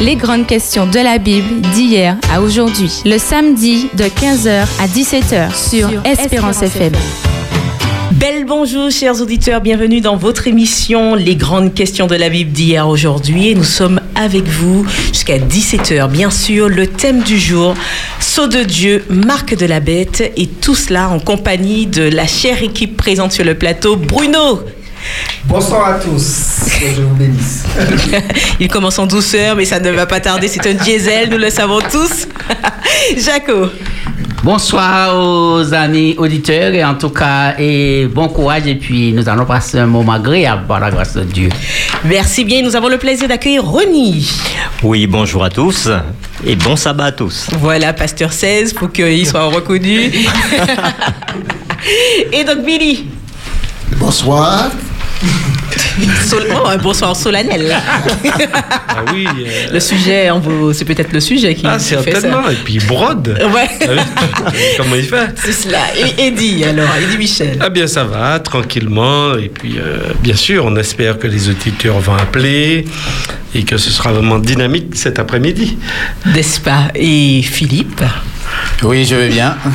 Les grandes questions de la Bible d'hier à aujourd'hui. Le samedi de 15h à 17h sur, Espérance, FM. Belle bonjour, chers auditeurs. Bienvenue dans votre émission Les grandes questions de la Bible d'hier aujourd'hui. nous sommes avec vous jusqu'à 17h. Bien sûr, le thème du jour, Saut de Dieu, marque de la bête. Et tout cela en compagnie de la chère équipe présente sur le plateau. Bruno, Bonsoir à tous. Que je vous bénisse. Il commence en douceur, mais ça ne va pas tarder. C'est un diesel, nous le savons tous. Jaco. Bonsoir aux amis auditeurs et en tout cas et bon courage et puis nous allons passer un moment agréable par la grâce de Dieu. Merci bien, nous avons le plaisir d'accueillir Ronnie. Oui, bonjour à tous et bon sabbat à tous. Voilà, Pasteur 16 pour qu'il soit reconnu. et donc Billy. Bonsoir. oh, un bonsoir solennel. ah oui. Euh, le sujet, c'est peut-être le sujet qui. Ah, certainement. Et puis brode. Ouais. Ah comment il fait C'est cela. Et Eddie, alors, Eddie Michel. Ah bien, ça va, tranquillement. Et puis, euh, bien sûr, on espère que les auditeurs vont appeler et que ce sera vraiment dynamique cet après-midi. N'est-ce pas? Et Philippe? Oui, je vais bien.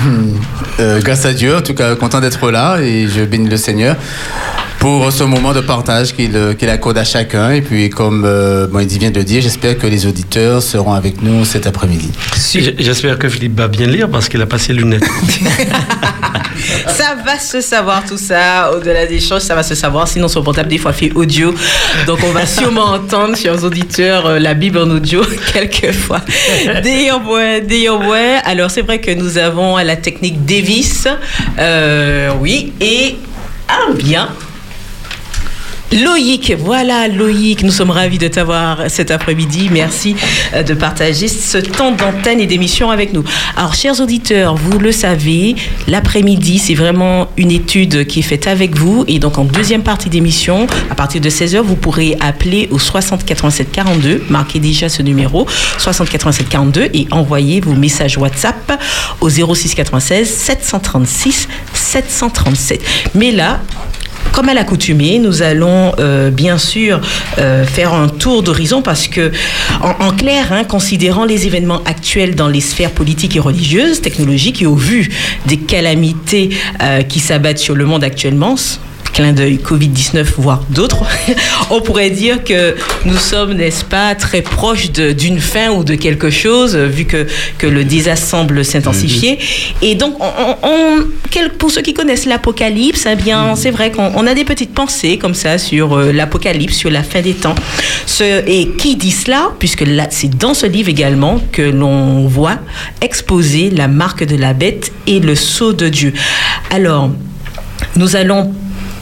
Euh, grâce à Dieu, en tout cas, content d'être là et je bénis le Seigneur pour ce moment de partage qu'il accorde à chacun. Et puis, comme euh, vient de le dire, j'espère que les auditeurs seront avec nous cet après-midi. J'espère que Philippe va bien lire parce qu'il a passé lunettes. ça va se savoir tout ça. Au-delà des choses, ça va se savoir. Sinon, son portable, des fois, fait audio. Donc, on va sûrement entendre, chers auditeurs, euh, la Bible en audio quelquefois. Des ouais. Alors, c'est vrai que nous avons la technique Davis. Euh, oui. Et un bien Loïc, voilà Loïc, nous sommes ravis de t'avoir cet après-midi. Merci euh, de partager ce temps d'antenne et d'émission avec nous. Alors, chers auditeurs, vous le savez, l'après-midi, c'est vraiment une étude qui est faite avec vous. Et donc, en deuxième partie d'émission, à partir de 16h, vous pourrez appeler au 60 87 42, marquez déjà ce numéro, 60 87 42, et envoyer vos messages WhatsApp au 06 96 736 737. Mais là, comme à l'accoutumée, nous allons euh, bien sûr euh, faire un tour d'horizon parce que, en, clair, hein, considérant les événements actuels dans les sphères politiques et religieuses, technologiques et au vu des calamités euh, qui s'abattent sur le monde actuellement, clin d'œil Covid-19, voire d'autres, on pourrait dire que nous sommes, n'est-ce pas, très proches d'une fin ou de quelque chose, vu que, que le désastre semble s'intensifier. Et donc, on, pour ceux qui connaissent l'Apocalypse, eh bien, c'est vrai qu'on a des petites pensées comme ça sur euh, l'Apocalypse, sur la fin des temps. Ce, et qui dit cela, puisque c'est dans ce livre également que l'on voit exposer la marque de la bête et le sceau de Dieu. Alors, nous allons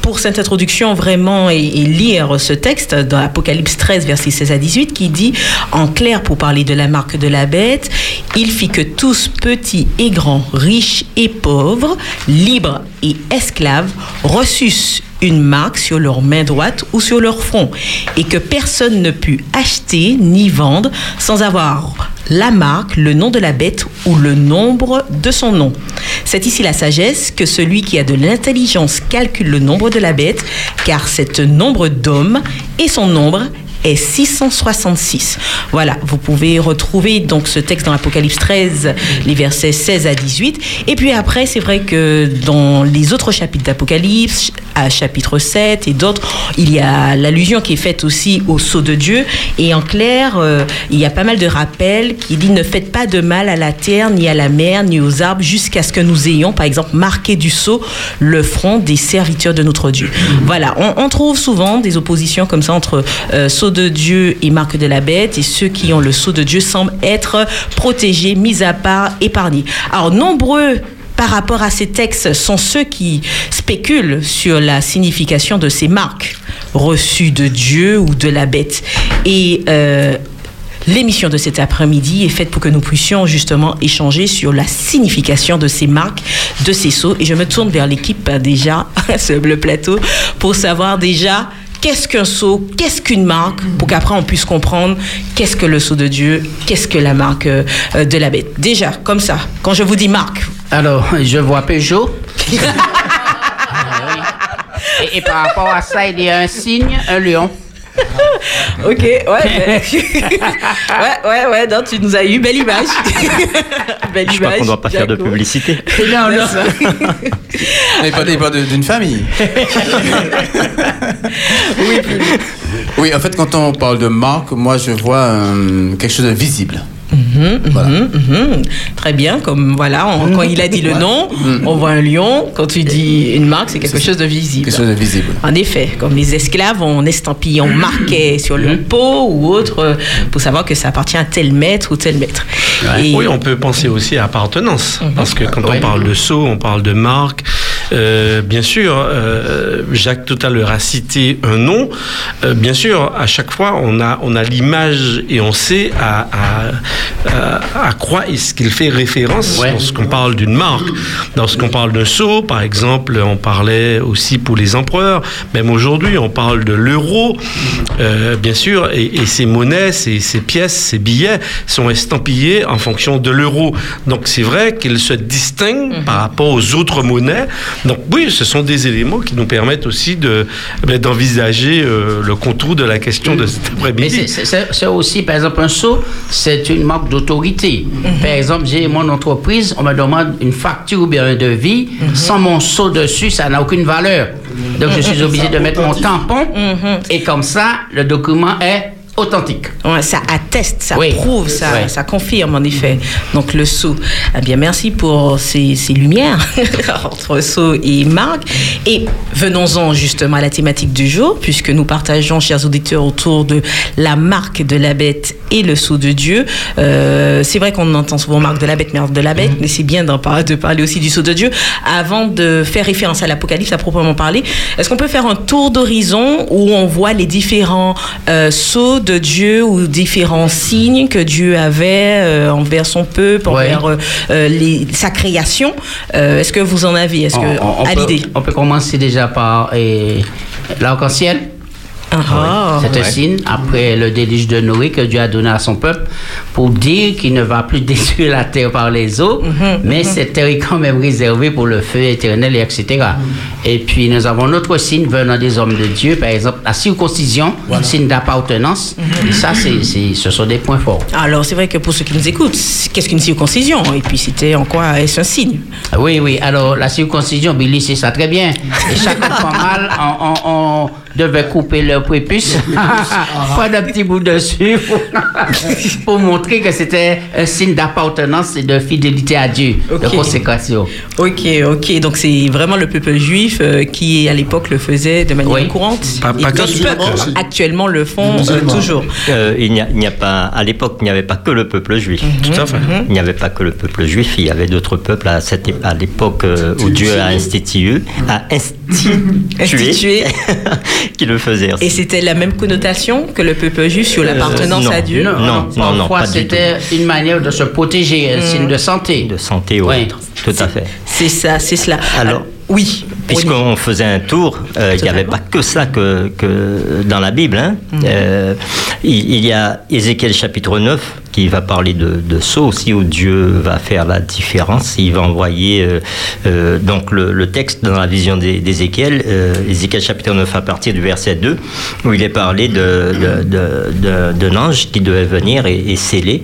pour cette introduction vraiment et, lire ce texte dans Apocalypse 13, versets 16 à 18, qui dit en clair pour parler de la marque de la bête, il fit que tous, petits et grands, riches et pauvres, libres et esclaves, reçussent une marque sur leur main droite ou sur leur front, et que personne ne put acheter ni vendre sans avoir la marque, le nom de la bête ou le nombre de son nom. C'est ici la sagesse que celui qui a de l'intelligence calcule le nombre de la bête, car c'est un nombre d'hommes et son nombre est 666. Voilà, vous pouvez retrouver donc ce texte dans l'Apocalypse 13, les versets 16 à 18. Et puis après, c'est vrai que dans les autres chapitres d'Apocalypse, à chapitre 7 et d'autres, il y a l'allusion qui est faite aussi au sceau de Dieu. Et en clair, euh, il y a pas mal de rappels qui dit ne faites pas de mal à la terre, ni à la mer, ni aux arbres, jusqu'à ce que nous ayons, par exemple, marqué du sceau le front des serviteurs de notre Dieu. Voilà, on, trouve souvent des oppositions comme ça entre euh, sceau de Dieu et marque de la bête, et ceux qui ont le sceau de Dieu semblent être protégés, mis à part, épargnés. Alors, nombreux par rapport à ces textes sont ceux qui spéculent sur la signification de ces marques reçues de Dieu ou de la bête. Et euh, L'émission de cet après-midi est faite pour que nous puissions justement échanger sur la signification de ces marques, de ces sceaux. Et je me tourne vers l'équipe déjà sur le plateau pour savoir déjà qu'est-ce qu'un sceau, qu'est-ce qu'une marque, pour qu'après on puisse comprendre qu'est-ce que le sceau de Dieu, qu'est-ce que la marque euh, de la bête. Déjà, comme ça, quand je vous dis marque. Alors, je vois Peugeot. et, et, par rapport à ça, il y a un signe, un lion. ok, ouais, ouais, ouais, ouais, non, tu nous as eu belle image. belle Je crois image. qu'on ne doit pas faire de publicité. Non, non. C'est ça. Mais pas des pas d'une famille. oui, en fait, quand on parle de marque, moi, je vois euh, quelque chose de visible. Voilà. Mhm, mhm. Très bien, comme voilà, on- quand il a dit le nom, on voit un lion. Quand tu dis une marque, c'est quelque chose de visible. Quelque chose de visible. En effet, comme les esclaves, on estampillait, on marquait sur le pot ou autre euh, pour savoir que ça appartient à tel maître ou tel maître. Et- Oui, on peut penser aussi à appartenance, Mhm. parce que quand Ouais. on parle de sceau, on parle de marque. Euh, bien sûr, euh, Jacques tout à l'heure a cité un nom. Euh, bien sûr, à chaque fois, on a, on a l'image et on sait à, à, à, à quoi est-ce qu'il fait référence Ouais. lorsqu'on parle d'une marque. Lorsqu'on parle de sceau, par exemple, on parlait aussi pour les empereurs. Même aujourd'hui, on parle de l'euro, euh, bien sûr, et, et ces monnaies, ces, ces pièces, ces billets sont estampillés en fonction de l'euro. Donc c'est vrai qu'ils se distinguent par rapport aux autres monnaies. Donc oui, ce sont des éléments qui nous permettent aussi de ben, d'envisager euh, le contour de la question de cet Mais après-midi. c'est- c'est c'est- c'est aussi, par exemple, un sceau, c'est une marque d'autorité. Par exemple, j'ai mon entreprise, on me demande une facture ou bien un devis. Sans mon sceau dessus, ça n'a aucune valeur. Donc, je suis obligé de mettre mon tampon. Et comme ça, le document est authentique. Ouais, ça atteste, ça Oui. prouve, ça, ça confirme en effet. Donc le sceau. Eh bien, merci pour ces, ces lumières entre sceau et marque. Et venons-en justement à la thématique du jour, puisque nous partageons, chers auditeurs, autour de la marque de la bête et le sceau de Dieu. Euh, c'est vrai qu'on entend souvent marque de la bête, marque de la bête, mais c'est bien par- de parler aussi du sceau de Dieu. Avant de faire référence à l'Apocalypse à proprement parler, est-ce qu'on peut faire un tour d'horizon où on voit les différents euh, sceaux de Dieu ou différents signes que Dieu avait euh, envers son peuple, envers euh, euh, les- sa création. Est-ce que vous en avez? Est-ce que On- on, on à peut, l'idée? on peut commencer déjà par C'est un signe, après le déluge de Noé que Dieu a donné à son peuple, pour dire qu'il ne va plus détruire la terre par les eaux, mais cette terre est quand même réservée pour le feu éternel, et etc. Et puis nous avons notre signe venant des hommes de Dieu, par exemple la circoncision, signe d'appartenance. Et ça, c'est, ce sont des points forts. Alors, c'est vrai que pour ceux qui nous écoutent, qu'est-ce qu'une circoncision? Et puis, c'était en quoi est-ce un signe? Oui, oui. Alors, la circoncision, Billy, c'est ça très bien. Et chaque fois mal, on, on- on devait couper leur prépuce, prendre un petit bout dessus pour, pour montrer que c'était un signe d'appartenance et de fidélité à Dieu, de Ok. consécration. Ok, ok. Donc, c'est vraiment le peuple juif euh, qui, à l'époque, le faisait de manière Oui. courante. Pas- pas Et que musulmans peuples aussi. actuellement le font Les euh, toujours. Euh, il n'y a, il n'y a pas, à l'époque, il n'y avait pas que le peuple juif. Tout à fait. Il n'y avait pas que le peuple juif, il y avait d'autres peuples à, cette, à l'époque euh, où Dieu a institué, a institué, Institué. qui le faisait. Et c'était la même connotation que le peuple juif sur l'appartenance non. à Dieu? Non, non, non, Parfois, pas du c'était une manière de se protéger, un signe de santé. de santé ou Oui. autre. Tout à fait. C'est ça, c'est cela. Alors, oui. Puisqu'on faisait un tour, euh, il n'y avait pas que ça que, que dans la Bible. hein. Euh, il, il y a Ézéchiel chapitre 9 qui va parler de, de sceau aussi, où Dieu va faire la différence. Il va envoyer euh, euh, donc le, le texte dans la vision d'É- d'Ézéchiel, euh, Ézéchiel chapitre 9 à partir du verset 2, où il est parlé de, de, de- d'un ange qui devait venir et, et sceller.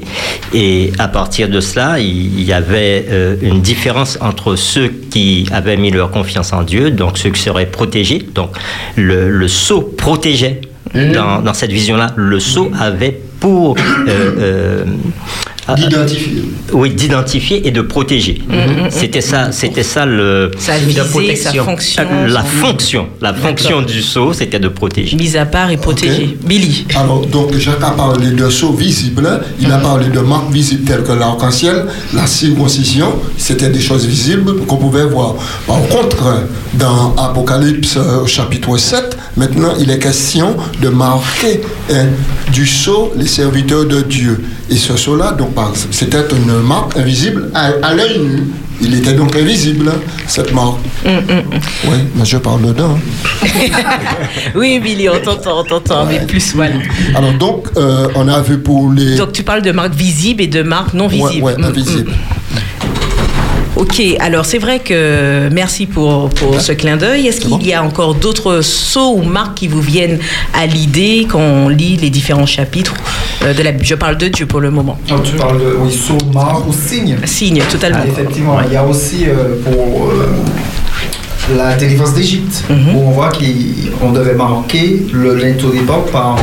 Et à partir de cela, il, il y avait euh, une différence entre ceux qui avaient mis leur confiance en Dieu, donc ceux qui seraient protégés. Donc le, le sceau protégeait. Dans, dans cette vision-là, le sceau avait pour euh, euh, D'identifier. oui, d'identifier et de protéger. C'était ça, c'était ça le, Sa De visée, sa protection. fonction. la fonction. La fonction du sceau, c'était de protéger. Mise à part et protégée. Billy. Alors, donc, Jacques a parlé de sceaux visibles, hein. il a parlé de marques visibles telles que l'arc-en-ciel, la circoncision, c'était des choses visibles qu'on pouvait voir. Par contre, dans Apocalypse euh, chapitre 7, maintenant, il est question de marquer hein, du sceau les serviteurs de Dieu. Et ce sceau-là, c'était une marque invisible à, à l'œil nu. Il était donc invisible, cette marque. Oui, mais je parle dedans. hein. Oui, Billy, on t'entend, on t'entend, mais plus voilà. Alors, donc, euh, on a vu pour les... Donc tu parles de marques visibles et de marques non Ouais, visibles. ouais, Mm, invisible. Ok, alors c'est vrai que merci pour, pour ce clin d'œil. Est-ce qu'il y a encore d'autres sceaux ou marques qui vous viennent à l'idée quand on lit les différents chapitres euh, de la Bible Je parle de Dieu pour le moment. Oh, tu parles de oui, sceau, marque ou signe Signe, totalement. Ah, effectivement, il y a aussi euh, pour euh, la délivrance d'Égypte, Mhm. où on voit qu'on devait marquer le linteau d'époque par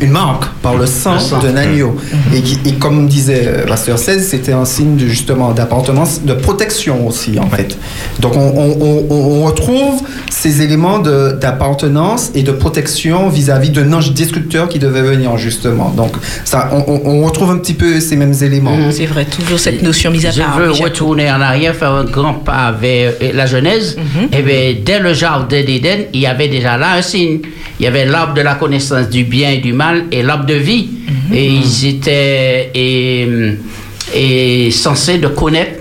une marque, par le sang, sang. d'un agneau. Et, comme disait euh, Pasteur 16, c'était un signe de, justement d'appartenance, de protection aussi, en fait. Donc on, on- on- on- on retrouve ces éléments de- d'appartenance et de protection vis-à-vis d'un ange destructeur qui devait venir, justement. Donc ça, on, on- on retrouve un petit peu ces mêmes éléments. C'est vrai, toujours cette notion mise à Je part. veux Michel. retourner en arrière, faire un grand pas vers euh, la Genèse. Et bien, dès le jardin d'Éden, il y avait déjà là un signe. Il y avait l'arbre de la connaissance du bien et du mal et l'arbre de vie. Et ils étaient et, et censés de connaître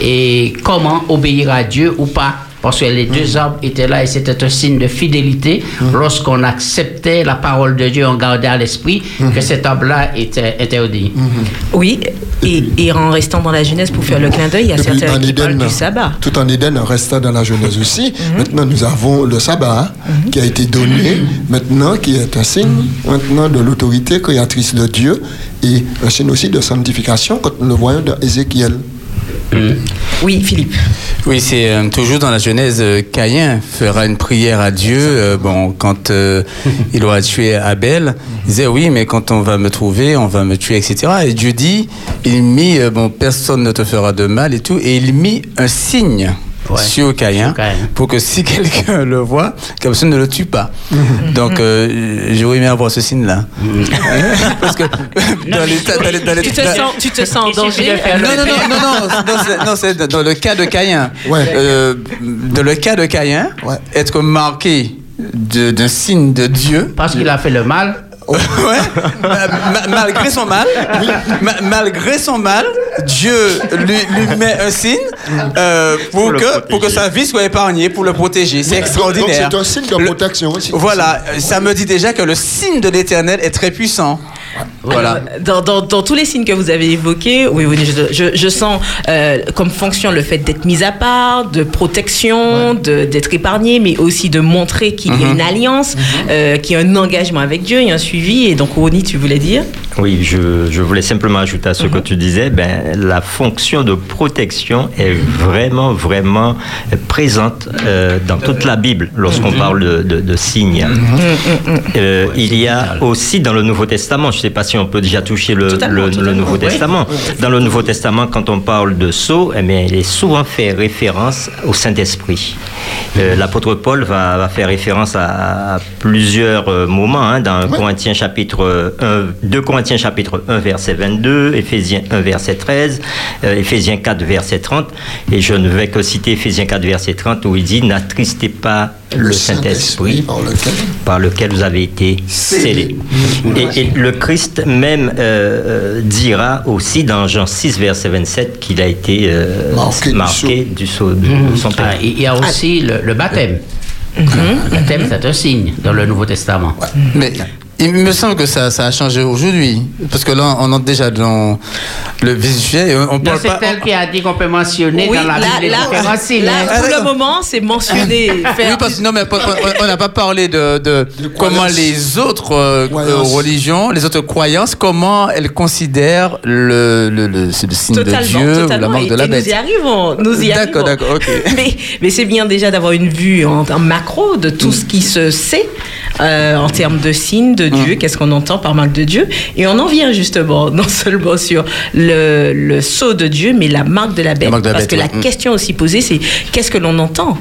et comment obéir à Dieu ou pas. Parce que les deux arbres étaient là et c'était un signe de fidélité. Lorsqu'on acceptait la parole de Dieu, on gardait à l'esprit que cet arbre-là était interdit. Oui, et, et en restant dans la Genèse pour faire le clin d'œil, il y a certains en qui parlent du sabbat. Tout en Éden, on reste dans la Genèse aussi. Mhm. Maintenant, nous avons le sabbat qui a été donné, maintenant, qui est un signe maintenant de l'autorité créatrice de Dieu et un signe aussi de sanctification quand nous le voyons dans Ézéchiel. Oui, Philippe. Oui, c'est euh, toujours dans la Genèse, euh, Caïn fera une prière à Dieu. euh, bon, quand il aura tué Abel, il disait oui, mais quand on va me trouver, on va me tuer, etc. Et Dieu dit, il mit, bon, personne ne te fera de mal et tout, et il mit un signe. Ouais. Sur Caïn, Sur Caïn. pour que si quelqu'un le voit, que personne ne le tue pas. Donc, euh, j'aurais aimé avoir ce signe-là. Parce que dans les, dans les- dans les- Tu te sens, tu te sens en danger de faire non, non, non, non, non, non, c'est- dans le cas de Caïn. Ouais. Euh, dans le cas de Caïn, Ouais. être marqué de- d'un signe de Dieu, Parce qu'il a fait le mal. Ouais, ma- ma- malgré son mal, ma- malgré son mal, Dieu lui, lui met un signe euh, pour, que, pour que sa vie soit épargnée, pour le protéger. C'est extraordinaire. c'est un signe de Le- protection aussi. Voilà, ça me dit déjà que le signe de l'éternel est très puissant. Voilà. Alors, dans, dans- dans tous les signes que vous avez évoqués, oui, oui, je, je- je sens euh, comme fonction le fait d'être mis à part, de protection, de- d'être épargné, mais aussi de montrer qu'il y a une alliance, euh, qu'il y a un engagement avec Dieu, il y a un suivi. Et donc, Rony, tu voulais dire? Oui, je, je voulais simplement ajouter à ce que tu disais, ben, la fonction de protection est vraiment, vraiment présente euh, dans toute la Bible lorsqu'on parle de, de- de signes. Euh, il y a aussi dans le Nouveau Testament, je ne sais pas si on peut déjà toucher le, Totalement, le- le totalement, Nouveau oui. Testament. Dans le Nouveau Testament, quand on parle de sceau, eh bien, il est souvent fait référence au Saint-Esprit. Euh, L'apôtre Paul va, va faire référence à, à plusieurs euh, moments hein, dans Corinthiens chapitre 1, 2 Corinthiens chapitre 1 verset 22, Éphésiens 1 verset 13, euh, Éphésiens 4 verset 30, et je ne vais que citer Éphésiens 4 verset 30 où il dit n'attristez pas le Saint-Esprit par lequel par lequel vous avez été scellés. Et, et le Christ même euh, euh, dira aussi dans Jean 6, verset 27, qu'il a été euh, Marqué du marqué du sceau de son Ah, Père. il y a aussi le, le baptême. Le baptême, c'est un signe dans le Nouveau Testament. Mais il me semble que ça, ça a changé aujourd'hui. Parce que là, on entre déjà dans le visuel. On, on parle c'est elle qui a dit qu'on peut mentionner dans la là, là, là. Ah, pour le d'accord. moment, c'est mentionné. Oui, parce que non, mais on- on- on n'a pas parlé de, de comment les autres euh, euh, religions, les autres croyances, comment elles considèrent le, le, le, signe de Dieu ou la marque et, de la bête. nous y arrivons, nous y D'accord, arrivons. d'accord, ok. Mais, mais c'est bien déjà d'avoir une vue en, en macro de tout ce qui se sait euh, en termes de signes de Dieu, qu'est-ce qu'on entend par marque de Dieu? Et on en vient justement, non seulement sur le, le sceau de Dieu, mais la marque de la bête. marque de la parce bête, que la ouais. Mm. question aussi posée, c'est qu'est-ce que l'on entend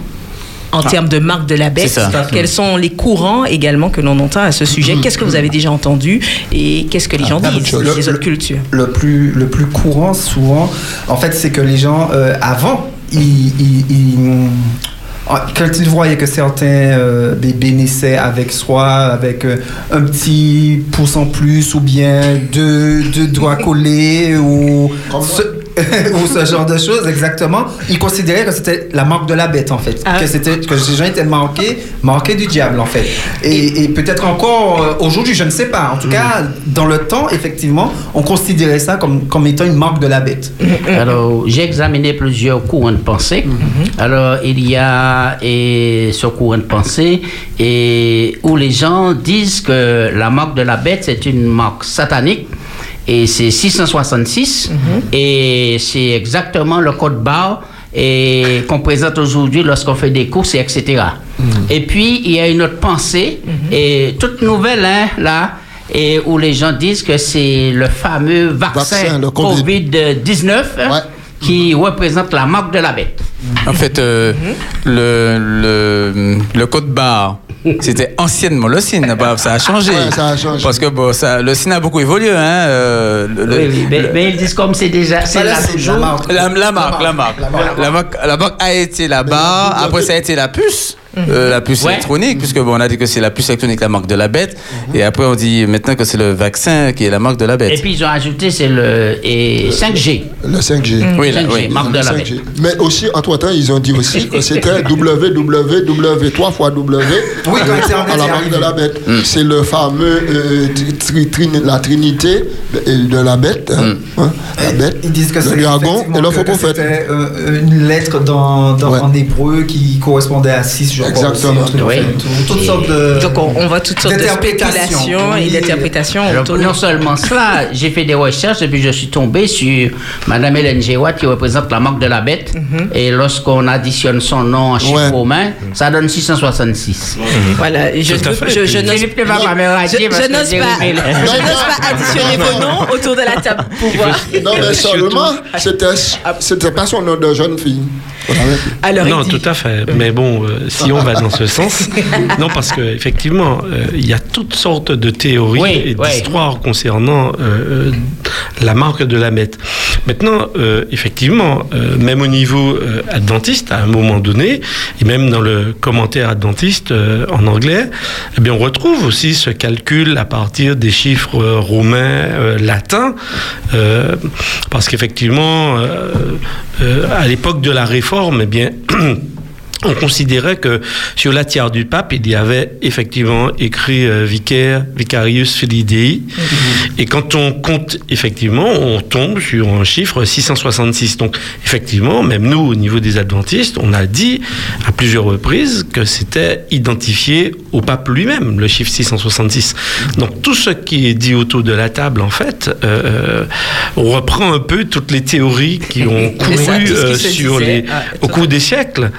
en termes de marque de la bête, quels sont les courants également que l'on entend à ce sujet? Qu'est-ce que vous avez déjà entendu et qu'est-ce que les gens Ah, disent, le- les autres cultures? Le plus, le plus courant souvent, en fait, c'est que les gens, euh, avant, ils, ils- ils- ah, quand ils voyaient que certains euh, bébés naissaient avec soit avec euh, un petit pouce en plus ou bien deux, deux doigts collés ou ce- ou ce genre de choses, exactement, ils considéraient que c'était la marque de la bête, en fait. Ah. Que, c'était, que ces gens étaient marqués, marqués du diable, en fait. Et, et peut-être encore euh, aujourd'hui, je ne sais pas. En tout cas, dans le temps, effectivement, on considérait ça comme, comme étant une marque de la bête. Alors, j'ai examiné plusieurs courants de pensée. Alors, il y a et, ce courant de pensée et, où les gens disent que la marque de la bête, c'est une marque satanique. Et c'est 666. Et c'est exactement le code barre et qu'on présente aujourd'hui lorsqu'on fait des courses, et etc. Et puis, il y a une autre pensée, et toute nouvelle, hein, là, et où les gens disent que c'est le fameux vaccin, Vaccin, le Covid. Covid-19 hein, Ouais. qui représente la marque de la bête. En fait, euh, le, le, le code barre, c'était anciennement le signe, bah, ça a changé. Ouais, ça a changé. Parce que bon, ça, le signe a beaucoup évolué. Hein, euh, le- le- Oui, oui, mais, le- mais ils disent comme c'est déjà, c'est la marque. La, la marque, la marque. La marque. La marque, la marque a été la barre, après ça a été la puce. Euh, la puce Ouais. électronique, puisque bon, on a dit que c'est la puce électronique, la marque de la bête, et après on dit maintenant que c'est le vaccin qui est la marque de la Et bête. puis ils ont ajouté c'est le et 5G. Le 5G. oui, là, 5G, oui. marque de Le la 5G. bête. Mais aussi, entre-temps, ils ont dit aussi que c'était www, 3 fois W. Oui, à la marque de la bête. C'est le fameux, euh, tri- tri- la trinité de, de la bête. hein, hein, la bête, Ils disent que le dragon et le que- faux que prophète. c'était euh, une lettre dans, dans- Ouais. en hébreu qui correspondait à 6, je. Exactement. Oui. Toutes sortes de. Donc on, on voit toutes sortes de d'interprétations. spéculations et d'interprétations. Non seulement cela, j'ai fait des recherches et puis je suis tombé sur Madame Hélène Géoat qui représente la marque de la bête. Et lorsqu'on additionne son nom en chiffre Ouais. romain, ça donne 666. Voilà, je, Tout à fait. je, je je, n'ose pas, additionner vos noms autour de la table pour voir. Non, mais seulement, c'était, c'était pas son nom de jeune fille. Alors, non, dit- tout à fait. Mais bon, euh, si on va dans ce sens, non, parce que effectivement, euh, il y a toutes sortes de théories Oui, et oui. d'histoires concernant euh, euh, la marque de la bête. Maintenant, euh, effectivement, euh, même au niveau euh, adventiste, à un moment donné, et même dans le commentaire adventiste euh, en anglais, eh bien, on retrouve aussi ce calcul à partir des chiffres euh, romains, euh, latins, euh, parce qu'effectivement, euh, euh, à l'époque de la Réforme, eh bien, on considérait que sur la tiare du pape, il y avait effectivement écrit euh, vicaire, vicarius filii Dei. Et quand on compte, effectivement, on tombe sur un chiffre 666. Donc, effectivement, même nous, au niveau des adventistes, on a dit à plusieurs reprises que c'était identifié au pape lui-même, le chiffre 666. Donc, tout ce qui est dit autour de la table, en fait, euh, on reprend un peu toutes les théories qui ont couru ça, euh, sur disait. les, Ah, au cours des siècles.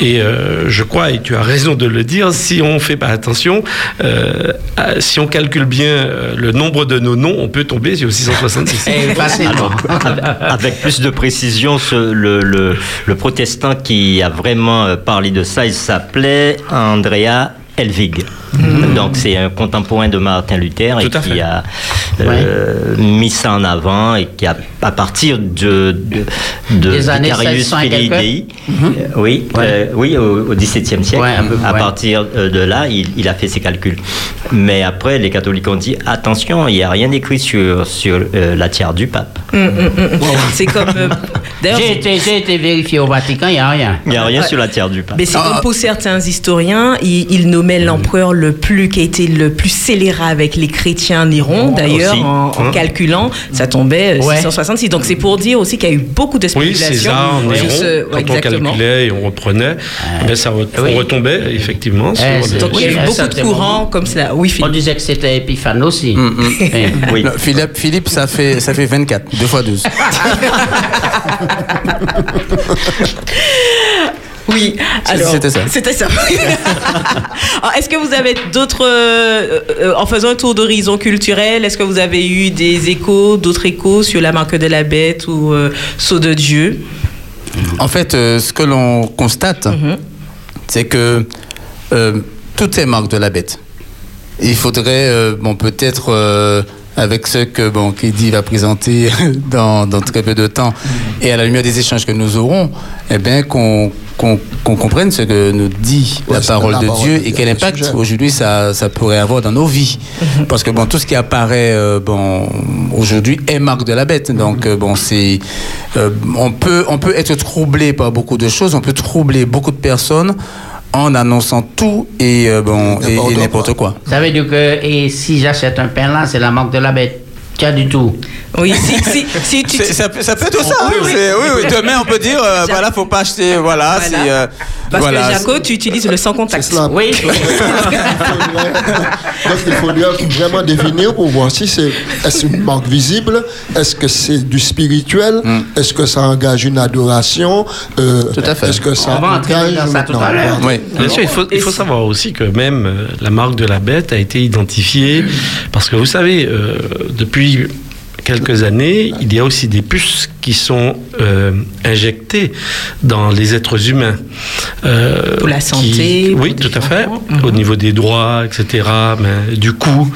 Et euh, je crois, et tu as raison de le dire, si on fait pas attention, euh, si on calcule bien euh, le nombre de nos noms, on peut tomber sur 666. Et facilement. Avec plus de précision, ce- le, le- le protestant qui a vraiment euh, parlé de ça, il s'appelait Andrea Helvig. Donc c'est un contemporain de Martin Luther et qui fait. a euh, mis ça en avant et qui a, à partir de, de, de Des années Vicarius 1600 et Filii quelques. Dei, euh, oui, euh, oui, au, XVIIe siècle, Ouais, un peu, à ouais. partir euh, de là, il, il a fait ses calculs. Mais après, les catholiques ont dit attention, il n'y a rien écrit sur, sur euh, la tiare du pape. c'est comme. euh, D'ailleurs, J'ai été, j'ai été vérifié au Vatican, il n'y a rien. Il n'y a rien Ouais. sur la tiare du pape. Mais c'est Ah, comme ah. pour certains historiens, ils, ils nommaient l'empereur le plus qui a été le plus scélérat avec les chrétiens Néron. D'ailleurs, en, en Hein? calculant, ça tombait euh, Ouais. 666. Donc c'est pour dire aussi qu'il y a eu beaucoup de Oui. César, Néron, ce- ouais, quand on calculait et on reprenait, ben, ça re- Oui. on retombait effectivement Eh, Donc il y a eu beaucoup de courants comme cela. Oui, On Philippe. disait que c'était Épiphane aussi. Oui. Non, Philippe, Philippe, ça fait, ça fait 24, 2 fois 12. Oui, alors c'était ça. C'était ça. Alors, est-ce que vous avez d'autres, euh, euh, en faisant un tour d'horizon culturel, est-ce que vous avez eu des échos, d'autres échos sur la marque de la bête ou euh, Saut de Dieu? En fait, euh, ce que l'on constate, Mhm. c'est que euh, tout est marque de la bête. Il faudrait, euh, bon, peut-être euh, avec ce que bon, Kedi va présenter dans, dans très peu de temps et à la lumière des échanges que nous aurons, eh bien, qu'on qu'on qu'on comprenne ce que nous dit la Ouais, parole la de parole Dieu et quel impact sujet. aujourd'hui ça, ça pourrait avoir dans nos vies. Parce que bon, tout ce qui apparaît euh, bon, aujourd'hui est marque de la bête. Donc euh, bon, c'est euh, on peut on peut être troublé par beaucoup de choses, on peut troubler beaucoup de personnes en annonçant tout et euh, bon et- et N'importe n'importe quoi. Ça veut dire que et si j'achète un pain là, c'est la marque de la bête. Tiens du tout. Oui, si, si, si tu... C'est- Ça, peut- ça peut être ça. Oui, hein, oui. oui, oui. Demain, on peut dire, euh, voilà, faut pas acheter, voilà, Voilà. c'est, euh, Parce voilà. que Jaco, tu utilises le sans contact. Cela. Oui. Donc il faudrait vraiment définir pour voir si c'est est-ce une marque visible, est-ce que c'est du spirituel, est-ce que ça engage une adoration, euh, Tout à fait. est-ce que ça On va entrer engage dans ça tout à l'heure. Oui. Bien sûr, il faut, il faut savoir aussi que même euh, la marque de la bête a été identifiée parce que vous savez, euh, depuis quelques années, il y a aussi des puces qui sont euh, injectées dans les êtres humains. Euh, Pour la qui- santé, oui, tout à fait. enfants. Au niveau des droits, etc. Mais du coup,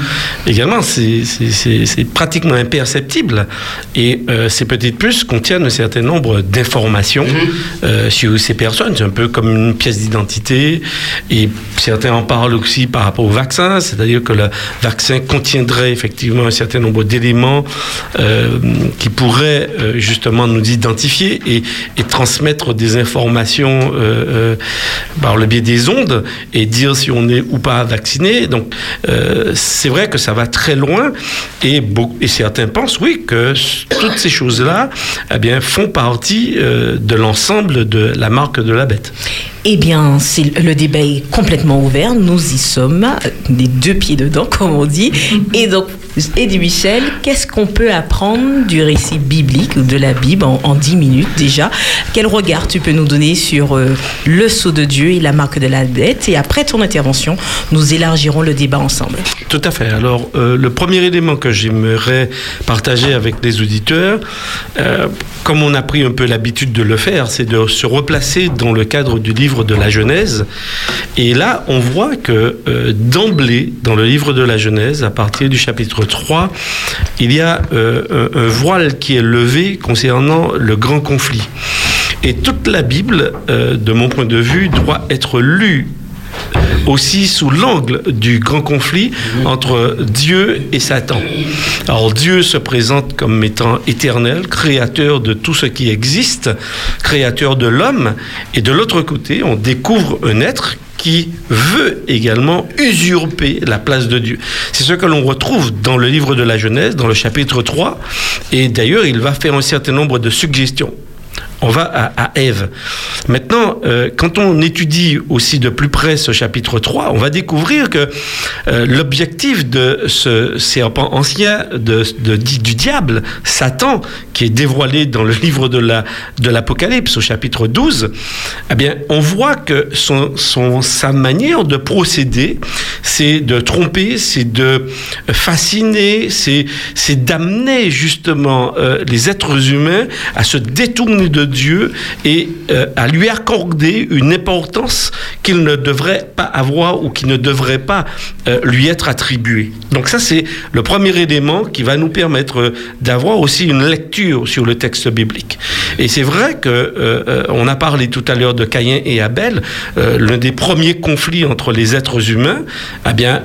également, c'est- pratiquement imperceptible. Et euh, ces petites puces contiennent un certain nombre d'informations euh, sur ces personnes. C'est un peu comme une pièce d'identité. Et certains en parlent aussi par rapport au vaccin, c'est-à-dire que le vaccin contiendrait effectivement un certain nombre d'éléments euh, qui pourraient euh, justement nous identifier et, et transmettre des informations euh, euh, par le biais des ondes et dire si on est ou pas vacciné. Donc c'est vrai que ça va très loin et, certains pensent oui que toutes ces choses-là eh font partie de l'ensemble de la marque de la bête. Eh bien, le débat est complètement ouvert. Nous y sommes, les deux pieds dedans, comme on dit. Et donc, Eddie Michel, qu'est-ce qu'on peut apprendre du récit biblique ou de la Bible en, en 10 minutes déjà Quel regard tu peux nous donner sur euh, le sceau de Dieu et la marque de la dette? Et après ton intervention, nous élargirons le débat ensemble. Tout à fait. Alors, euh, le premier élément que j'aimerais partager avec les auditeurs, euh, comme on a pris un peu l'habitude de le faire, c'est de se replacer dans le cadre du livre de la Genèse. Et là, on voit que d'emblée, dans le livre de la Genèse, à partir du chapitre 3, il y a euh, un, un voile qui est levé concernant le grand conflit. Et toute la Bible, euh, de mon point de vue, doit être lue aussi sous l'angle du grand conflit entre Dieu et Satan. Alors Dieu se présente comme étant éternel, créateur de tout ce qui existe, créateur de l'homme, et de l'autre côté, on découvre un être qui veut également usurper la place de Dieu. C'est ce que l'on retrouve dans le livre de la Genèse, dans le chapitre 3, et d'ailleurs il va faire un certain nombre de suggestions on va à, à Ève. Maintenant, euh, quand on étudie aussi de plus près ce chapitre 3, on va découvrir que euh, l'objectif de ce serpent ancien de, du diable, Satan, qui est dévoilé dans le livre de la de l'Apocalypse au chapitre 12, eh bien, on voit que son, son, sa manière de procéder, c'est de tromper, c'est de fasciner, c'est c'est d'amener justement euh, les êtres humains à se détourner de Dieu et euh, à lui accorder une importance qu'il ne devrait pas avoir ou qui ne devrait pas euh, lui être attribuée. Donc ça, c'est le premier élément qui va nous permettre euh, d'avoir aussi une lecture sur le texte biblique. Et c'est vrai que on a parlé tout à l'heure de Caïn et Abel, l'un des premiers conflits entre les êtres humains, eh bien,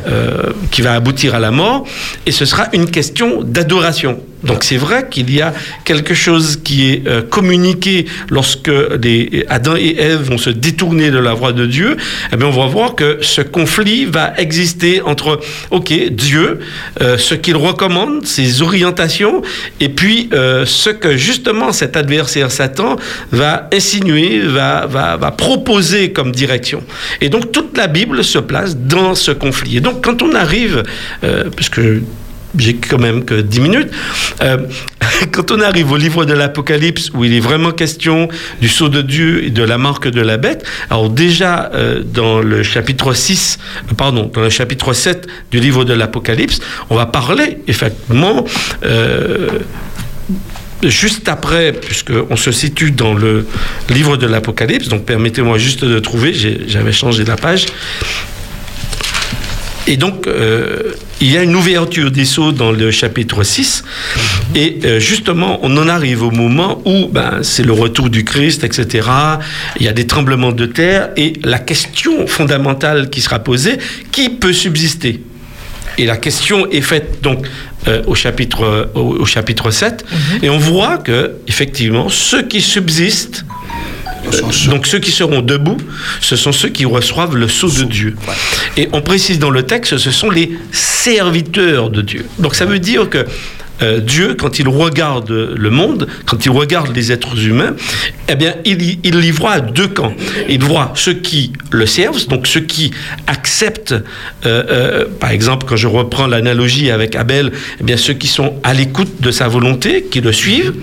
qui va aboutir à la mort, et ce sera une question d'adoration. Donc c'est vrai qu'il y a quelque chose qui est euh, communiqué lorsque les Adam et Ève vont se détourner de la voie de Dieu. Eh bien, on va voir que ce conflit va exister entre, ok, Dieu, euh, ce qu'il recommande, ses orientations, et puis euh, ce que justement cet adversaire Satan va insinuer, va, va, va proposer comme direction. Et donc toute la Bible se place dans ce conflit. Et donc quand on arrive, puisque j'ai quand même que 10 minutes. Euh, quand on arrive au livre de l'Apocalypse, où il est vraiment question du sceau de Dieu et de la marque de la bête, alors déjà euh, dans le chapitre 6, pardon, dans le chapitre 7 du livre de l'Apocalypse, on va parler effectivement... Euh, juste après, puisqu'on se situe dans le livre de l'Apocalypse, donc permettez-moi juste de trouver, j'avais changé la page. Et donc, euh, il y a une ouverture des sceaux dans le chapitre 6. Et euh, justement, on en arrive au moment où ben, c'est le retour du Christ, etc. Il y a des tremblements de terre et la question fondamentale qui sera posée, qui peut subsister? Et la question est faite donc euh, au, chapitre, au, au chapitre 7. Et on voit que, effectivement, ceux qui subsistent, donc ceux qui seront debout, ce sont ceux qui reçoivent le sceau de Dieu. Et on précise dans le texte, ce sont les serviteurs de Dieu. Donc ça veut dire que euh, Dieu, quand il regarde le monde, quand il regarde les êtres humains, eh bien, il, il y voit deux camps. Il voit ceux qui le servent, donc ceux qui acceptent, euh, euh, par exemple, quand je reprends l'analogie avec Abel, eh bien, ceux qui sont à l'écoute de sa volonté, qui le suivent.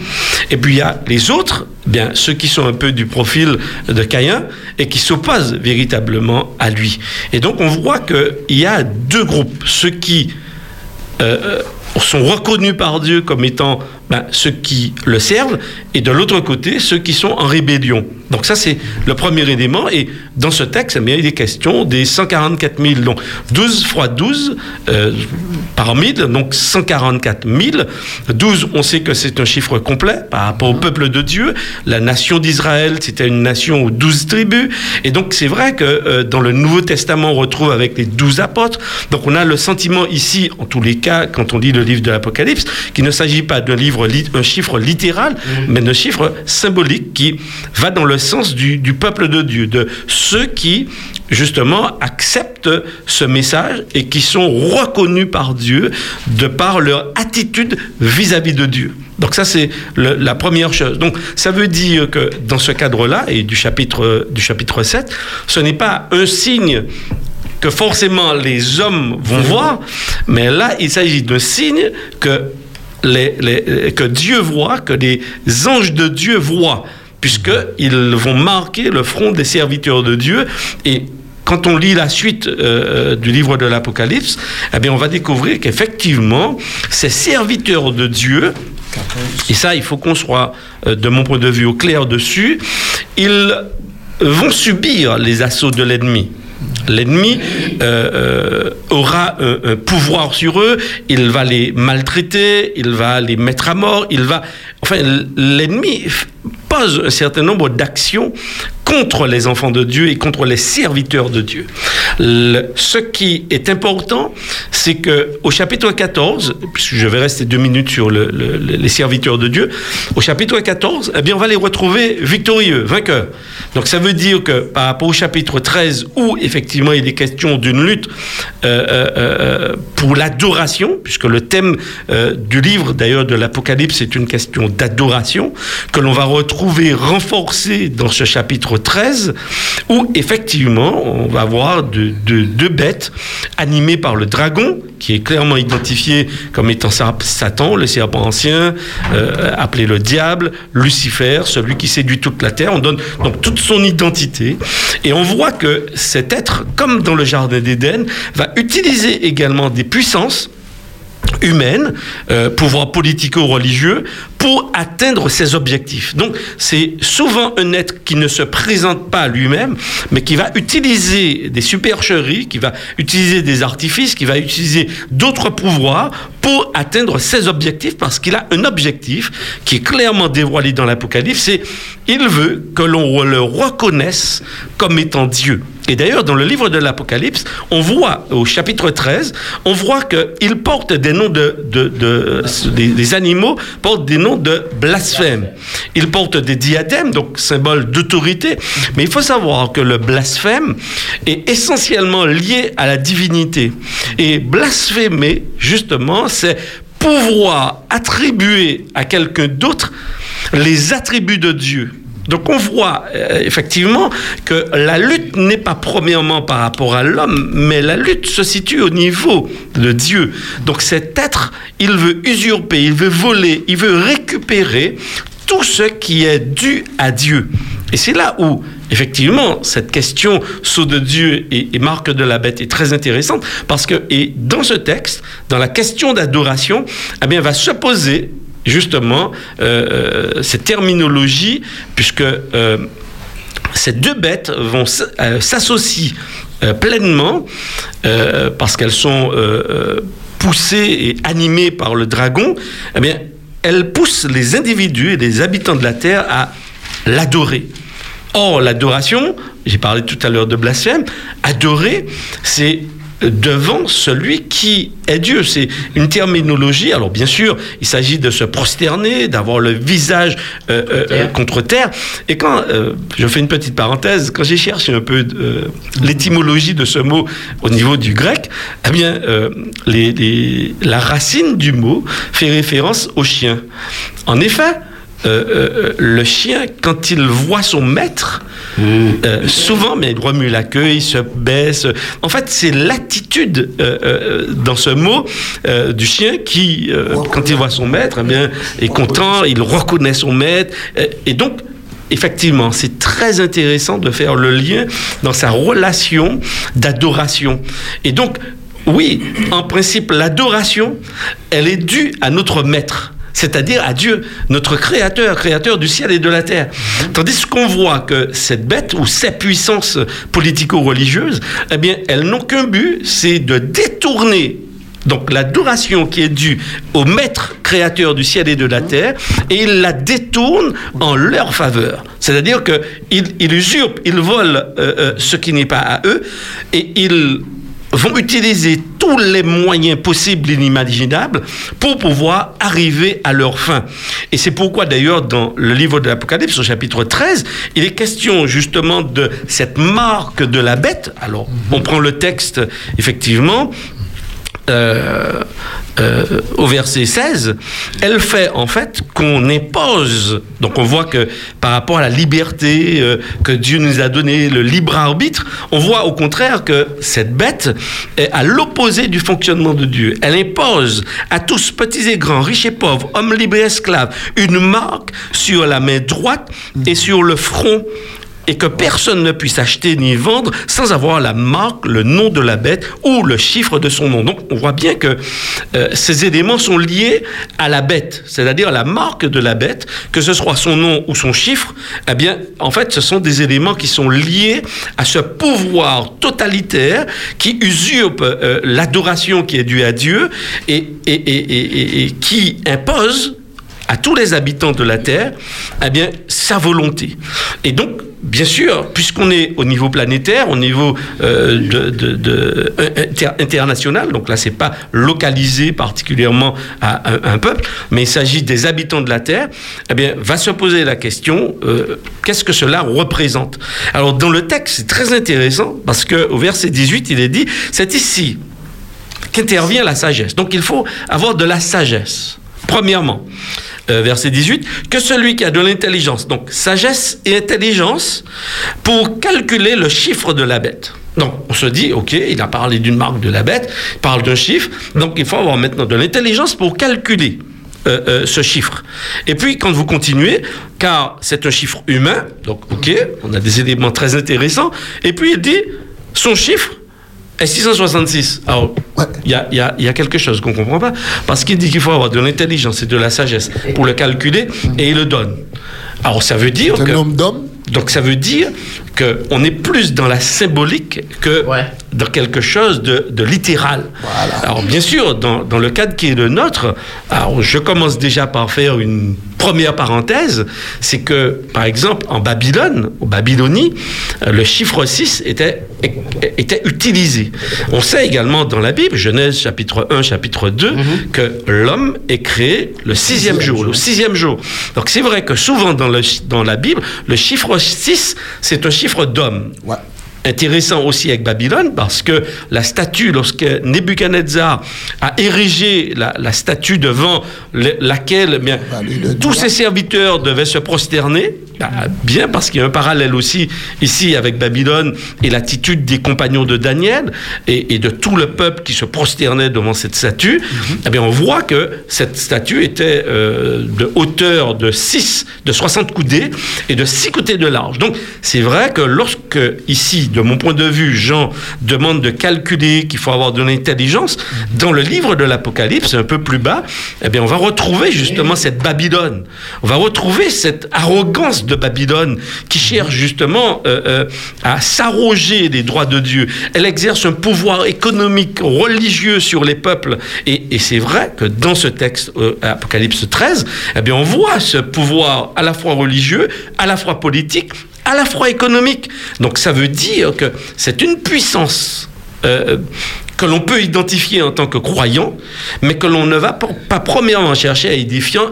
Et puis il y a les autres, eh bien, ceux qui sont un peu du profil de Caïn et qui s'opposent véritablement à lui. Et donc on voit qu'il y a deux groupes, ceux qui euh, euh, sont reconnus par Dieu comme étant ben, ceux qui le servent, et de l'autre côté, ceux qui sont en rébellion. Donc ça, c'est le premier élément. Et dans ce texte, il est question des 144 000. Donc 12 fois 12 euh, par 1000, donc 144 000. 12, on sait que c'est un chiffre complet par rapport au peuple de Dieu. La nation d'Israël, c'était une nation aux 12 tribus. Et donc c'est vrai que euh, dans le Nouveau Testament, on retrouve avec les 12 apôtres. Donc on a le sentiment ici, en tous les cas, quand on lit le livre de l'Apocalypse, qu'il ne s'agit pas d'un livre, un chiffre littéral, mais d'un chiffre symbolique qui va dans le sens du, du peuple de Dieu, de ceux qui, justement, acceptent ce message et qui sont reconnus par Dieu de par leur attitude vis-à-vis de Dieu. Donc ça, c'est la première chose. Donc ça veut dire que dans ce cadre-là, et du chapitre, du chapitre 7, ce n'est pas un signe que forcément les hommes vont voir, mais là, il s'agit d'un signe que, que Dieu voit, que les anges de Dieu voient, puisqu'ils vont marquer le front des serviteurs de Dieu. Et quand on lit la suite euh, du livre de l'Apocalypse, eh bien, on va découvrir qu'effectivement, ces serviteurs de Dieu, et ça, il faut qu'on soit, euh, de mon point de vue, au clair dessus, ils vont subir les assauts de l'ennemi. L'ennemi euh, euh, aura un, un pouvoir sur eux, il va les maltraiter, il va les mettre à mort, il va... Enfin, l'ennemi un certain nombre d'actions contre les enfants de Dieu et contre les serviteurs de Dieu. Ce qui est important, c'est que au chapitre 14, puisque je vais rester deux minutes sur le- le- le- les serviteurs de Dieu, au chapitre 14, eh bien, on va les retrouver victorieux, vainqueurs. Donc ça veut dire que par rapport au chapitre 13, où effectivement il est question d'une lutte euh, euh, euh, pour l'adoration, puisque le thème du livre d'ailleurs de l'Apocalypse est une question d'adoration, que l'on va retrouver renforcée dans ce chapitre 13, où effectivement on va voir deux, deux bêtes animées par le dragon, qui est clairement identifié comme étant Sa- Satan, le serpent ancien, euh, appelé le diable, Lucifer, celui qui séduit toute la terre. On donne donc toute son identité. Et on voit que cet être, comme dans le Jardin d'Éden, va utiliser également des puissances humaines, euh, pouvoir politico-religieux, pour atteindre ses objectifs. Donc, c'est souvent un être qui ne se présente pas lui-même, mais qui va utiliser des supercheries, qui va utiliser des artifices, qui va utiliser d'autres pouvoirs pour atteindre ses objectifs, parce qu'il a un objectif qui est clairement dévoilé dans l'Apocalypse, c'est il veut que l'on le reconnaisse comme étant Dieu. Et d'ailleurs, dans le livre de l'Apocalypse, on voit, au chapitre 13, on voit qu'il porte des noms de... de, de- des, animaux portent des noms de blasphème. Il porte des diadèmes, donc symbole d'autorité. Mais il faut savoir que le blasphème est essentiellement lié à la divinité. Et blasphémer, justement, c'est pouvoir attribuer à quelqu'un d'autre les attributs de Dieu. Donc on voit euh, effectivement que la lutte n'est pas premièrement par rapport à l'homme, mais la lutte se situe au niveau de Dieu. Donc cet être, il veut usurper, il veut voler, il veut récupérer tout ce qui est dû à Dieu. Et c'est là où, effectivement, cette question saut de Dieu et, marque de la bête est très intéressante, parce que, et dans ce texte, dans la question d'adoration, eh bien, va se poser justement euh, euh, cette terminologie, puisque euh, ces deux bêtes vont s'associer pleinement parce qu'elles sont poussées et animées par le dragon. Eh bien, elle pousse les individus et les habitants de la terre à l'adorer. Or, l'adoration, j'ai parlé tout à l'heure de blasphème, adorer, c'est devant celui qui est Dieu. C'est une terminologie. Alors bien sûr, il s'agit de se prosterner, d'avoir le visage euh, euh, euh, contre terre. Et quand, je fais une petite parenthèse, quand j'ai cherché un peu l'étymologie de ce mot au niveau du grec, eh bien, les, la racine du mot fait référence au chien. En effet, le chien, quand il voit son maître, euh, souvent, mais il remue la queue, il se baisse. En fait, c'est l'attitude euh, euh, dans ce mot du chien qui, quand il voit son maître, eh bien, est content, il reconnaît son maître. et donc, effectivement, c'est très intéressant de faire le lien dans sa relation d'adoration. Et donc, oui, en principe, l'adoration, elle est due à notre maître c'est-à-dire à Dieu, notre créateur, créateur du ciel et de la terre. Tandis qu'on voit que cette bête ou ces puissances politico-religieuses, eh bien, elles n'ont qu'un but, c'est de détourner donc l'adoration qui est due au maître créateur du ciel et de la terre, et ils la détournent en leur faveur. C'est-à-dire qu'ils ils usurpent, ils volent euh, euh, ce qui n'est pas à eux, et ils vont utiliser tous les moyens possibles et inimaginables pour pouvoir arriver à leur fin. Et c'est pourquoi d'ailleurs dans le livre de l'Apocalypse au chapitre 13, il est question justement de cette marque de la bête. Alors on prend le texte effectivement euh, euh, au verset 16, elle fait en fait qu'on impose. Donc on voit que par rapport à la liberté euh, que Dieu nous a donné, le libre arbitre, on voit au contraire que cette bête est à l'opposé du fonctionnement de Dieu. Elle impose à tous, petits et grands, riches et pauvres, hommes libres et esclaves, une marque sur la main droite et sur le front et que personne ne puisse acheter ni vendre sans avoir la marque, le nom de la bête ou le chiffre de son nom. Donc on voit bien que euh, ces éléments sont liés à la bête, c'est-à-dire la marque de la bête, que ce soit son nom ou son chiffre, eh bien en fait ce sont des éléments qui sont liés à ce pouvoir totalitaire qui usurpe euh, l'adoration qui est due à Dieu et, et, et, et qui impose à tous les habitants de la Terre, eh bien, sa volonté. Et donc, bien sûr, puisqu'on est au niveau planétaire, au niveau euh, international, donc là, c'est pas localisé particulièrement à un, peuple, mais il s'agit des habitants de la Terre, eh bien, va se poser la question euh, qu'est-ce que cela représente? Alors, dans le texte, c'est très intéressant parce que au verset 18, il est dit c'est ici qu'intervient la sagesse. Donc, il faut avoir de la sagesse. Premièrement, euh, verset 18, que celui qui a de l'intelligence, donc sagesse et intelligence, pour calculer le chiffre de la bête. Donc, on se dit, OK, il a parlé d'une marque de la bête, il parle d'un chiffre, donc il faut avoir maintenant de l'intelligence pour calculer euh, euh, ce chiffre. Et puis, quand vous continuez, car c'est un chiffre humain, donc OK, on a des éléments très intéressants, et puis il dit, son chiffre, et 666. Alors, il y, a, y, a, quelque chose qu'on ne comprend pas. Parce qu'il dit qu'il faut avoir de l'intelligence et de la sagesse pour le calculer, et il le donne. Alors, ça veut dire que. Donc, ça veut dire qu'on est plus dans la symbolique que dans quelque chose de, de littéral. Alors bien sûr, dans, dans, le cadre qui est le nôtre, alors je commence déjà par faire une première parenthèse, c'est que par exemple en Babylone, au Babylonie, le chiffre 6 était, était utilisé. On sait également dans la Bible, Genèse chapitre 1, chapitre 2, mhm. que l'homme est créé le sixième jour, le sixième jour. Donc c'est vrai que souvent dans, le, dans la Bible, le chiffre 6, c'est un chiffre chiffre d'hommes. Intéressant aussi avec Babylone parce que la statue, lorsque Nebuchadnezzar a érigé la, statue devant laquelle bien, tous ses serviteurs devaient se prosterner, bah, bien parce qu'il y a un parallèle aussi ici avec Babylone et l'attitude des compagnons de Daniel et, de tout le peuple qui se prosternait devant cette statue, mhm. eh bien on voit que cette statue était euh, de hauteur de 6, de 60 coudées et de 6 côtés de large. Donc c'est vrai que lorsque ici, de mon point de vue, Jean demande de calculer qu'il faut avoir de l'intelligence, dans le livre de l'Apocalypse, un peu plus bas, eh bien on va retrouver justement cette Babylone. On va retrouver cette arrogance de Babylone qui cherche justement euh, euh, à s'arroger des droits de Dieu. Elle exerce un pouvoir économique, religieux sur les peuples. Et, et c'est vrai que dans ce texte, euh, Apocalypse 13, eh bien, on voit ce pouvoir à la fois religieux, à la fois politique, à la fois économique. Donc ça veut dire que c'est une puissance euh, que l'on peut identifier en tant que croyant, mais que l'on ne va pas premièrement chercher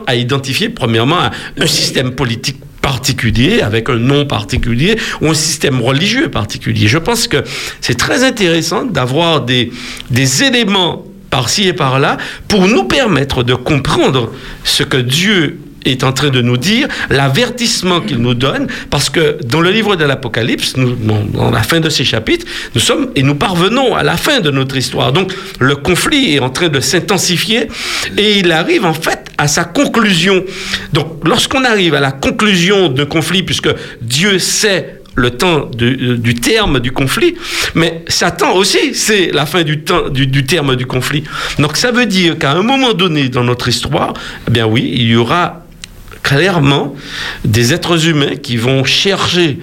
à identifier, premièrement un système politique particulier, avec un nom particulier, ou un système religieux particulier. Je pense que c'est très intéressant d'avoir des, des éléments par-ci et par-là pour nous permettre de comprendre ce que Dieu est en train de nous dire, l'avertissement qu'il nous donne, parce que dans le livre de l'Apocalypse, dans la fin de ces chapitres, nous sommes et nous parvenons à la fin de notre histoire. Donc le conflit est en train de s'intensifier et il arrive en fait à sa conclusion. Donc lorsqu'on arrive à la conclusion d'un conflit, puisque Dieu sait le temps du, du, terme du conflit, mais Satan aussi, c'est la fin du, temps, du, terme du conflit. Donc ça veut dire qu'à un moment donné dans notre histoire, eh bien oui, il y aura clairement des êtres humains qui vont chercher,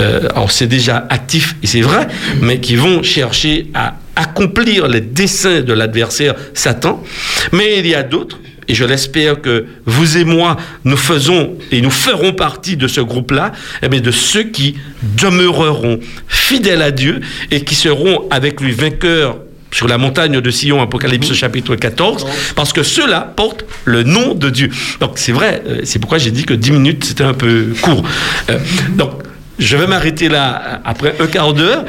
euh, alors c'est déjà actif et c'est vrai, mais qui vont chercher à accomplir les desseins de l'adversaire Satan. Mais il y a d'autres, et je l'espère que vous et moi, nous faisons et nous ferons partie de ce groupe-là, eh bien de ceux qui demeureront fidèles à Dieu et qui seront avec lui vainqueurs sur la montagne de Sion, Apocalypse chapitre 14, parce que ceux-là portent le nom de Dieu. Donc c'est vrai, c'est pourquoi j'ai dit que 10 minutes c'était un peu court. Euh, donc je vais m'arrêter là après un quart d'heure.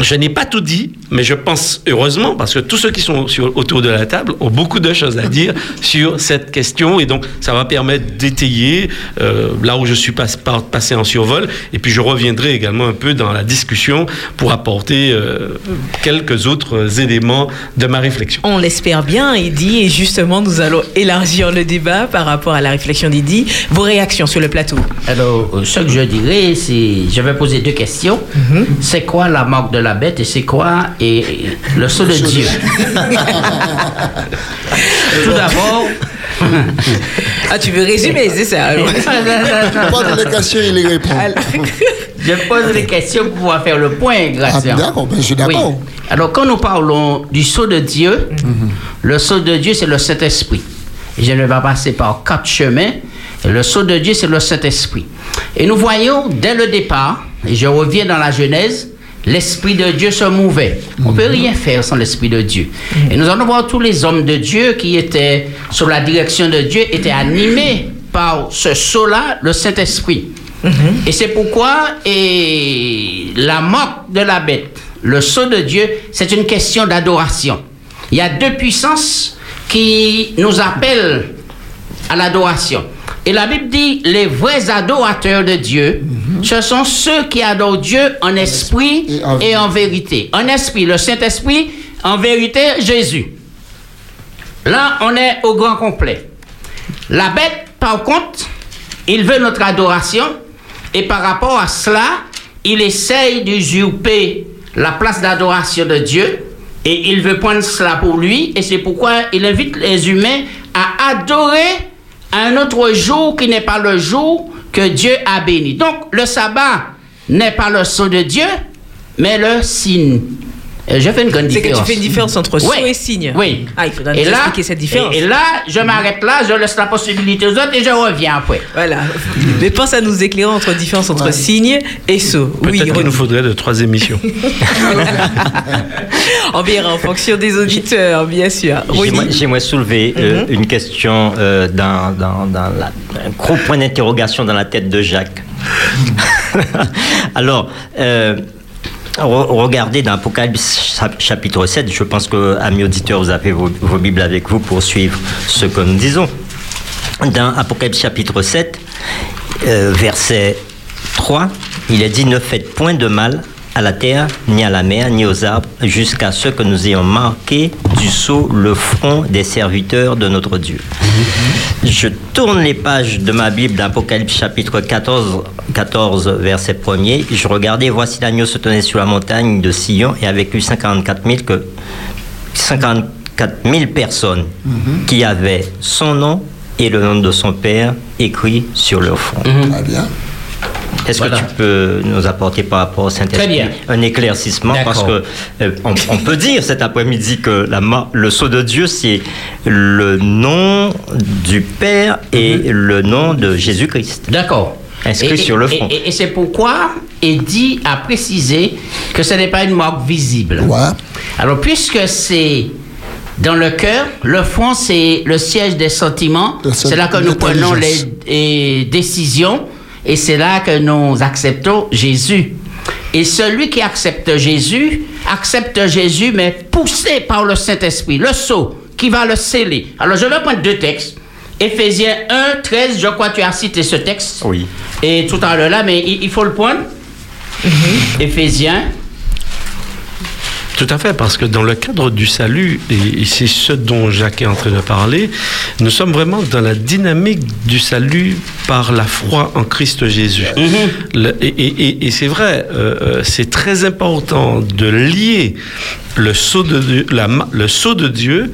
Je n'ai pas tout dit, mais je pense heureusement, parce que tous ceux qui sont sur, autour de la table ont beaucoup de choses à dire sur cette question, et donc ça va permettre d'étayer euh, là où je suis pas, pas, passé en survol, et puis je reviendrai également un peu dans la discussion pour apporter euh, quelques autres éléments de ma réflexion. On l'espère bien, Eddy, et justement nous allons élargir le débat par rapport à la réflexion d'Eddy. Vos réactions sur le plateau? Alors, ce que je dirais, c'est, je vais poser deux questions. Mm -hmm. C'est quoi la marque de la bête et c'est quoi et le sceau de Dieu. Tout d'abord. ah, tu veux résumer, c'est ça Pose les questions, il y répond. Je pose les questions pour pouvoir faire le point, Gracien. Ah, d'accord, ben, je suis d'accord. Oui. Alors, quand nous parlons du sceau de Dieu, mm -hmm. le sceau de Dieu, c'est le Saint-Esprit. Je ne vais passer par quatre chemins. Le sceau de Dieu, c'est le Saint-Esprit. Et nous voyons dès le départ, et je reviens dans la Genèse, l'Esprit de Dieu se mouvait. On ne peut rien faire sans l'Esprit de Dieu. Et nous allons voir tous les hommes de Dieu qui étaient sous la direction de Dieu, étaient animés par ce sceau-là, le Saint-Esprit. Mm -hmm. Et c'est pourquoi et la marque de la bête, le sceau de Dieu, c'est une question d'adoration. Il y a deux puissances qui nous appellent à l'adoration. Et la Bible dit, les vrais adorateurs de Dieu, mm -hmm. ce sont ceux qui adorent Dieu en esprit et en, et en vérité. En esprit, le Saint-Esprit, en vérité, Jésus. Là, on est au grand complet. La bête, par contre, il veut notre adoration, et par rapport à cela, il essaye d'usurper la place d'adoration de Dieu, et il veut prendre cela pour lui, et c'est pourquoi il invite les humains à adorer un autre jour qui n'est pas le jour que Dieu a béni. Donc le sabbat n'est pas le sceau de Dieu, mais le signe. Je fais une grande différence. C'est que tu fais une différence entre oui. sceau et signe. Oui. Ah, il faudra nous et là, expliquer cette différence. Et, et là, je m'arrête là, je laisse la possibilité aux autres et je reviens après. Voilà. Mais pense à nous éclairer entre différence entre ouais. signe et sceau. Peut-être oui, qu'il nous faudrait de trois émissions. On verra en fonction des auditeurs, bien sûr. J'aimerais soulever euh, mm -hmm. une question euh, dans, dans, dans la, un gros point d'interrogation dans la tête de Jacques. Alors, euh, regardez dans Apocalypse chapitre 7, je pense que, amis auditeurs, vous avez vos, Bibles avec vous pour suivre ce que nous disons. Dans Apocalypse chapitre 7, euh, verset 3, il est dit Ne faites point de mal à la terre, ni à la mer, ni aux arbres, jusqu'à ce que nous ayons marqué du sceau le front des serviteurs de notre Dieu. Je tourne les pages de ma Bible d'Apocalypse chapitre 14, 14, verset 1er. Je regardais, voici l'agneau se tenait sur la montagne de Sion et avec lui 54 000, que, 54 000 personnes mm -hmm. qui avaient son nom et le nom de son Père écrit sur leur front. Très bien. Est-ce Voilà. que tu peux nous apporter par rapport au Saint-Esprit un éclaircissement Parce que euh, on, on peut dire cet après-midi que la, le sceau de Dieu, c'est le nom du Père et le nom de Jésus-Christ. D'accord. Inscrit Et- sur le et- front. Et, et c'est pourquoi Eddie a précisé que ce n'est pas une marque visible. Ouais. Alors, puisque c'est dans le cœur, le front, c'est le siège des sentiments. C'est là que nous prenons les et décisions et c'est là que nous acceptons Jésus. Et celui qui accepte Jésus, accepte Jésus, mais poussé par le Saint-Esprit, le sceau qui va le sceller. Alors, je vais prendre deux textes. Éphésiens 1, 13, je crois que tu as cité ce texte. Oui. Et tout à l'heure là, mais il, il faut le prendre. Éphésiens. Tout à fait, parce que dans le cadre du salut, et c'est ce dont Jacques est en train de parler, nous sommes vraiment dans la dynamique du salut par la foi en Christ Jésus. Le- et et- et- et c'est vrai, euh, euh, c'est très important de lier le sceau de, Dieu- la ma- le sceau de Dieu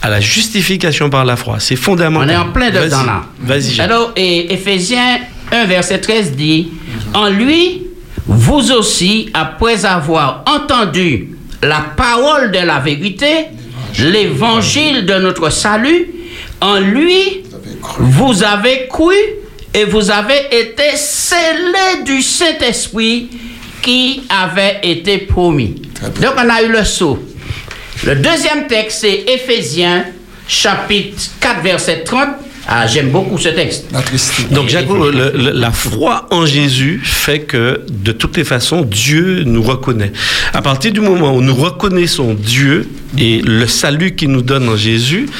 à la justification par la foi. C'est On fondamental. est en plein dedans là. Vas-y, Jacques. Alors, et Éphésiens 1, verset 13 dit En lui, vous aussi, après avoir entendu la parole de la vérité, l'évangile de notre salut, en lui, vous avez cru et vous avez été scellés du Saint-Esprit qui avait été promis. Donc, on a eu le sceau. Le deuxième texte, c'est Éphésiens, chapitre 4, verset 30. Ah, j'aime beaucoup ce texte. Donc, Jacques, le- le- la foi en Jésus fait que, de toutes les façons, Dieu nous reconnaît. À partir du moment où nous reconnaissons Dieu et le salut qu'il nous donne en Jésus,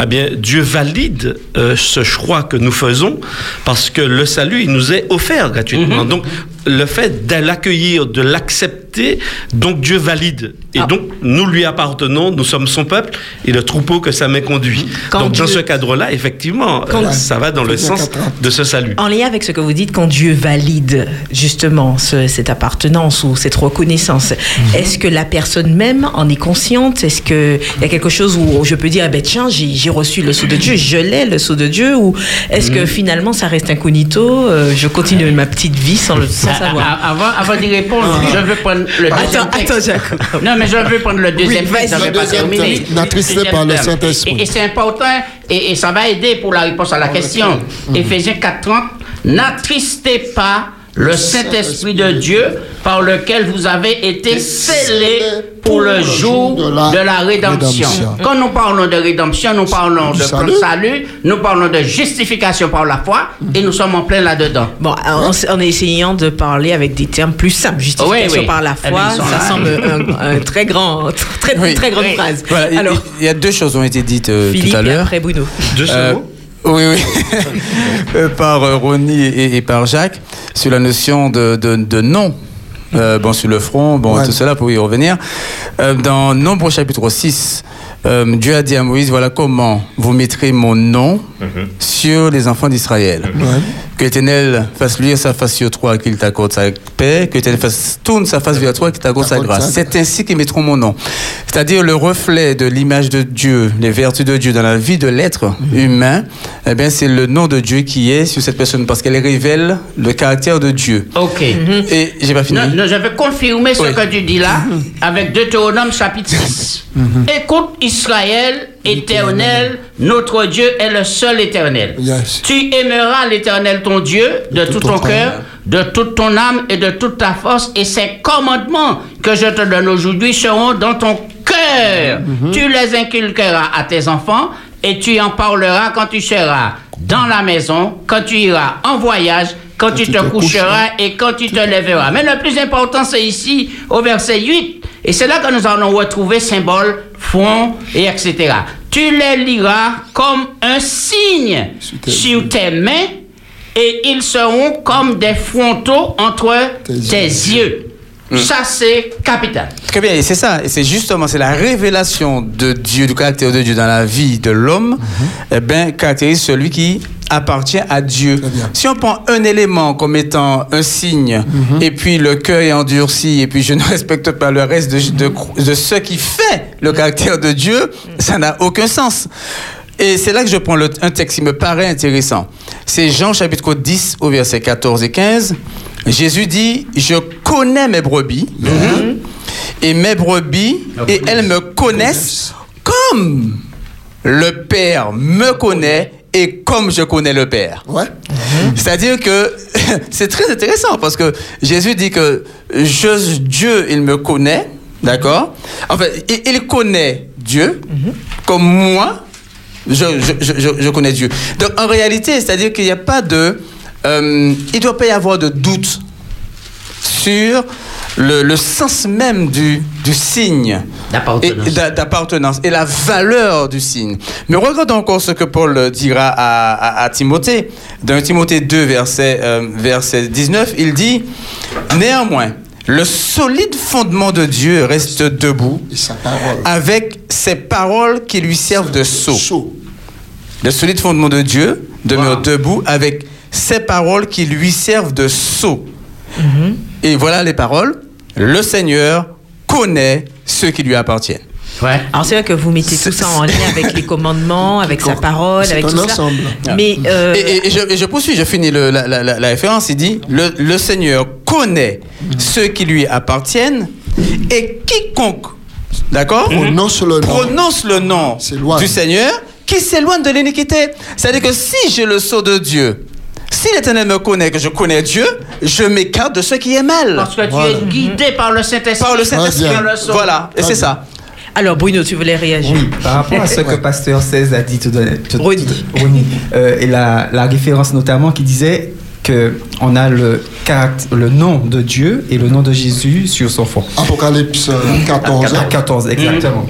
eh bien, Dieu valide euh, ce choix que nous faisons parce que le salut, il nous est offert gratuitement. Donc, le fait de l'accueillir, de l'accepter, donc Dieu valide. Et Ah. donc, nous lui appartenons, nous sommes son peuple et le troupeau que sa main conduit. Quand donc, dans Dieu- ce cadre-là, effectivement, Quand- euh, ça va dans le sens 4. de ce salut. En lien avec ce que vous dites, quand Dieu valide justement ce- cette appartenance ou cette reconnaissance, est-ce que la personne même en est consciente? Est-ce qu'il y a quelque chose où je peux dire, ah ben tiens, j'ai j'ai reçu le sceau de Dieu, je l'ai, le sceau de Dieu Ou est-ce que finalement ça reste incognito euh, Je continue ma petite vie sans, le, sans Ah, savoir? ah, Avant, avant d'y répondre, je veux prendre le deuxième Attends, texte. attends, Jacob. Non, mais je veux prendre le deuxième Oui, texte. Le pas deuxième texte, Deuxième par le. Saint-Esprit. Et, et c'est important, et, et ça va aider pour la réponse à la question. Éphésiens 4.30, n'attristez pas le Saint-Esprit de Dieu par lequel vous avez été scellés pour le jour de la rédemption. rédemption. Quand nous parlons de rédemption, nous parlons de salut. salut, nous parlons de justification par la foi, et nous sommes en plein là-dedans. Bon, en, en essayant de parler avec des termes plus simples, justification Oui, oui. par la Eh foi, bien, ça là. semble un, un très grand, très, Oui. très grande Oui. phrase. Voilà, Alors, il y a deux choses qui ont été dites euh, Philippe tout à et l'heure. après Bruno. Deux Euh, oui, oui. Euh, par euh, Ronnie et, et par Jacques, sur la notion de, de, de nom. Euh, bon, sur le front, bon, Ouais. tout cela pour y revenir. Euh, dans Nombre chapitre 6, euh, Dieu a dit à Moïse, voilà comment vous mettrez mon nom sur les enfants d'Israël. Que l'Éternel fasse luire sa face sur toi, qu'il t'accorde sa paix, que l'Éternel fasse tourne sa face vers toi, qu'il t'accorde sa grâce. C'est ainsi qu'ils mettront mon nom. C'est-à-dire le reflet de l'image de Dieu, les vertus de Dieu dans la vie de l'être humain, eh bien, c'est le nom de Dieu qui est sur cette personne parce qu'elle révèle le caractère de Dieu. OK. Et j'ai pas fini. Non, non, je vais confirmer ce que tu dis là avec Deutéronome chapitre 6. Écoute Israël, éternel, notre Dieu est le seul éternel. Yes. Tu aimeras l'éternel ton Dieu de tout, ton cœur, de toute ton âme et de toute ta force et ces commandements que je te donne aujourd'hui seront dans ton cœur. Tu les inculqueras à tes enfants et tu en parleras quand tu seras dans la maison, quand tu iras en voyage, quand, tu, tu te te coucheras et quand tu te lèveras. Mais le plus important, c'est ici, au verset 8. Et c'est là que nous allons retrouver symbole, front, et etc. Tu les liras comme un signe Sur tes sur tes mains et ils seront comme des frontaux entre Tes tes, yeux. yeux. Ça, c'est capital. Très bien, et c'est ça, et c'est justement, c'est la révélation de Dieu, du caractère de Dieu dans la vie de l'homme, eh bien, caractérise celui qui appartient à Dieu. Si on prend un élément comme étant un signe, et puis le cœur est endurci, et puis je ne respecte pas le reste de, de, de ce qui fait le caractère de Dieu, ça n'a aucun sens. Et c'est là que je prends le- un texte qui me paraît intéressant. C'est Jean chapitre 10 au verset 14 et 15. Jésus dit, je connais mes brebis et mes brebis et elles me connaissent comme le Père me connaît et comme je connais le Père. Ouais. C'est-à-dire que c'est très intéressant parce que Jésus dit que je, Dieu, il me connaît, d'accord? En fait, il, il connaît Dieu comme moi, je, je- je- je- je connais Dieu. Donc en réalité, c'est-à-dire qu'il n'y a pas de... euh, il ne doit pas y avoir de doute sur le, le sens même du, du signe D'appartenance. et la valeur du signe. Mais regardons encore ce que Paul dira à, à- à Timothée. Dans Timothée 2, verset, euh, verset 19, il dit Néanmoins, le solide fondement de Dieu reste debout sa avec ses paroles qui lui servent de sceau. Le solide fondement de Dieu demeure Wow. debout avec ses paroles qui lui servent de sceau. Et voilà les paroles. Le Seigneur connaît ceux qui lui appartiennent. Ouais. Alors c'est vrai que vous mettez tout ça en lien avec les commandements, avec sa parole, avec tout ensemble. ça. Mais euh, Et, et- et je, et je poursuis, je finis le- la, la- la- la référence. Il dit le, le Seigneur connaît ceux qui lui appartiennent et quiconque, d'accord? Prononce le nom. prononce le nom du Seigneur qui s'éloigne de l'iniquité. C'est-à-dire que si j'ai le sceau de Dieu, si l'Éternel me connaît, que je connais Dieu, je m'écarte de ce qui est mal. Parce que tu Voilà. es guidé par le Saint-Esprit. Par le Saint-Esprit. Voilà, et c'est ça. alors Bruno, tu voulais réagir Oui, par rapport à ce que Pasteur 16 a dit tout à l'heure. euh, et la, la référence notamment qui disait que on a le, nom de Dieu et le nom de Jésus sur son front. Apocalypse euh, 14. À 14, exactement.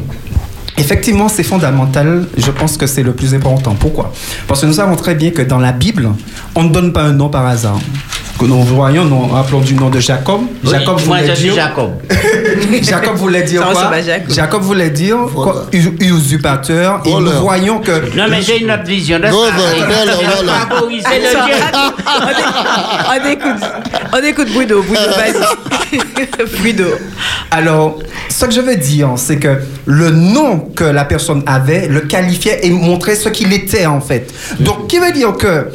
Effectivement, c'est fondamental. Je pense que c'est le plus important. Pourquoi? Parce que nous savons très bien que dans la Bible, on ne donne pas un nom par hasard. Que nous voyons, nous rappelons du nom de Jacob. Oui, Jacob moi, voulait je suis dire. Jacob. Jacob voulait dire Ça quoi? Jacob. Jacob voulait dire Voilà. usurpateur. Et nous voyons que. Non, mais j'ai une autre vision de ça. Voilà, on, écoute, on écoute Bruno. Bruno, vas-y. Bruno. Alors, ce que je veux dire, c'est que le nom que la personne avait le qualifiait et montrait ce qu'il était en fait. Donc, qui veut dire que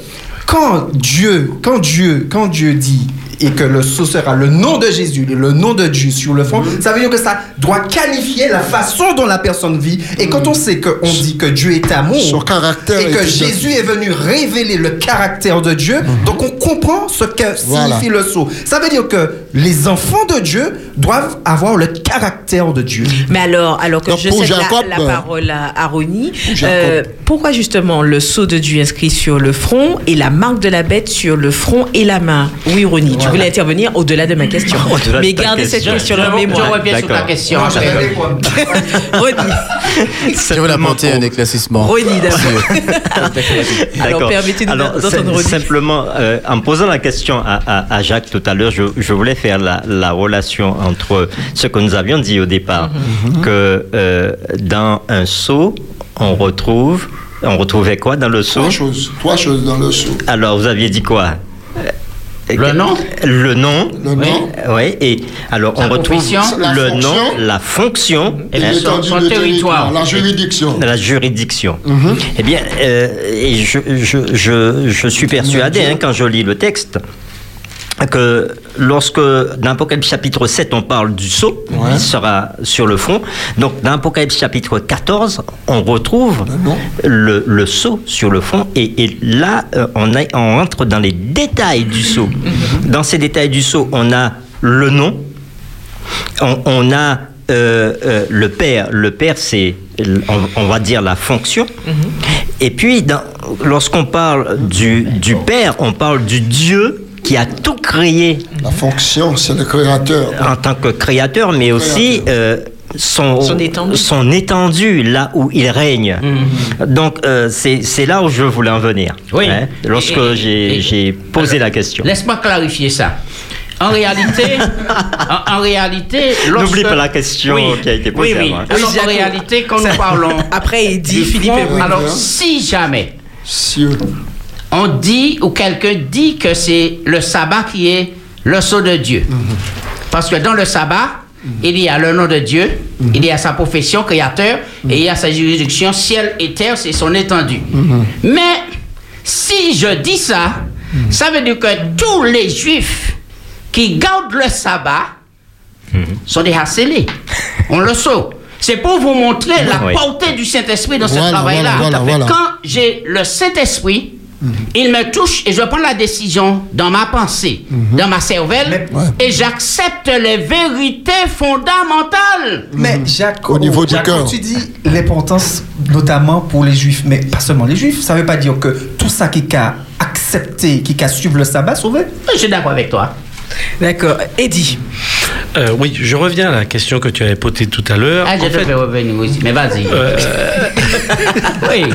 quand Dieu, quand Dieu, quand Dieu dit et que le sceau sera le nom de Jésus, le nom de Dieu sur le front, ça veut dire que ça doit qualifier la façon dont la personne vit. Et quand on sait qu'on dit que Dieu est amour, Son caractère et que est Jésus est venu révéler le caractère de Dieu, donc on comprend ce que Voilà. signifie le sceau. Ça veut dire que les enfants de Dieu doivent avoir le caractère de Dieu. Mais alors, alors que Donc, je cède Jacob, la, la parole à, à Ronnie, euh, pourquoi justement le sceau de Dieu inscrit sur le front et la marque de la bête sur le front et la main? Oui, Ronnie, tu voulais intervenir au-delà de ma question. Mais gardez cette question. Je, en je mémoire. reviens sur ta D'accord. question. Ronnie, Je vais apporter un éclaircissement. Ronnie d'abord. Alors permettez-nous d'entendre Ronnie. Simplement, euh, en posant la question à, à- à Jacques tout à l'heure, je, je voulais faire la, la relation entre ce que nous avions dit au départ, Mhm. que euh, dans un seau, on retrouve, on retrouvait quoi dans le seau? Trois choses. Trois choses dans le sceau. Alors, vous aviez dit quoi? Le nom Le nom. Le nom. Oui, et alors Sa on retrouve le fonction. nom, la fonction, Et Et son- son territoire. La juridiction. la juridiction. Mhm. Eh bien, euh, et je, je, je, je suis persuadé, hein, quand je lis le texte, que lorsque dans Apocalypse chapitre 7, on parle du sceau, Ouais. il sera sur le front. Donc, dans Apocalypse chapitre 14, on retrouve Le nom. le, le sceau sur le front. Et, et là, euh, on, a- on entre dans les détails du sceau. Dans ces détails du sceau, on a le nom, on, on a euh, euh, le père. Le père, c'est, on, on va dire, la fonction. Et puis, lorsqu'on parle du, du père, on parle du Dieu qui a tout créé La fonction, c'est le créateur. en tant que créateur, mais aussi euh, son, Son étendue. son étendue, là où il règne. Donc, euh, c'est c'est là où je voulais en venir. Oui. hein, lorsque j'ai posé la question. Laisse-moi clarifier ça. En réalité, en, en réalité, N'oublie pas la question qui a été posée Oui, oui. avant. Alors, Oui, en réalité, quand nous parlons Après, il dit Philippe alors si jamais Cieux. On dit ou quelqu'un dit que c'est le sabbat qui est le sceau de Dieu. Parce que dans le sabbat, il y a le nom de Dieu, il y a sa profession, créateur, et il y a sa juridiction, ciel et terre, c'est son étendue. Mais si je dis ça, ça veut dire que tous les juifs qui gardent le sabbat sont des harcelés. On le sait. C'est pour vous montrer la Oui. portée du Saint-Esprit dans ce travail-là. voilà, voilà, voilà. Quand j'ai le Saint-Esprit, il me touche et je prends la décision dans ma pensée, dans ma cervelle, Ouais. et j'accepte les vérités fondamentales. Mais Jacques, Au niveau du Jacques, cœur. quand tu dis l'importance notamment pour les juifs, mais pas seulement les juifs, ça veut pas dire que tout ça qui a accepté, qui a suivi le sabbat sauvé. Je suis d'accord avec toi. D'accord. Eddie. Euh, oui, je reviens à la question que tu avais posée tout à l'heure. Ah, je En te fait, fais revenir aussi, mais vas-y. oui.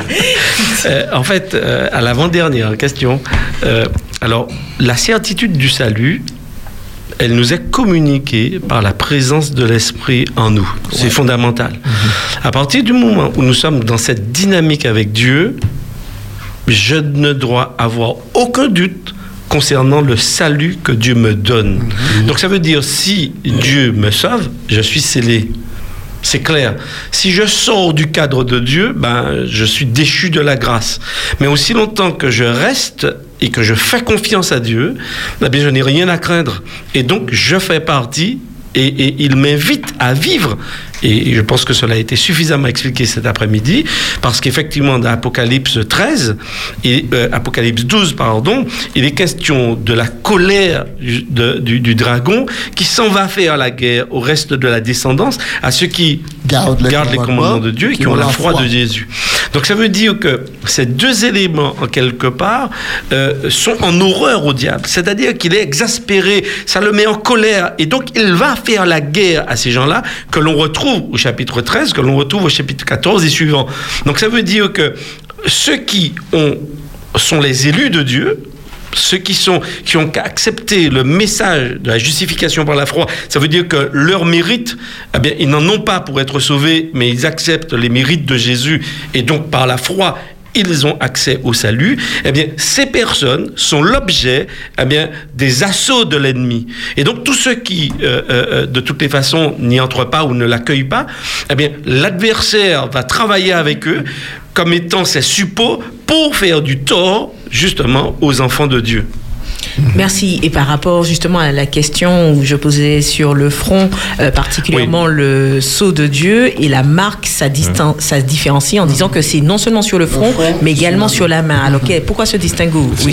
Euh, en fait, euh, à l'avant-dernière question, euh, alors la certitude du salut, elle nous est communiquée par la présence de l'Esprit en nous. C'est fondamental. À partir du moment où nous sommes dans cette dynamique avec Dieu, je ne dois avoir aucun doute concernant le salut que Dieu me donne. Donc ça veut dire, si Dieu me sauve, je suis scellé. C'est clair. Si je sors du cadre de Dieu, ben, je suis déchu de la grâce. Mais aussi longtemps que je reste et que je fais confiance à Dieu, eh bien, je n'ai rien à craindre. Et donc, je fais partie et, et il m'invite à vivre. Et je pense que cela a été suffisamment expliqué cet après-midi, parce qu'effectivement, dans Apocalypse 13, et, euh, Apocalypse 12, pardon, il est question de la colère du, de- du- du dragon qui s'en va faire la guerre au reste de la descendance, à ceux qui les gardent les commandements, commandements de Dieu et qui, ont la foi, de Jésus. Donc ça veut dire que ces deux éléments, en quelque part, euh, sont en horreur au diable. C'est-à-dire qu'il est exaspéré, ça le met en colère. Et donc il va faire la guerre à ces gens-là que l'on retrouve au chapitre 13, que l'on retrouve au chapitre 14 et suivant. Donc ça veut dire que ceux qui ont, sont les élus de Dieu, ceux qui, sont, qui ont accepté le message de la justification par la foi, ça veut dire que leur mérite, eh bien, ils n'en ont pas pour être sauvés, mais ils acceptent les mérites de Jésus. Et donc par la foi, ils ont accès au salut, eh bien, ces personnes sont l'objet eh bien, des assauts de l'ennemi. Et donc, tous ceux qui, euh, euh, de toutes les façons, n'y entrent pas ou ne l'accueillent pas, eh bien, l'adversaire va travailler avec eux comme étant ses suppôts pour faire du tort, justement, aux enfants de Dieu. Merci. Et par rapport justement à la question où je posais sur le front, euh, particulièrement le sceau de Dieu et la marque, ça, distin- ça se différencie en disant que c'est non seulement sur le front, mais également sur la main. Alors que- pourquoi ce distinguo Oui,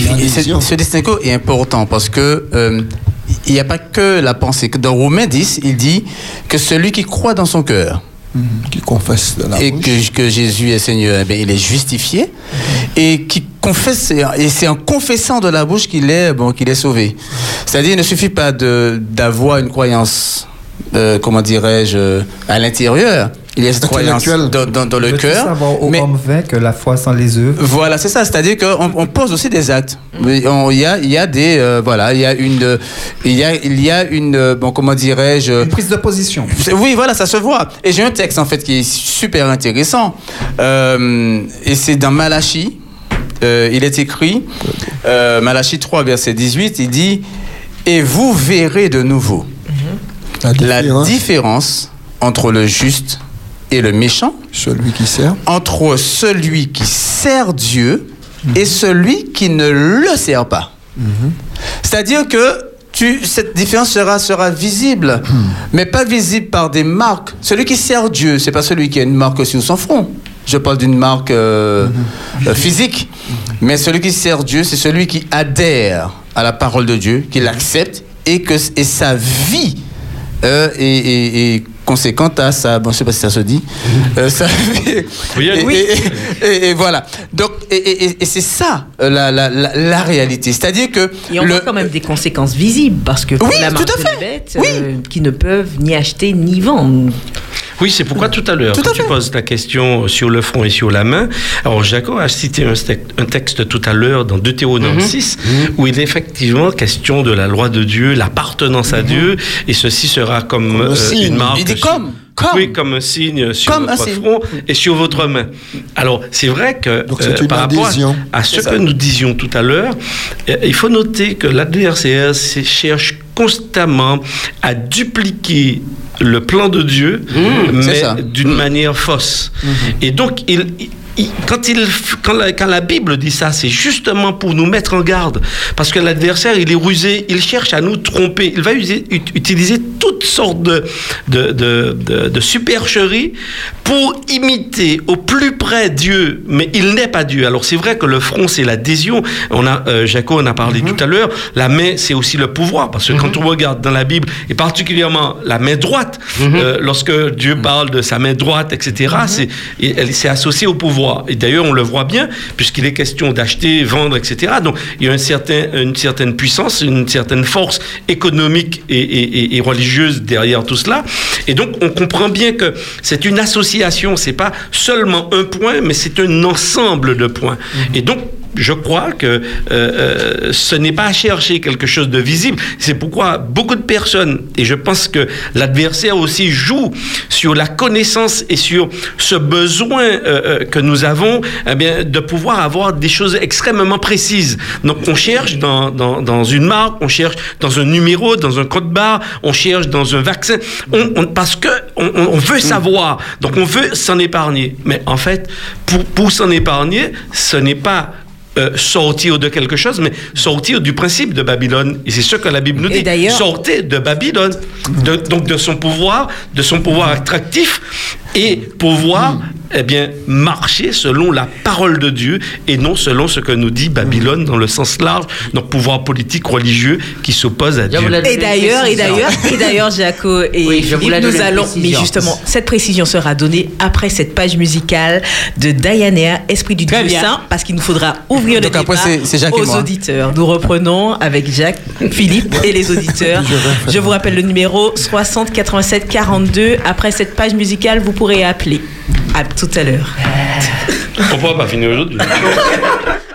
ce distinguo est important parce que euh, il n'y a pas que la pensée. Dans Romains 10, il dit que celui qui croit dans son cœur qui confesse de la et que, que Jésus est Seigneur, eh bien, il est justifié et qui confesse et c'est en confessant de la bouche qu'il est bon qu'il est sauvé. C'est-à-dire il ne suffit pas de d'avoir une croyance euh, comment dirais-je à l'intérieur. Il y a cette croyance dans, dans- dans le cœur. savoir au mais- homme vainc la foi sans les œuvres? voilà, c'est ça. C'est-à-dire qu'on on pose aussi des actes. Il y a, il y a des, euh, voilà, il y a une, euh, il y a, il y a une, euh, bon, comment dirais-je, Une prise de position. oui, voilà, ça se voit. Et j'ai un texte en fait qui est super intéressant. Euh, et c'est dans Malachie. Euh, il est écrit, euh, Malachie 3, verset 18, il dit Et vous verrez de nouveau La la différence, différence entre le juste et le méchant, celui qui sert. entre celui qui sert Dieu et celui qui ne le sert pas. C'est-à-dire que tu, cette différence sera, sera visible, mais pas visible par des marques. Celui qui sert Dieu, c'est pas celui qui a une marque sur son front. Je parle d'une marque euh, euh, physique. Mais celui qui sert Dieu, c'est celui qui adhère à la parole de Dieu, qui l'accepte et que et sa vie euh, est, est- est conséquente à sa. Bon, je sais pas si ça se dit. Euh. Oui, et, oui. et- et- et voilà. Donc, et, et- et- et c'est ça euh, la, la, la, la réalité. C'est-à-dire que Et on le- voit quand même des conséquences visibles parce que Oui, la tout à fait. des bêtes Oui. euh, qui ne peuvent ni acheter ni vendre. Oui, c'est pourquoi tout à l'heure, quand tu poses ta question sur le front et sur la main, alors Jacob a cité un, texte tout à l'heure dans Deutéronome 6, où il est effectivement question de la loi de Dieu, l'appartenance à Dieu, et ceci sera comme, euh, une marque. Comme, comme. Oui, comme un signe sur Comme votre front et sur votre main. Alors, c'est vrai que euh, Donc, par rapport à, ce ça. que nous disions tout à l'heure, euh, il faut noter que l'adversaire c'est- cherche constamment à dupliquer le plan de Dieu, Mmh, mais d'une manière fausse. Et donc, il, il- quand, il, quand, la, quand la Bible dit ça, c'est justement pour nous mettre en garde. Parce que l'adversaire, il est rusé, il cherche à nous tromper. Il va user- utiliser toutes sortes de, de, de, de- de supercheries pour imiter au plus près Dieu. Mais il n'est pas Dieu. Alors, c'est vrai que le front, c'est l'adhésion. On a, euh, Jaco en a parlé tout à l'heure. La main, c'est aussi le pouvoir. Parce que quand on regarde dans la Bible, et particulièrement la main droite, euh, lorsque Dieu parle de sa main droite, etc., c'est, et elle s'est associée au pouvoir. Et d'ailleurs, on le voit bien, puisqu'il est question d'acheter, vendre, etc. Donc, il y a un certain, une certaine puissance, une certaine force économique et, et- et- et religieuse derrière tout cela. Et donc, on comprend bien que c'est une association, c'est pas seulement un point, mais c'est un ensemble de points. Et donc, je crois que euh, euh, ce n'est pas chercher quelque chose de visible. C'est pourquoi beaucoup de personnes, et je pense que l'adversaire aussi joue sur la connaissance et sur ce besoin euh, euh, que nous avons eh bien, de pouvoir avoir des choses extrêmement précises. Donc on cherche dans, dans, dans une marque, on cherche dans un numéro, dans un code barre, on cherche dans un vaccin, on, on- parce que on, on- on veut savoir. Donc on veut s'en épargner. Mais en fait, pour, pour s'en épargner, ce n'est pas euh, sortir de quelque chose, mais sortir du principe de Babylone. Et c'est ce que la Bible nous dit. Sortez de Babylone, de- donc de son pouvoir, de son pouvoir attractif, et pouvoir eh bien, marcher selon la parole de Dieu et non selon ce que nous dit Babylone dans le sens large, donc pouvoir politique, religieux qui s'oppose à Je Dieu. Et d'ailleurs, et d'ailleurs, et d'ailleurs, Jaco et Oui, je Philippe, nous allons. précision. Mais justement, cette précision sera donnée après cette page musicale de Diana, Esprit du Très Dieu bien. Saint, parce qu'il nous faudra ouvrir le après, débat c'est- c'est aux auditeurs. Nous reprenons avec Jacques, Philippe et les auditeurs. Je vous rappelle le numéro 60 87 42. Après cette page musicale, vous pourrez appeler. À tout à l'heure. On pourra pas finir aujourd'hui?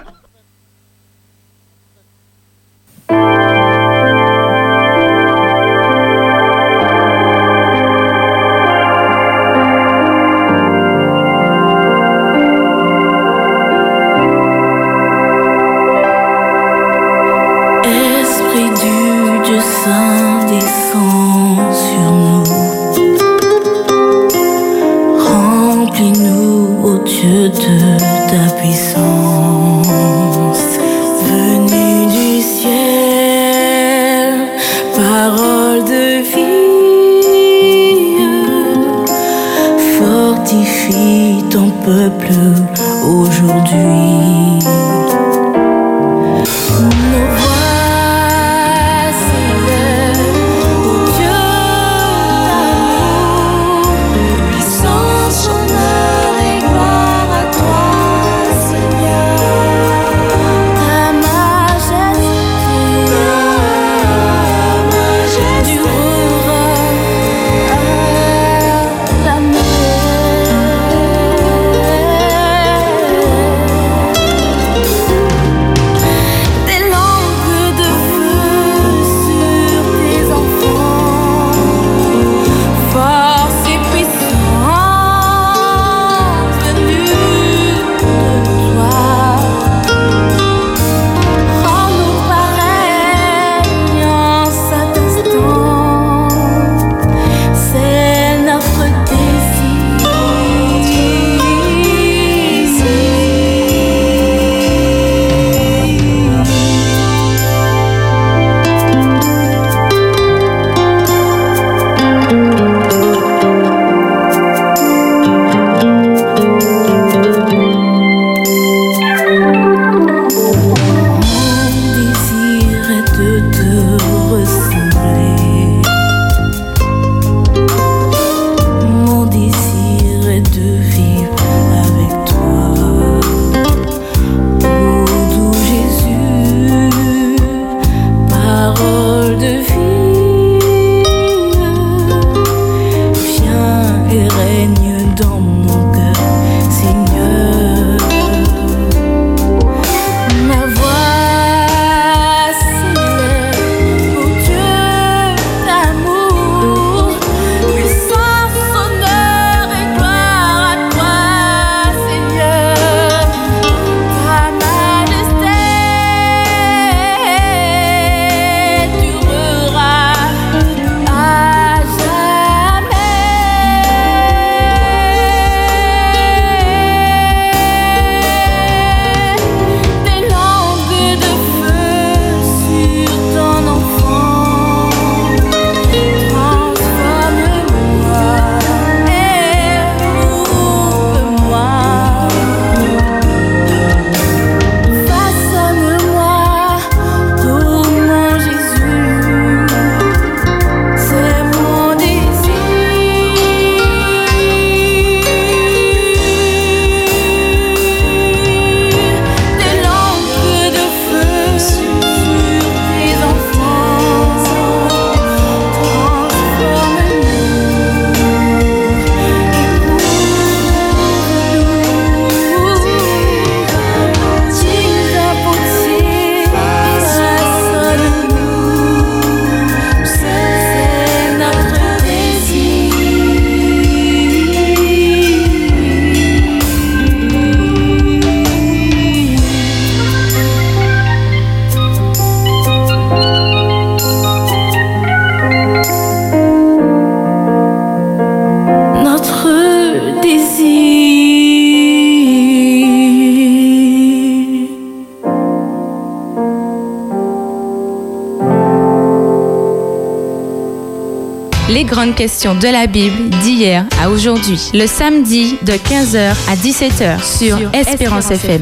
questions de la Bible d'hier à aujourd'hui. Le samedi de 15h à 17h sur, Espérance, FM.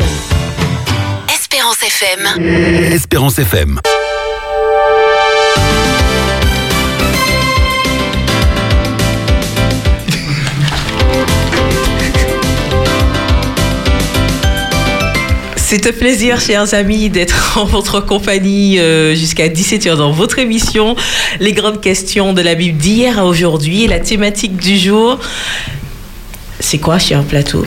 Espérance FM. Espérance FM. C'est un plaisir, chers amis, d'être en votre compagnie euh, jusqu'à 17h dans votre émission. Les grandes questions de la Bible d'hier à aujourd'hui. La thématique du jour, c'est quoi, cher plateau?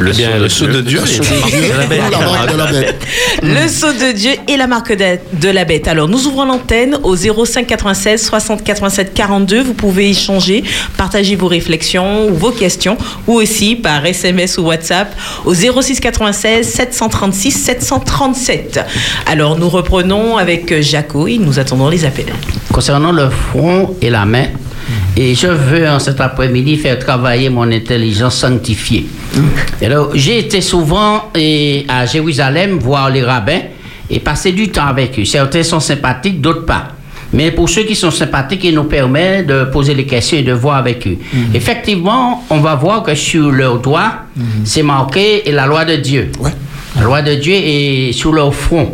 Le, bien, le sceau de Dieu, Le sceau de la bête. Le sceau de Dieu et la marque de, de la bête. Alors, nous ouvrons l'antenne au 05 96 60 87 42. Vous pouvez échanger, partager vos réflexions ou vos questions, ou aussi par SMS ou WhatsApp au 06 96 736 737. Alors, nous reprenons avec Jaco et nous attendons les appels. Concernant le front et la main, et je veux en cet après-midi faire travailler mon intelligence sanctifiée. Alors, j'ai été souvent à Jérusalem voir les rabbins et passer du temps avec eux. Certains sont sympathiques, d'autres pas. Mais pour ceux qui sont sympathiques, il nous permet de poser les questions et de voir avec eux. Effectivement, on va voir que sur leur doigt, c'est marqué la loi de Dieu. La loi de Dieu est sur leur front.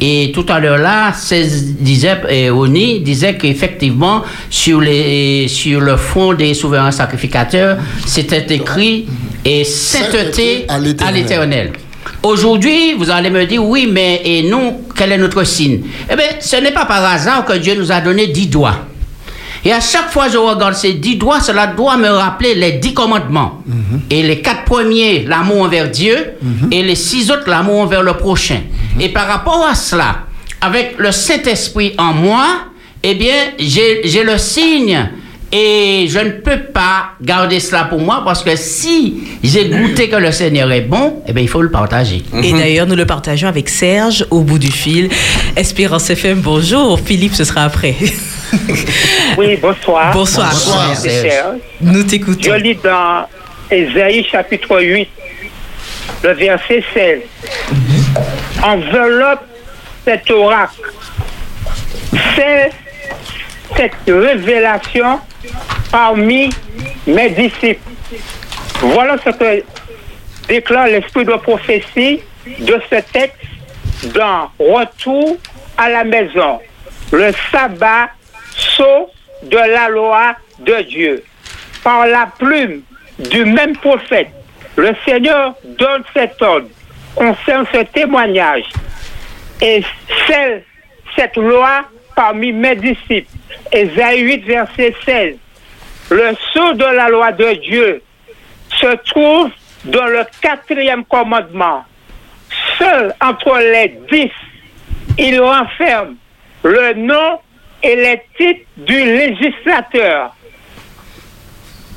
Et tout à l'heure là, 16 disait, et Oni disait qu'effectivement, sur, les, sur le front des souverains sacrificateurs, c'était écrit et sainteté à l'éternel. Aujourd'hui, vous allez me dire, oui, mais et nous, quel est notre signe? Eh bien, ce n'est pas par hasard que Dieu nous a donné dix doigts. Et à chaque fois que je regarde ces dix doigts, cela doit me rappeler les dix commandements. Et les quatre premiers, l'amour envers Dieu, et les six autres, l'amour envers le prochain. Et par rapport à cela, avec le Saint-Esprit en moi, eh bien, j'ai le signe et je ne peux pas garder cela pour moi parce que si j'ai goûté que le Seigneur est bon, eh bien, il faut le partager. Et d'ailleurs, nous le partageons avec Serge au bout du fil. Espérance FM, bonjour. Philippe, ce sera après. oui, bonsoir. Bonsoir. Bonsoir, Serge. Nous t'écoutons. Je lis dans Ésaïe chapitre 8, le verset 16. Enveloppe cet oracle. C'est cette révélation parmi mes disciples. Voilà ce que déclare l'esprit de prophétie de ce texte dans Retour à la maison, le sabbat saut de la loi de Dieu. Par la plume du même prophète, le Seigneur donne cet ordre concerne ce témoignage et celle, cette loi parmi mes disciples. Ésaïe 8, verset 16. Le sceau de la loi de Dieu se trouve dans le quatrième commandement. Seul entre les dix, il renferme le nom et les titres du législateur.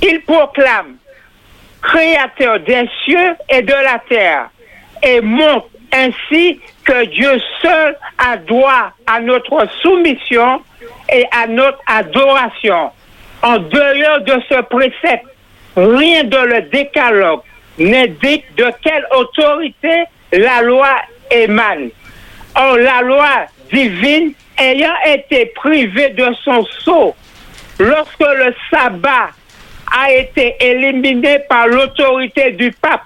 Il proclame créateur des cieux et de la terre et montre ainsi que Dieu seul a droit à notre soumission et à notre adoration. En dehors de ce précepte, rien de le décalogue n'indique de quelle autorité la loi émane. Or, la loi divine ayant été privée de son sceau, lorsque le sabbat a été éliminé par l'autorité du pape,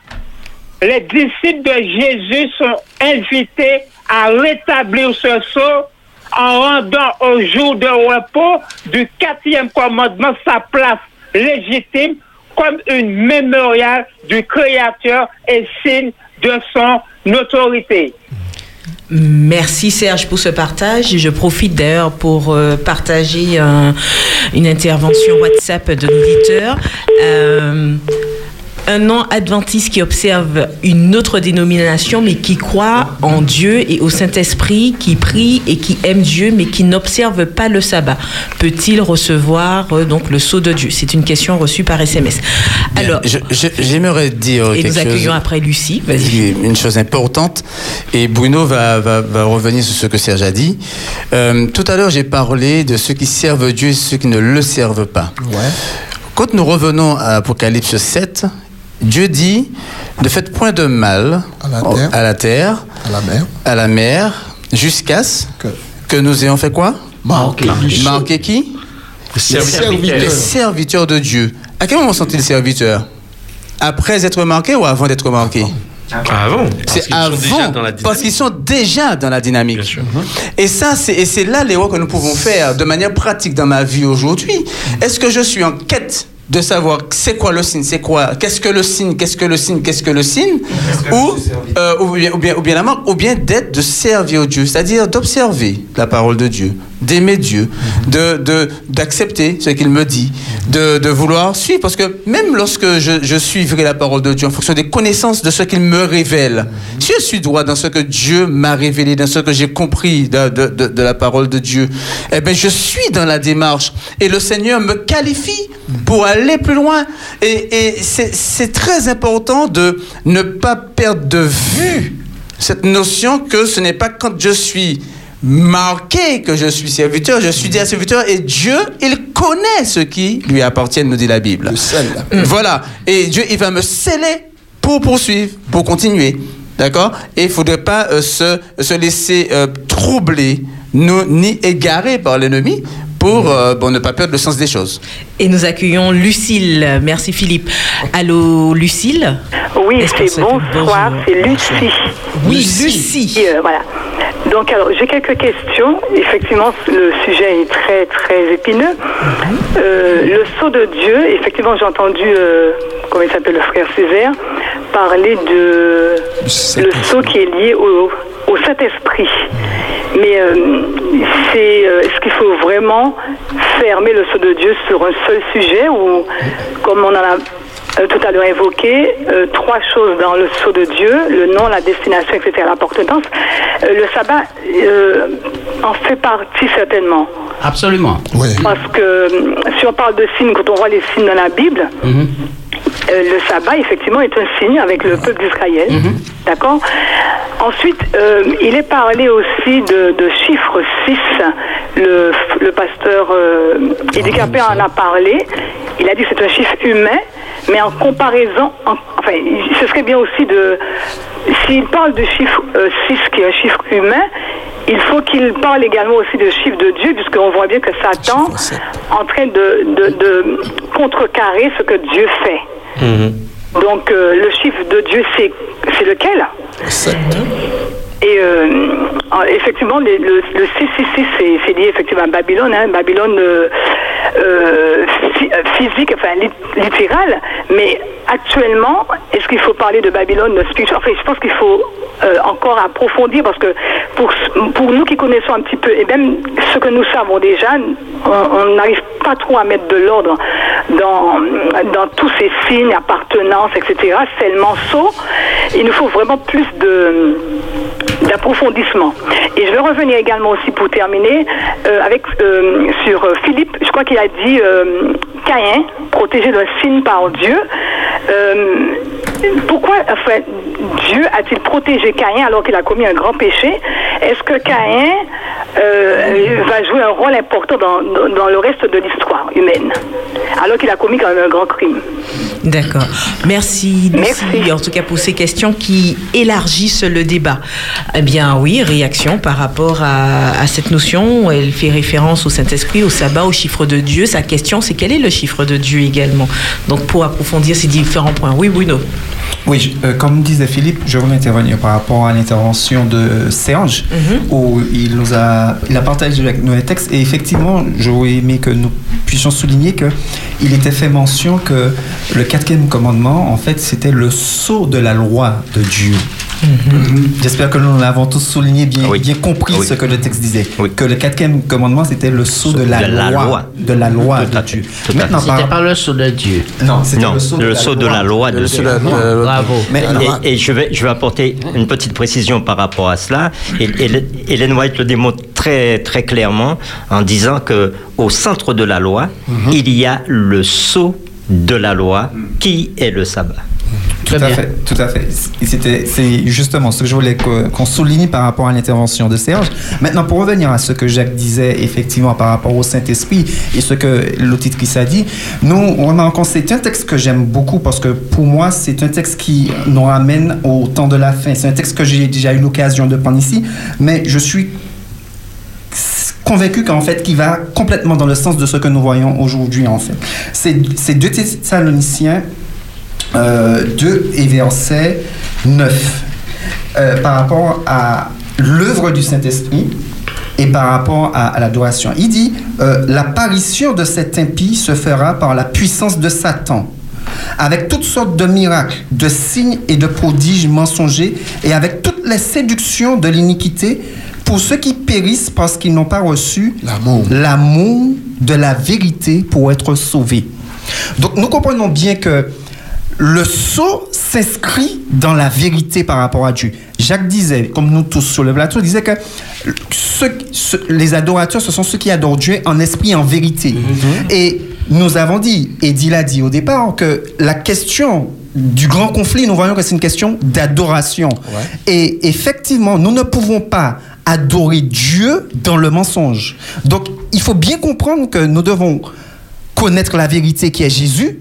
les disciples de Jésus sont invités à rétablir ce sceau en rendant au jour de repos du quatrième commandement sa place légitime comme une mémorial du Créateur et signe de son autorité. Merci Serge pour ce partage. Je profite d'ailleurs pour euh, partager un- une intervention WhatsApp de l'auditeur. Euh, un non adventiste qui observe une autre dénomination, mais qui croit en Dieu et au Saint-Esprit, qui prie et qui aime Dieu, mais qui n'observe pas le sabbat, peut-il recevoir euh, donc le sceau de Dieu? C'est une question reçue par SMS. Alors, J'aimerais dire et quelque nous accueillons chose. après Lucie. Vas-y. Une chose importante, et Bruno va, va, va revenir sur ce que Serge a dit. Euh, tout à l'heure, j'ai parlé de ceux qui servent Dieu et ceux qui ne le servent pas. Quand nous revenons à Apocalypse 7, Dieu dit Ne faites point de mal À la terre. à la, terre, à la mer, à la mer, jusqu'à ce que, que nous ayons fait quoi? Marqué. Marqué qui? Les serviteurs. Les serviteurs de Dieu. À quel moment sont-ils serviteurs? Après être marqués ou avant d'être marqués? Avant. C'est avant, parce qu'ils sont déjà dans la dynamique. Et ça, c'est et c'est là l'erreur que nous pouvons faire de manière pratique dans ma vie aujourd'hui. Est-ce que je suis en quête de savoir c'est quoi le signe, c'est quoi, qu'est-ce que le signe, qu'est-ce que le signe, qu'est-ce que le signe, ou, euh, ou bien, ou bien, ou bien la marque, ou bien d'être de servir Dieu, c'est-à-dire d'observer la parole de Dieu, d'aimer Dieu, de de- d'accepter ce qu'il me dit, de, de vouloir suivre, parce que même lorsque je, je suivrai la parole de Dieu en fonction des connaissances de ce qu'il me révèle, si je suis droit dans ce que Dieu m'a révélé, dans ce que j'ai compris de, de, de, de la parole de Dieu, eh bien, je suis dans la démarche et le Seigneur me qualifie pour aller plus loin. Et, et c'est très important de ne pas perdre de vue cette notion que ce n'est pas quand je suis marqué que je suis serviteur, je suis déjà serviteur et Dieu, il connaît ce qui lui appartient, nous dit la Bible. Voilà. Et Dieu, il va me sceller pour poursuivre, pour continuer. D'accord? Et il ne faudrait pas euh, se, se laisser euh, troubler, nous, ni égarer par l'ennemi pour euh, bon, ne pas perdre le sens des choses. Et nous accueillons Lucille. Merci Philippe. Allô Lucille Oui, c'est bonsoir, c'est Lucie. Oui, Lucie. Euh, voilà. Donc, alors, j'ai quelques questions. Effectivement, le sujet est très, très épineux. Euh, le sceau de Dieu, effectivement, j'ai entendu, euh, comment il s'appelle, le frère Césaire, parler de le sceau qui est lié au, au Saint-Esprit. Mais euh, c'est, euh, est-ce qu'il faut vraiment fermer le sceau de Dieu sur un seul sujet ou, comme on en a euh, tout à l'heure évoqué, euh, trois choses dans le sceau de Dieu, le nom, la destination, etc., l'appartenance. Euh, le sabbat euh, en fait partie certainement. Absolument. Parce que si on parle de signes, quand on voit les signes dans la Bible, Mhm. euh, le sabbat, effectivement, est un signe avec le peuple d'Israël. D'accord? Ensuite, euh, il est parlé aussi de, de chiffre 6. Le, le pasteur euh, Eddie Capet en a parlé. Il a dit que c'est un chiffre humain, mais en comparaison, en- enfin, ce serait bien aussi de. S'il parle de chiffre euh, 6, qui est un chiffre humain, il faut qu'il parle également aussi de chiffre de Dieu, puisqu'on voit bien que Satan en train de, de, de contrecarrer ce que Dieu fait. Donc euh, le chiffre de Dieu, c'est c'est lequel? Et euh, effectivement, les- le, le 666, c'est c'est lié effectivement à Babylone, hein, Babylone euh, euh, phy- physique, enfin lit- littérale, mais actuellement, est-ce qu'il faut parler de Babylone Enfin, je pense qu'il faut encore approfondir parce que pour, pour nous qui connaissons un petit peu, et même ce que nous savons déjà, on n'arrive pas trop à mettre de l'ordre dans, dans tous ces signes, appartenance, etc. Seulement saut. Il nous faut vraiment plus de d'approfondissement. Et je vais revenir également aussi pour terminer euh, avec euh, sur euh, Philippe. Je crois qu'il a dit Caïn, protégé d'un signe par Dieu. Pourquoi enfin, Dieu a-t-il protégé Caïn alors qu'il a commis un grand péché? Est-ce que Caïn euh, va jouer un rôle important dans, dans- dans le reste de l'histoire humaine alors qu'il a commis quand même un grand crime? D'accord. Merci, Lucie, en tout cas pour ces questions qui élargissent le débat. Eh bien, oui, réaction par rapport à, à cette notion. Elle fait référence au Saint-Esprit, au sabbat, au chiffre de Dieu. Sa question, c'est quel est le chiffre de Dieu également? Donc, pour approfondir ces différents points. Oui, Bruno. Oui, je- euh, comme disait Philippe, je voulais intervenir par rapport à l'intervention de Serge, où il nous a, il a partagé avec nous un texte. Et effectivement, j'aurais aimé que nous puissions souligner que il était fait mention que le quatrième commandement, en fait, c'était le sceau de la loi de Dieu. J'espère que nous l'avons tous souligné, bien, bien compris ce que le texte disait. Que le quatrième commandement, c'était le sceau de la, de la loi, loi. de la loi de Dieu. Maintenant, par- C'était pas le sceau de Dieu. Non, c'était Non, le sceau, le sceau de la loi de Dieu. Bravo. Et, et je, vais, je vais apporter une petite précision par rapport à cela. Et, et- Hélène White le démontre très, très clairement en disant que au centre de la loi, il y a le sceau de la loi qui est le sabbat. Tout à fait, tout à fait. C'est justement ce que je voulais qu'on souligne par rapport à l'intervention de Serge. Maintenant, pour revenir à ce que Jacques disait effectivement par rapport au Saint-Esprit et ce que l'auditrice a dit, nous, on a encore, c'est un texte que j'aime beaucoup parce que pour moi, c'est un texte qui nous ramène au temps de la fin. C'est un texte que j'ai déjà eu l'occasion de prendre ici, mais je suis convaincu qu'en fait, qui va complètement dans le sens de ce que nous voyons aujourd'hui, en fait. C'est c'est 2 Thessaloniciens euh, 2 et verset 9. Euh, par rapport à l'œuvre du Saint-Esprit et par rapport à, à l'adoration. Il dit, euh, l'apparition de cet impie se fera par la puissance de Satan, avec toutes sortes de miracles, de signes et de prodiges mensongers, et avec toutes les séductions de l'iniquité pour ceux qui périssent parce qu'ils n'ont pas reçu l'amour de la vérité pour être sauvés. Donc nous comprenons bien que le sceau s'inscrit dans la vérité par rapport à Dieu. Jacques disait, comme nous tous sur le plateau, il disait que ceux- ceux- les adorateurs, ce sont ceux qui adorent Dieu en esprit et en vérité. Et nous avons dit, et dit l'a dit au départ, que la question du grand conflit, nous voyons que c'est une question d'adoration. Et effectivement, nous ne pouvons pas adorer Dieu dans le mensonge. Donc, il faut bien comprendre que nous devons connaître la vérité qui est Jésus.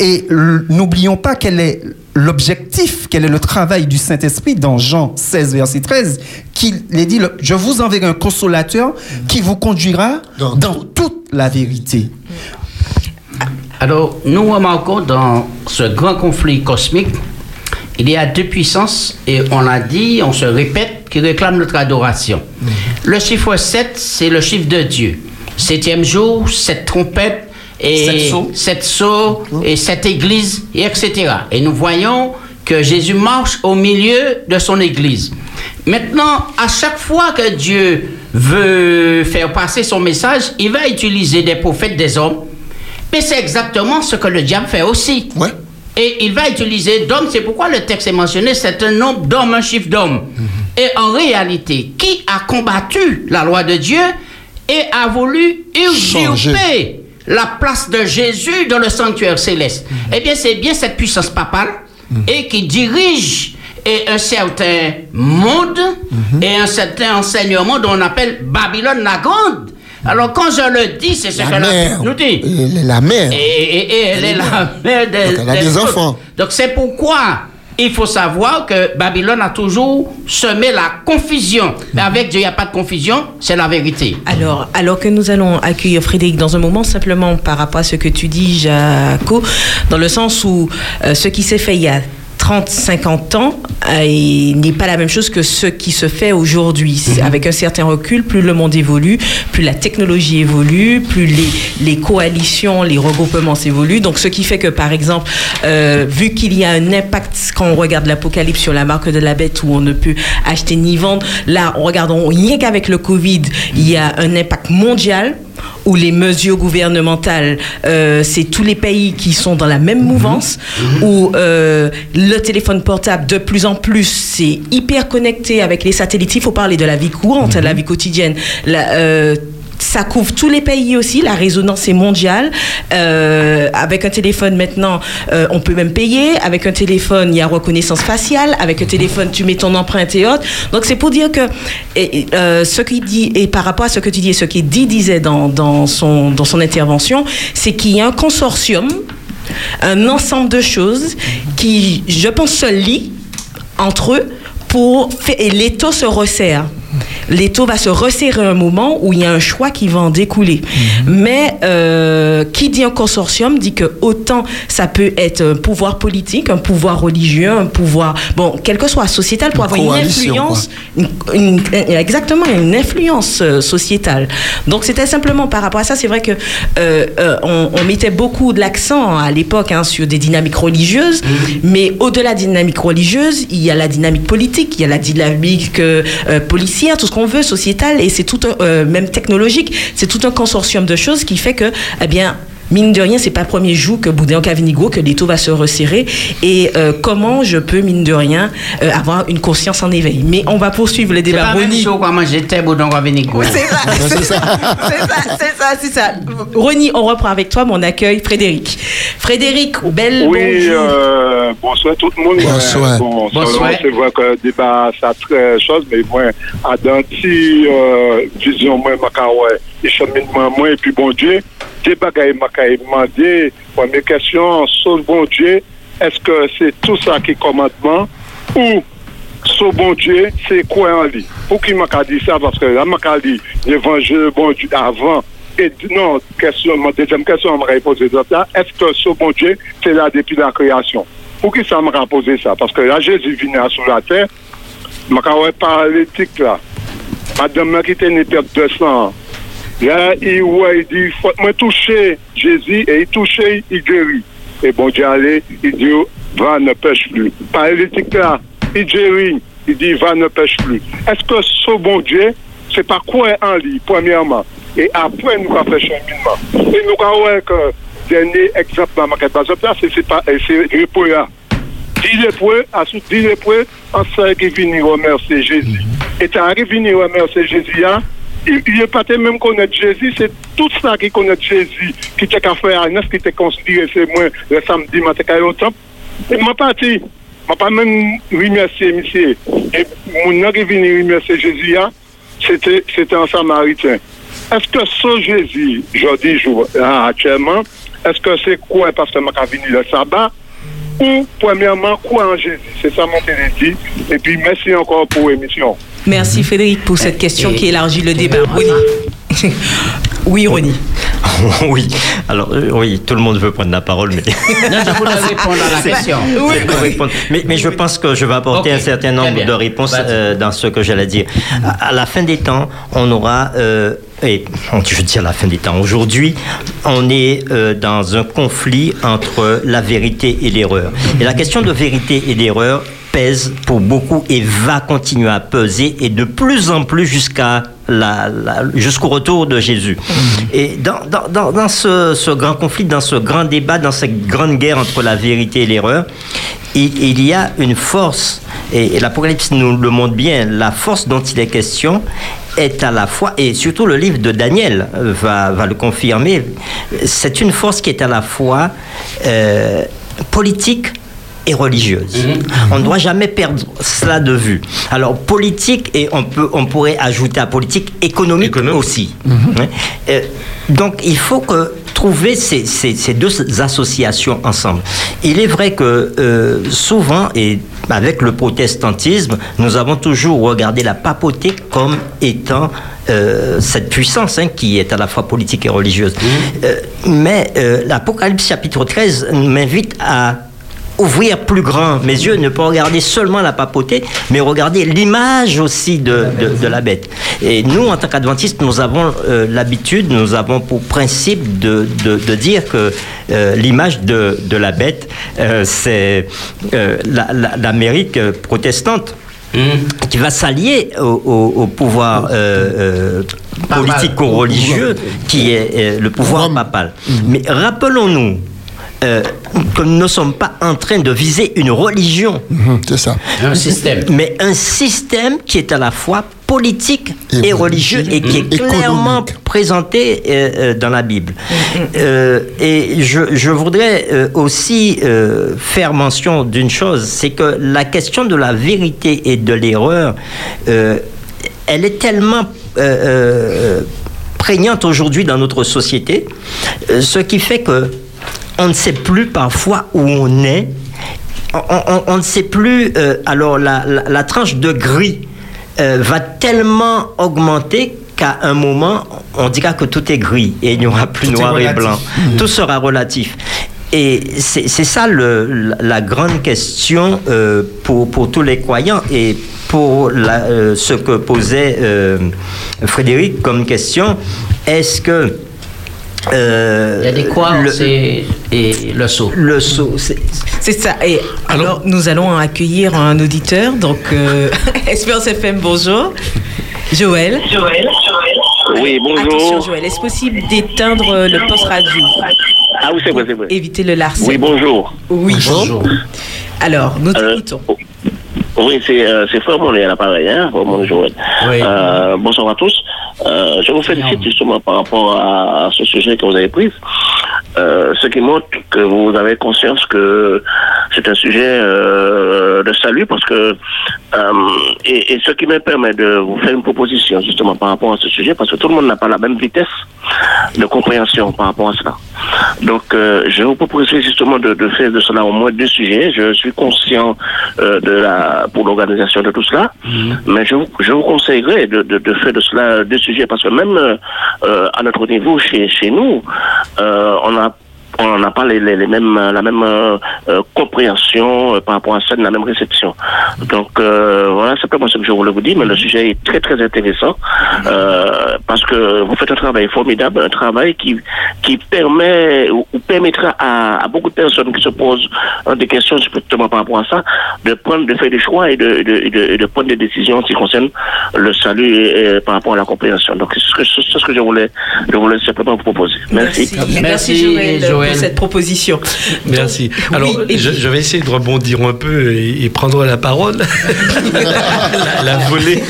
Et n'oublions pas quel est l'objectif, quel est le travail du Saint-Esprit dans Jean 16, verset 13, qui est dit, le- je vous enverrai un consolateur qui vous conduira dans, toute la vérité. Alors, nous remarquons dans ce grand conflit cosmique, il y a deux puissances, et on l'a dit, on se répète, qui réclament notre adoration. Le chiffre 7, c'est le chiffre de Dieu. Septième jour, sept trompettes, et sceaux, et sept églises, et etc. Et nous voyons que Jésus marche au milieu de son église. Maintenant, à chaque fois que Dieu veut faire passer son message, il va utiliser des prophètes, des hommes, mais c'est exactement ce que le diable fait aussi. Et il va utiliser d'hommes, c'est pourquoi le texte est mentionné, c'est un nombre d'hommes, un chiffre d'hommes. Et en réalité, qui a combattu la loi de Dieu et a voulu usurper la place de Jésus dans le sanctuaire céleste Eh bien, c'est bien cette puissance papale et qui dirige et un certain monde et un certain enseignement dont on appelle Babylone la grande. Alors quand je le dis, c'est ce La que la mère. nous dit. Elle est la mère. Et, et- et elle est la mère des, Donc elle a des enfants. Donc c'est pourquoi il faut savoir que Babylone a toujours semé la confusion. Mais avec Dieu, il n'y a pas de confusion, c'est la vérité. Alors, alors que nous allons accueillir Frédéric dans un moment, simplement par rapport à ce que tu dis, Jaco, dans le sens où euh, ce qui s'est fait il y a 30, 50 ans euh, n'est pas la même chose que ce qui se fait aujourd'hui. C'est Avec un certain recul, plus le monde évolue, plus la technologie évolue, plus les, les coalitions, les regroupements s'évoluent. Donc, ce qui fait que, par exemple, euh, vu qu'il y a un impact quand on regarde l'Apocalypse sur la marque de la bête où on ne peut acheter ni vendre, là, regardons rien qu'avec le Covid, il y a un impact mondial où les mesures gouvernementales, euh, c'est tous les pays qui sont dans la même mouvance, où euh, le téléphone portable, de plus en plus, c'est hyper connecté avec les satellites. Il faut parler de la vie courante, de la vie quotidienne. La, euh, ça couvre tous les pays aussi, la résonance est mondiale. Euh, avec un téléphone maintenant, euh, on peut même payer. Avec un téléphone, il y a reconnaissance faciale. Avec un téléphone, tu mets ton empreinte et autres. Donc c'est pour dire que euh, ce qu'il dit, et par rapport à ce que tu dis, et ce qu'il dit disait dans, dans, son, dans son intervention, c'est qu'il y a un consortium, un ensemble de choses qui, je pense, se lient entre eux pour et l'étau se resserre. L'étau va se resserrer un moment où il y a un choix qui va en découler. Mais euh, qui dit un consortium dit que autant ça peut être un pouvoir politique, un pouvoir religieux, un pouvoir, bon, quel que soit sociétal, pour Une avoir une influence, une- une- exactement, une influence euh, sociétale. Donc c'était simplement par rapport à ça, c'est vrai que euh, euh, on, on mettait beaucoup de l'accent à l'époque hein, sur des dynamiques religieuses, mais au-delà des dynamiques religieuses, il y a la dynamique politique, il y a la dynamique euh, tout ce qu'on veut, sociétale, et c'est tout euh, même technologique, c'est tout un consortium de choses qui fait que, eh bien, Mine de rien, c'est pas le premier jour que Boudin Cavinigo, que l'étau va se resserrer. Et euh, comment je peux, mine de rien, euh, avoir une conscience en éveil? Mais on va poursuivre le C'est débat. pas même Rony. chaud quoi manger tes boudons quoi venir quoi. C'est ça, c'est ça, c'est ça, c'est ça, c'est ça. Rony, on reprend avec toi mon accueil, Frédéric. Frédéric, belle Oui, bonjour. euh, bonsoir tout le monde. Bonsoir. Bon, Bonsoir. C'est vrai que le débat, ça très chose, mais moi, à Danti, euh, vision, moi, ma et cheminement, moi, et puis bon Dieu, de bagay makay mande, pou mè kèsyon, sou bon Dje, eske se tout sa ki komadman, ou sou bon Dje, se kwen an li. Pou ki maka di sa, paske la maka li, evanjè bon Dje avan, et non, kèsyon, mè dèjèm kèsyon mè repose de ta, eske sou bon Dje, se la depi la kreasyon. Pou ki sa mè repose sa, paske la Jezi vina sou la ter, maka wè paralitik la. Madame mè ki te nè pep 200 an, Là, il, ouais, il dit, faut me toucher Jésus et il touchait, il guérit. Et bon Dieu allait, il dit, va, ne pêche plus. Par l'éthique là, il guérit, il dit, va, ne pêche plus. Est-ce que ce bon Dieu, c'est pas quoi en lui, premièrement, et après nous avons fait cheminement. Et nous avons que dernier exemple dans ma par exemple, là, c'est pas, c'est repos là. Le point, ensuite on sait qui finit remercier Jésus. Et tu arrives à venir remercier Jésus, là, il n'est pas même connaître Jésus, c'est tout ça qui connaît Jésus, qui t'a qu'à faire à neuf, qui t'a considéré, c'est moi, le samedi matin, quand au temple. Et m'a parti, m'a pas même remercié, monsieur. Et mon arrivé à remercier Jésus, là, c'était, un samaritain. Est-ce que ce Jésus, je dis là, actuellement, est-ce que c'est quoi parce que m'a venu le sabbat? Ou, premièrement, quoi en Jésus? C'est ça mon dit. Et puis, merci encore pour l'émission. Merci Frédéric pour cette question qui élargit le débat. Ronnie. Oui, Ronnie. oui, alors euh, oui, tout le monde veut prendre la parole, mais. Non, je voulais répondre à la question. répondre. Mais, mais je pense que je vais apporter un certain nombre de réponses euh, dans ce que j'allais dire. À, à la fin des temps, on aura. euh, et je veux dire la fin des temps. Aujourd'hui, on est euh, dans un conflit entre la vérité et l'erreur. Et la question de vérité et d'erreur pèse pour beaucoup et va continuer à peser et de plus en plus jusqu'à jusqu'au retour de Jésus. Et dans, dans, ce, grand conflit, dans ce grand débat, dans cette grande guerre entre la vérité et l'erreur, il, y a une force, et l'Apocalypse nous le montre bien, la force dont il est question est à la fois, et surtout le livre de Daniel euh, va, va le confirmer, c'est une force qui est à la fois euh, politique et religieuse. On ne doit jamais perdre cela de vue. Alors politique et on peut, on pourrait ajouter à politique économique aussi. Hein. Euh, donc il faut que trouver ces, ces- ces deux associations ensemble. Il est vrai que euh, souvent et avec le protestantisme, nous avons toujours regardé la papauté comme étant euh, cette puissance hein, qui est à la fois politique et religieuse. Euh, mais euh, l'Apocalypse chapitre 13 m'invite à ouvrir plus grand. Mes yeux, ne pas regarder seulement la papauté, mais regarder l'image aussi de, de, de la bête. Et nous, en tant qu'adventistes, nous avons euh, l'habitude, nous avons pour principe de, de, de dire que euh, l'image de, de la bête, euh, c'est euh, la- la- l'Amérique protestante qui va s'allier au, au- au pouvoir euh, euh, politico-religieux qui est euh, le pouvoir papal. Mais rappelons-nous euh, que nous ne sommes pas en train de viser une religion. C'est ça. Un système. Mais un système qui est à la fois politique et, religieux et qui est clairement présenté euh, euh, dans la Bible. Euh, et je, je voudrais euh, aussi euh, faire mention d'une chose, c'est que la question de la vérité et de l'erreur, euh, elle est tellement euh, euh, prégnante aujourd'hui dans notre société, ce qui fait que on ne sait plus parfois où on est. On, on- on ne sait plus. euh, alors la, la- la tranche de gris euh, va tellement augmenter qu'à un moment, on dira que tout est gris et il n'y aura plus Tout noir et blanc. Mhm. Tout sera relatif. Et c'est ça le- la, grande question euh, pour, pour tous les croyants et pour la- ce que posait Frédéric comme question. Est-ce que euh, Il y a des quoi le- c'est et le saut. Le saut, c'est ça. Et alors, nous allons accueillir un auditeur. Donc, euh, Espérance FM, bonjour. Joël. Joël. Oui, Attention, bonjour. Joël. Est-ce possible d'éteindre euh, le poste radio? Ah oui, c'est vrai, c'est vrai. Éviter le larcène. Oui, bonjour. Oui. Alors, nous Euh, t'écoutons. Oui, c'est euh, c'est Frère Monet à l'appareil, hein, Frère Monet Joël. Euh, bonsoir à tous. Euh, je vous félicite justement par rapport à, à ce sujet que vous avez pris. Euh, ce qui montre que vous avez conscience que c'est un sujet euh, de salut parce que euh, et, et ce qui me permet de vous faire une proposition justement par rapport à ce sujet parce que tout le monde n'a pas la même vitesse de compréhension par rapport à cela. Donc, euh, je vous proposerai justement de, de faire de cela au moins deux sujets. Je suis conscient de la pour l'organisation de tout cela, mais je vous, je vous conseillerais de, de, de faire de cela deux sujets parce que même à notre niveau chez chez nous, on a on n'a pas les, les, les mêmes, la même euh, euh, compréhension euh, par rapport à ça, la même réception. Donc euh, voilà, c'est simplement ce que je voulais vous dire, mais le sujet est très très intéressant euh, parce que vous faites un travail formidable, un travail qui qui permet ou, ou permettra à, à beaucoup de personnes qui se posent euh, des questions justement par rapport à ça, de prendre, de faire des choix et de, de, de, de prendre des décisions qui concernent le salut et, et par rapport à la compréhension. Donc c'est ce que, c'est ce que je voulais, je voulais simplement vous proposer. Merci. Merci, Joël, pour cette proposition. Merci. Alors, et je, je vais essayer de rebondir un peu et, et prendre la parole. la, la volée.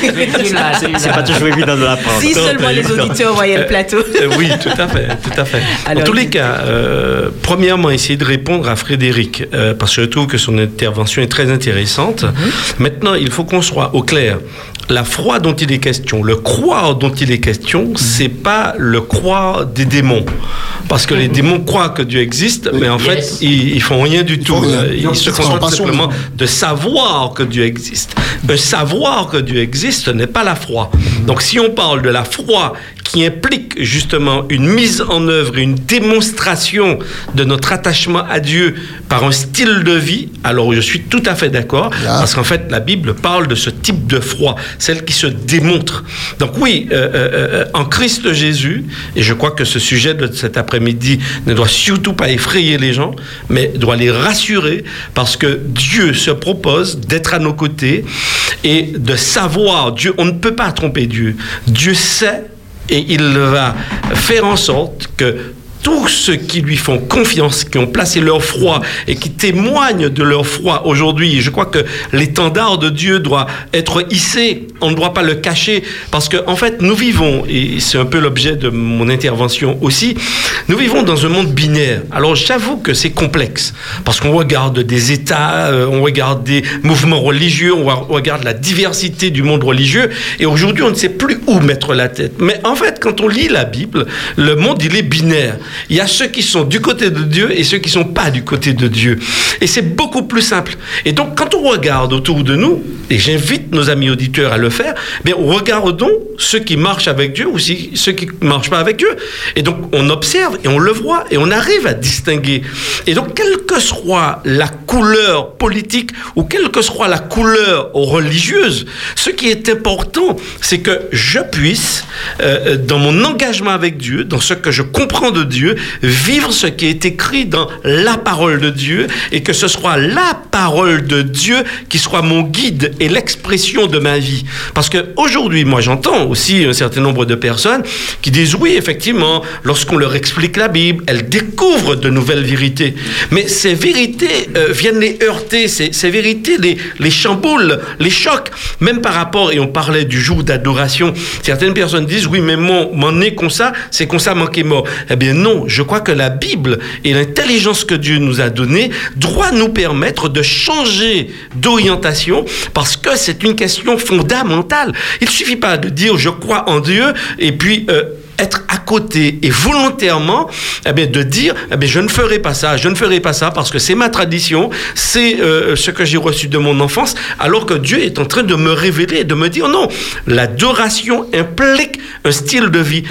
C'est pas toujours évident de la prendre. Si seulement les auditeurs voyaient le plateau. Euh, oui, tout à fait, tout à fait. Alors, en tous les cas, euh, premièrement, essayer de répondre à Frédéric, euh, parce que je trouve que son intervention est très intéressante. Mhm. Maintenant, il faut qu'on soit au clair. La foi dont il est question, le croire dont il est question, Mhm. c'est pas le croire des démons. Parce que les démons croient que Dieu existe, mais en fait, ils, ils font rien du tout. Ils Ils se contentent simplement de savoir que Dieu existe. Un savoir que Dieu existe n'est pas la foi. Donc si on parle de la foi qui implique justement une mise en œuvre et une démonstration de notre attachement à Dieu par un style de vie, alors je suis tout à fait d'accord, parce qu'en fait la Bible parle de ce type de foi, celle qui se démontre. Donc oui, euh, euh, euh, en Christ Jésus, et je crois que ce sujet de cet après-midi ne doit surtout pas effrayer les gens, mais doit les rassurer, parce que Dieu se propose d'être à nos côtés et de savoir, Dieu, on ne peut pas tromper Dieu. Dieu sait et il va faire en sorte que tous ceux qui lui font confiance, qui ont placé leur foi et qui témoignent de leur foi aujourd'hui, je crois que l'étendard de Dieu doit être hissé, on ne doit pas le cacher, parce que en fait nous vivons, et c'est un peu l'objet de mon intervention aussi, nous vivons dans un monde binaire. Alors j'avoue que c'est complexe, parce qu'on regarde des États, euh, on regarde des mouvements religieux, on regarde la diversité du monde religieux, et aujourd'hui on ne sait plus où mettre la tête. Mais en fait, quand on lit la Bible, le monde il est binaire. Il y a ceux qui sont du côté de Dieu et ceux qui sont pas du côté de Dieu. Et c'est beaucoup plus simple. Et donc quand on regarde autour de nous, et j'invite nos amis auditeurs à le faire, bien regardons ceux qui marchent avec Dieu ou ceux qui ne marchent pas avec Dieu. Et donc on observe et on le voit et on arrive à distinguer. Et donc quelle que soit la couleur politique ou quelle que soit la couleur religieuse, ce qui est important, c'est que je puisse, euh, dans mon engagement avec Dieu, dans ce que je comprends de Dieu, vivre ce qui est écrit dans la parole de Dieu et que ce soit la parole de Dieu qui soit mon guide et l'expression de ma vie. Parce que aujourd'hui, moi j'entends aussi un certain nombre de personnes qui disent oui, effectivement, lorsqu'on leur explique la Bible, elles découvrent de nouvelles vérités. Mais ces vérités euh, viennent les heurter, ces, vérités les, les chamboulent, les choquent, même par rapport, et on parlait du jour d'adoration, certaines personnes disent oui, mais mon, mon nez comme ça, c'est comme ça manqué mort. Eh bien non, je crois que la Bible et l'intelligence que Dieu nous a donnée doit nous permettre de changer d'orientation parce que c'est une question fondamentale. Il ne suffit pas de dire je crois en Dieu et puis euh, être à côté et volontairement eh bien, de dire eh bien, je ne ferai pas ça, je ne ferai pas ça parce que c'est ma tradition, c'est euh, ce que j'ai reçu de mon enfance, alors que Dieu est en train de me révéler et de me dire non, l'adoration implique un style de vie,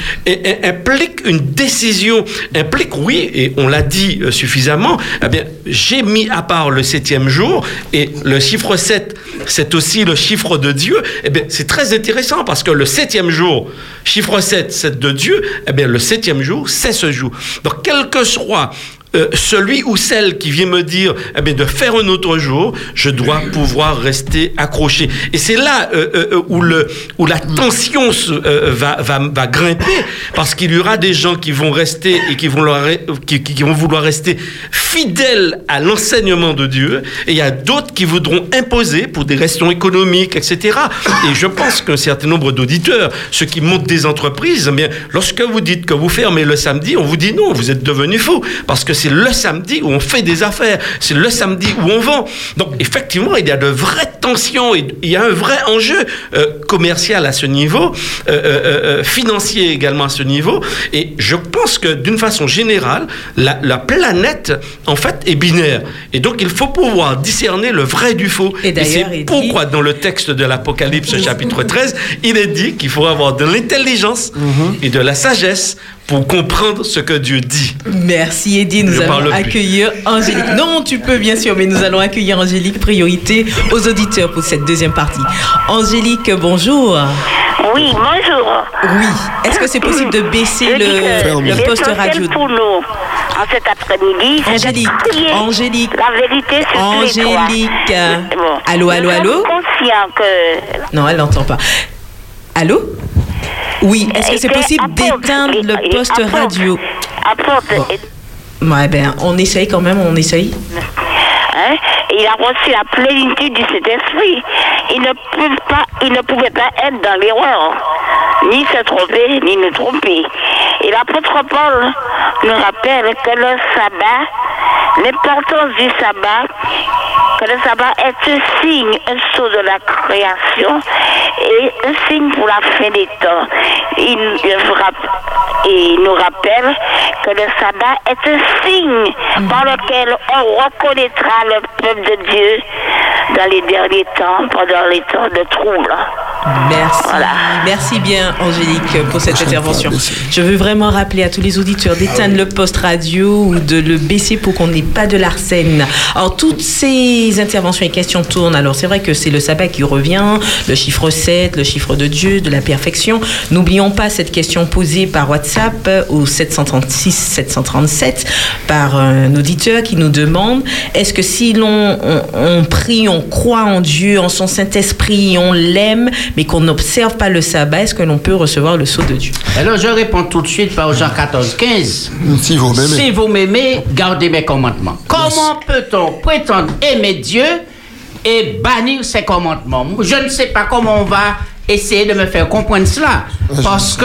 implique une décision, implique, oui, et on l'a dit euh, suffisamment, eh bien, j'ai mis à part le septième jour, et le chiffre 7, c'est aussi le chiffre de Dieu, eh c'est très intéressant parce que le septième jour, chiffre 7, c'est de Dieu, eh bien, le septième jour, c'est ce jour. Donc, quel que soit euh, celui ou celle qui vient me dire eh de faire un autre jour, je dois pouvoir rester accroché. Et c'est là euh, euh, où, la tension va, grimper, parce qu'il y aura des gens qui vont rester et qui vont vouloir rester fidèles à l'enseignement de Dieu, et il y a d'autres qui voudront imposer pour des raisons économiques, etc. Et je pense qu'un certain nombre d'auditeurs, ceux qui montent des entreprises, eh bien, lorsque vous dites que vous fermez le samedi, on vous dit non, vous êtes devenu fou, parce que c'est c'est le samedi où on fait des affaires, c'est le samedi où on vend. Donc effectivement, il y a de vraies tensions, et il y a un vrai enjeu euh, commercial à ce niveau, euh, euh, financier également à ce niveau, et je pense que d'une façon générale, la, la planète en fait est binaire, et donc il faut pouvoir discerner le vrai du faux. Et d'ailleurs, c'est dit- pourquoi dans le texte de l'Apocalypse chapitre 13, il est dit qu'il faut avoir de l'intelligence et de la sagesse pour comprendre ce que Dieu dit. Merci Eddie, nous Je allons plus. accueillir Angélique. Non, tu peux bien sûr, mais nous allons accueillir Angélique, priorité aux auditeurs pour cette deuxième partie. Angélique, bonjour. Oui, bonjour. Oui, est-ce que c'est possible de baisser Je le, le poste radio? pour nous en cet après-midi, c'est de Angélique, Angélique, la vérité. Angélique. Bon. Allô, allô, allô? sommes conscients que Non, elle n'entend pas. Allô? Oui, est-ce que c'est possible d'éteindre le poste radio? Ouais, ben, on essaye quand même, on essaye. hein, il a reçu la plénitude du Saint-Esprit. Il ne peut pas, il ne pouvait pas être dans l'erreur, ni se tromper, ni nous tromper. Et l'apôtre Paul nous rappelle que le sabbat, l'importance du sabbat, que le sabbat est un signe, un saut de la création et un signe pour la fin des temps. Il nous rappelle que le sabbat est un signe par lequel on reconnaîtra le peuple de Dieu dans les derniers temps, pendant les temps de trouble. Merci. Merci bien, Angélique, pour cette intervention. Je veux vraiment rappeler à tous les auditeurs d'éteindre le poste radio ou de le baisser pour qu'on n'ait pas de l'arsène. Alors, toutes ces interventions et questions tournent. Alors, c'est vrai que c'est le sabbat qui revient, le chiffre 7, le chiffre de Dieu, de la perfection. N'oublions pas cette question posée par WhatsApp au 736 737 par un auditeur qui nous demande est-ce que si l'on on, on prie, on croit en Dieu, en son Saint-Esprit, on l'aime, mais qu'on n'observe pas le sabbat, est-ce que l'on peut recevoir le sceau de Dieu? Alors je réponds tout de suite par Jean 14, 15. Si vous m'aimez. Si vous m'aimez, gardez mes commandements. Comment peut-on prétendre aimer Dieu et bannir ses commandements? Je ne sais pas comment on va essayer de me faire comprendre cela. Parce que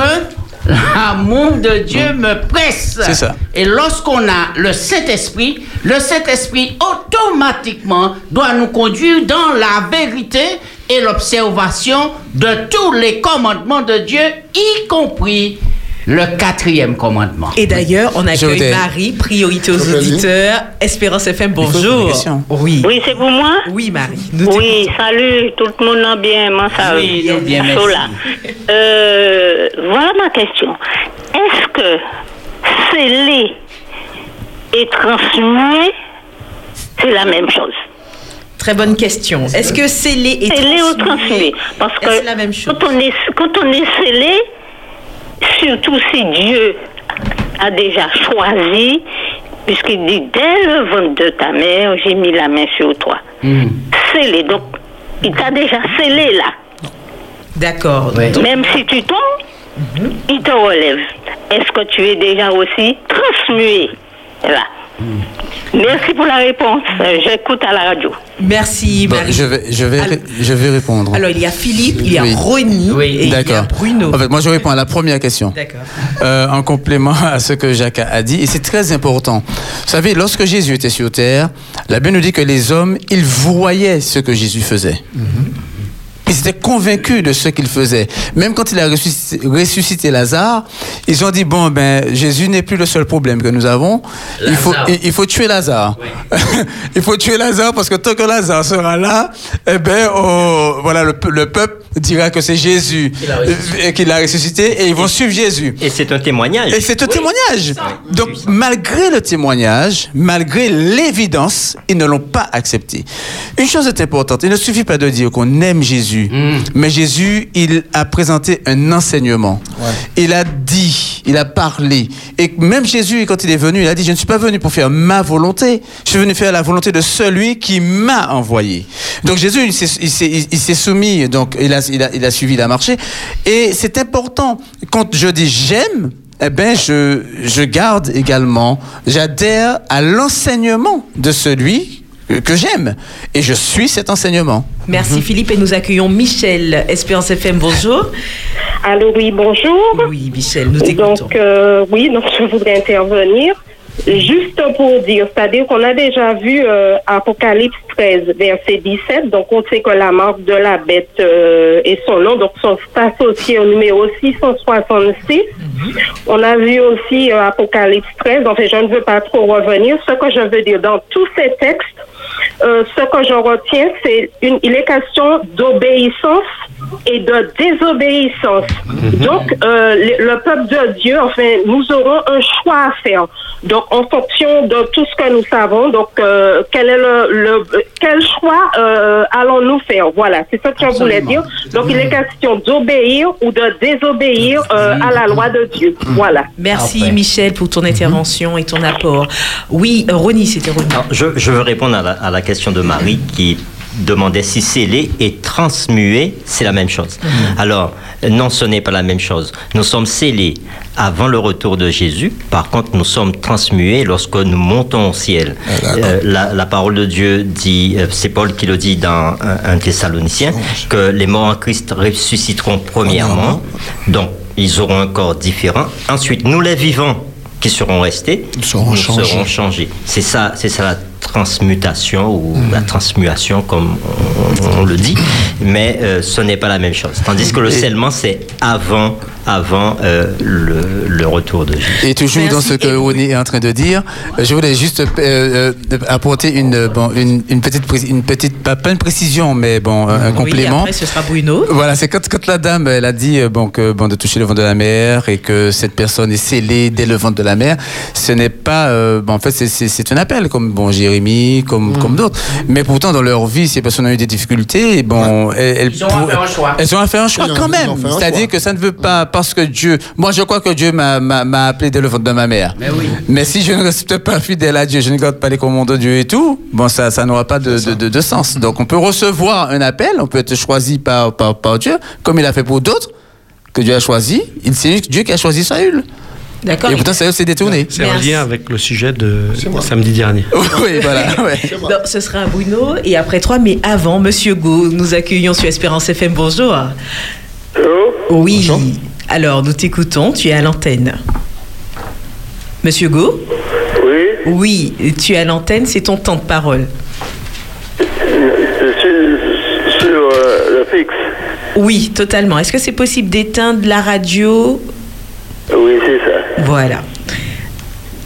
l'amour de Dieu me presse. C'est ça. Et lorsqu'on a le Saint-Esprit, le Saint-Esprit automatiquement doit nous conduire dans la vérité et l'observation de tous les commandements de Dieu, y compris le quatrième commandement. Et d'ailleurs, on accueille voudrais- Marie, priorité aux auditeurs. Espérance FM, bonjour. Oui. Oui, c'est pour moi Oui, Marie. Oui, salut, tout le monde en bien, moi ça Oui, bien, Chaud merci. Euh, voilà ma question. Est-ce que sceller et transmuer, c'est la même chose? Très bonne question. Est-ce que sceller et transmuer, transmuer Parce que la même chose? Quand on est, quand on est scellé, surtout si Dieu a déjà choisi, puisqu'il dit dès le ventre de ta mère, j'ai mis la main sur toi. Scellé. Donc, il t'a déjà scellé là. D'accord. Même si tu tombes, il te relève. Est-ce que tu es déjà aussi transmué là? Merci pour la réponse. Euh, J'écoute à la radio. Merci, Bon, je, vais, je, vais, Alors- je vais répondre. Alors, il y a Philippe, il y a Oui. Rony et il y a D'accord. Bruno. En fait, moi, je réponds à la première question. D'accord. Euh, en complément à ce que Jacques a dit, et c'est très important. Vous savez, lorsque Jésus était sur terre, la Bible nous dit que les hommes, ils voyaient ce que Jésus faisait. Ils étaient convaincus de ce qu'il faisait. Même quand il a ressuscité, ressuscité Lazare, ils ont dit bon ben Jésus n'est plus le seul problème que nous avons. Il faut, il, il faut tuer Lazare. il faut tuer Lazare parce que tant que Lazare sera là, eh ben oh, voilà le, pe- le peuple dira que c'est Jésus Qu'il a ressuscité. euh, qu'il a ressuscité et ils vont suivre Jésus. Et c'est un témoignage. Et c'est un témoignage. Donc, malgré le témoignage, malgré l'évidence, ils ne l'ont pas accepté. Une chose est importante, il ne suffit pas de dire qu'on aime Jésus, mais Jésus, il a présenté un enseignement. Il a dit, il a parlé. Et même Jésus, quand il est venu, il a dit, je ne suis pas venu pour faire ma volonté, je suis venu faire la volonté de celui qui m'a envoyé. Donc Jésus, il s'est- soumis, donc il a, il, a, il a suivi, il a marché. Et c'est important, quand je dis j'aime, eh ben, je, je garde également, j'adhère à l'enseignement de celui que j'aime. Et je suis cet enseignement. Merci Philippe et nous accueillons Michel, Espérance FM, bonjour. Allô, oui, bonjour. Oui, Michel, nous t'écoutons. Donc, euh, oui, donc je voudrais intervenir. juste pour dire, c'est-à-dire qu'on a déjà vu euh, Apocalypse 13, verset 17, donc on sait que la marque de la bête euh, et son nom donc sont associés au numéro 666. On a vu aussi euh, Apocalypse 13, enfin je ne veux pas trop revenir. Ce que je veux dire dans tous ces textes, euh, ce que je retiens, c'est une, il est question d'obéissance et de désobéissance. Donc, euh, le, le peuple de Dieu, enfin, nous aurons un choix à faire. Donc, en fonction de tout ce que nous savons, donc, euh, quel est le, le quel choix euh, allons-nous faire? Voilà, c'est ça que je voulais dire. Donc, il est question d'obéir ou de désobéir euh, à la loi de Dieu. Voilà. Merci Michel pour ton intervention et ton apport. Oui, Ronnie, c'était Ronnie. Je, je veux répondre à la, à la question de Marie qui demandait si scellé et transmué, c'est la même chose. Alors, non, ce n'est pas la même chose. Nous sommes scellés avant le retour de Jésus. Par contre, nous sommes transmués lorsque nous montons au ciel. Euh, la, la parole de Dieu dit, euh, c'est Paul qui le dit dans un, un Thessalonicien, que les morts en Christ ressusciteront premièrement. Donc, ils auront un corps différent. Ensuite, nous les vivants qui seront restés, nous seront changés. seront changés. C'est ça, c'est ça la transmutation ou la transmutation comme on, on le dit, mais euh, ce n'est pas la même chose. Tandis que le scellement c'est avant, avant euh, le, le retour de Jésus. Et toujours dans ce que René est en train de dire, je voulais juste euh, euh, apporter une, bon, une, une petite, une petite, pas, pas une précision, mais bon, un, Oui, complément. après, ce sera Bruno. Voilà, c'est quand, quand la dame, elle a dit bon, que, bon, de toucher le ventre de la mer et que cette personne est scellée dès le ventre de la mer, ce n'est pas. euh, bon, en fait, c'est un appel, comme bon, Comme, comme d'autres. Mais pourtant, dans leur vie, ces personnes ont eu des difficultés. et Bon, elles, ont faire un choix. Elles ont à faire un choix ont- quand même. C'est-à-dire que ça ne veut pas parce que Dieu. Moi, je crois que Dieu m'a- appelé dès le ventre de ma mère. Mais oui. Mais si je ne reste pas fidèle à Dieu, je ne garde pas les commandements de Dieu et tout, bon, ça, ça n'aura pas de, de, de- de sens. Donc, on peut recevoir un appel, on peut être choisi par, par, par Dieu, comme il a fait pour d'autres, que Dieu a choisi. Il- C'est Dieu qui a choisi Saül. D'accord. Et pourtant, Saül s'est détourné. C'est en lien avec le sujet de samedi dernier. oui, voilà. ouais. Donc, ce sera Bruno et après toi, mais avant, Monsieur Go, nous accueillons sur Espérance FM. Bonjour. Oui. Alors, nous t'écoutons. Tu es à l'antenne. Monsieur Go Oui, Oui, tu es à l'antenne. C'est ton temps de parole. je suis sur euh, le fixe. Oui, totalement. Est-ce que c'est possible d'éteindre la radio Oui, c'est ça. Voilà.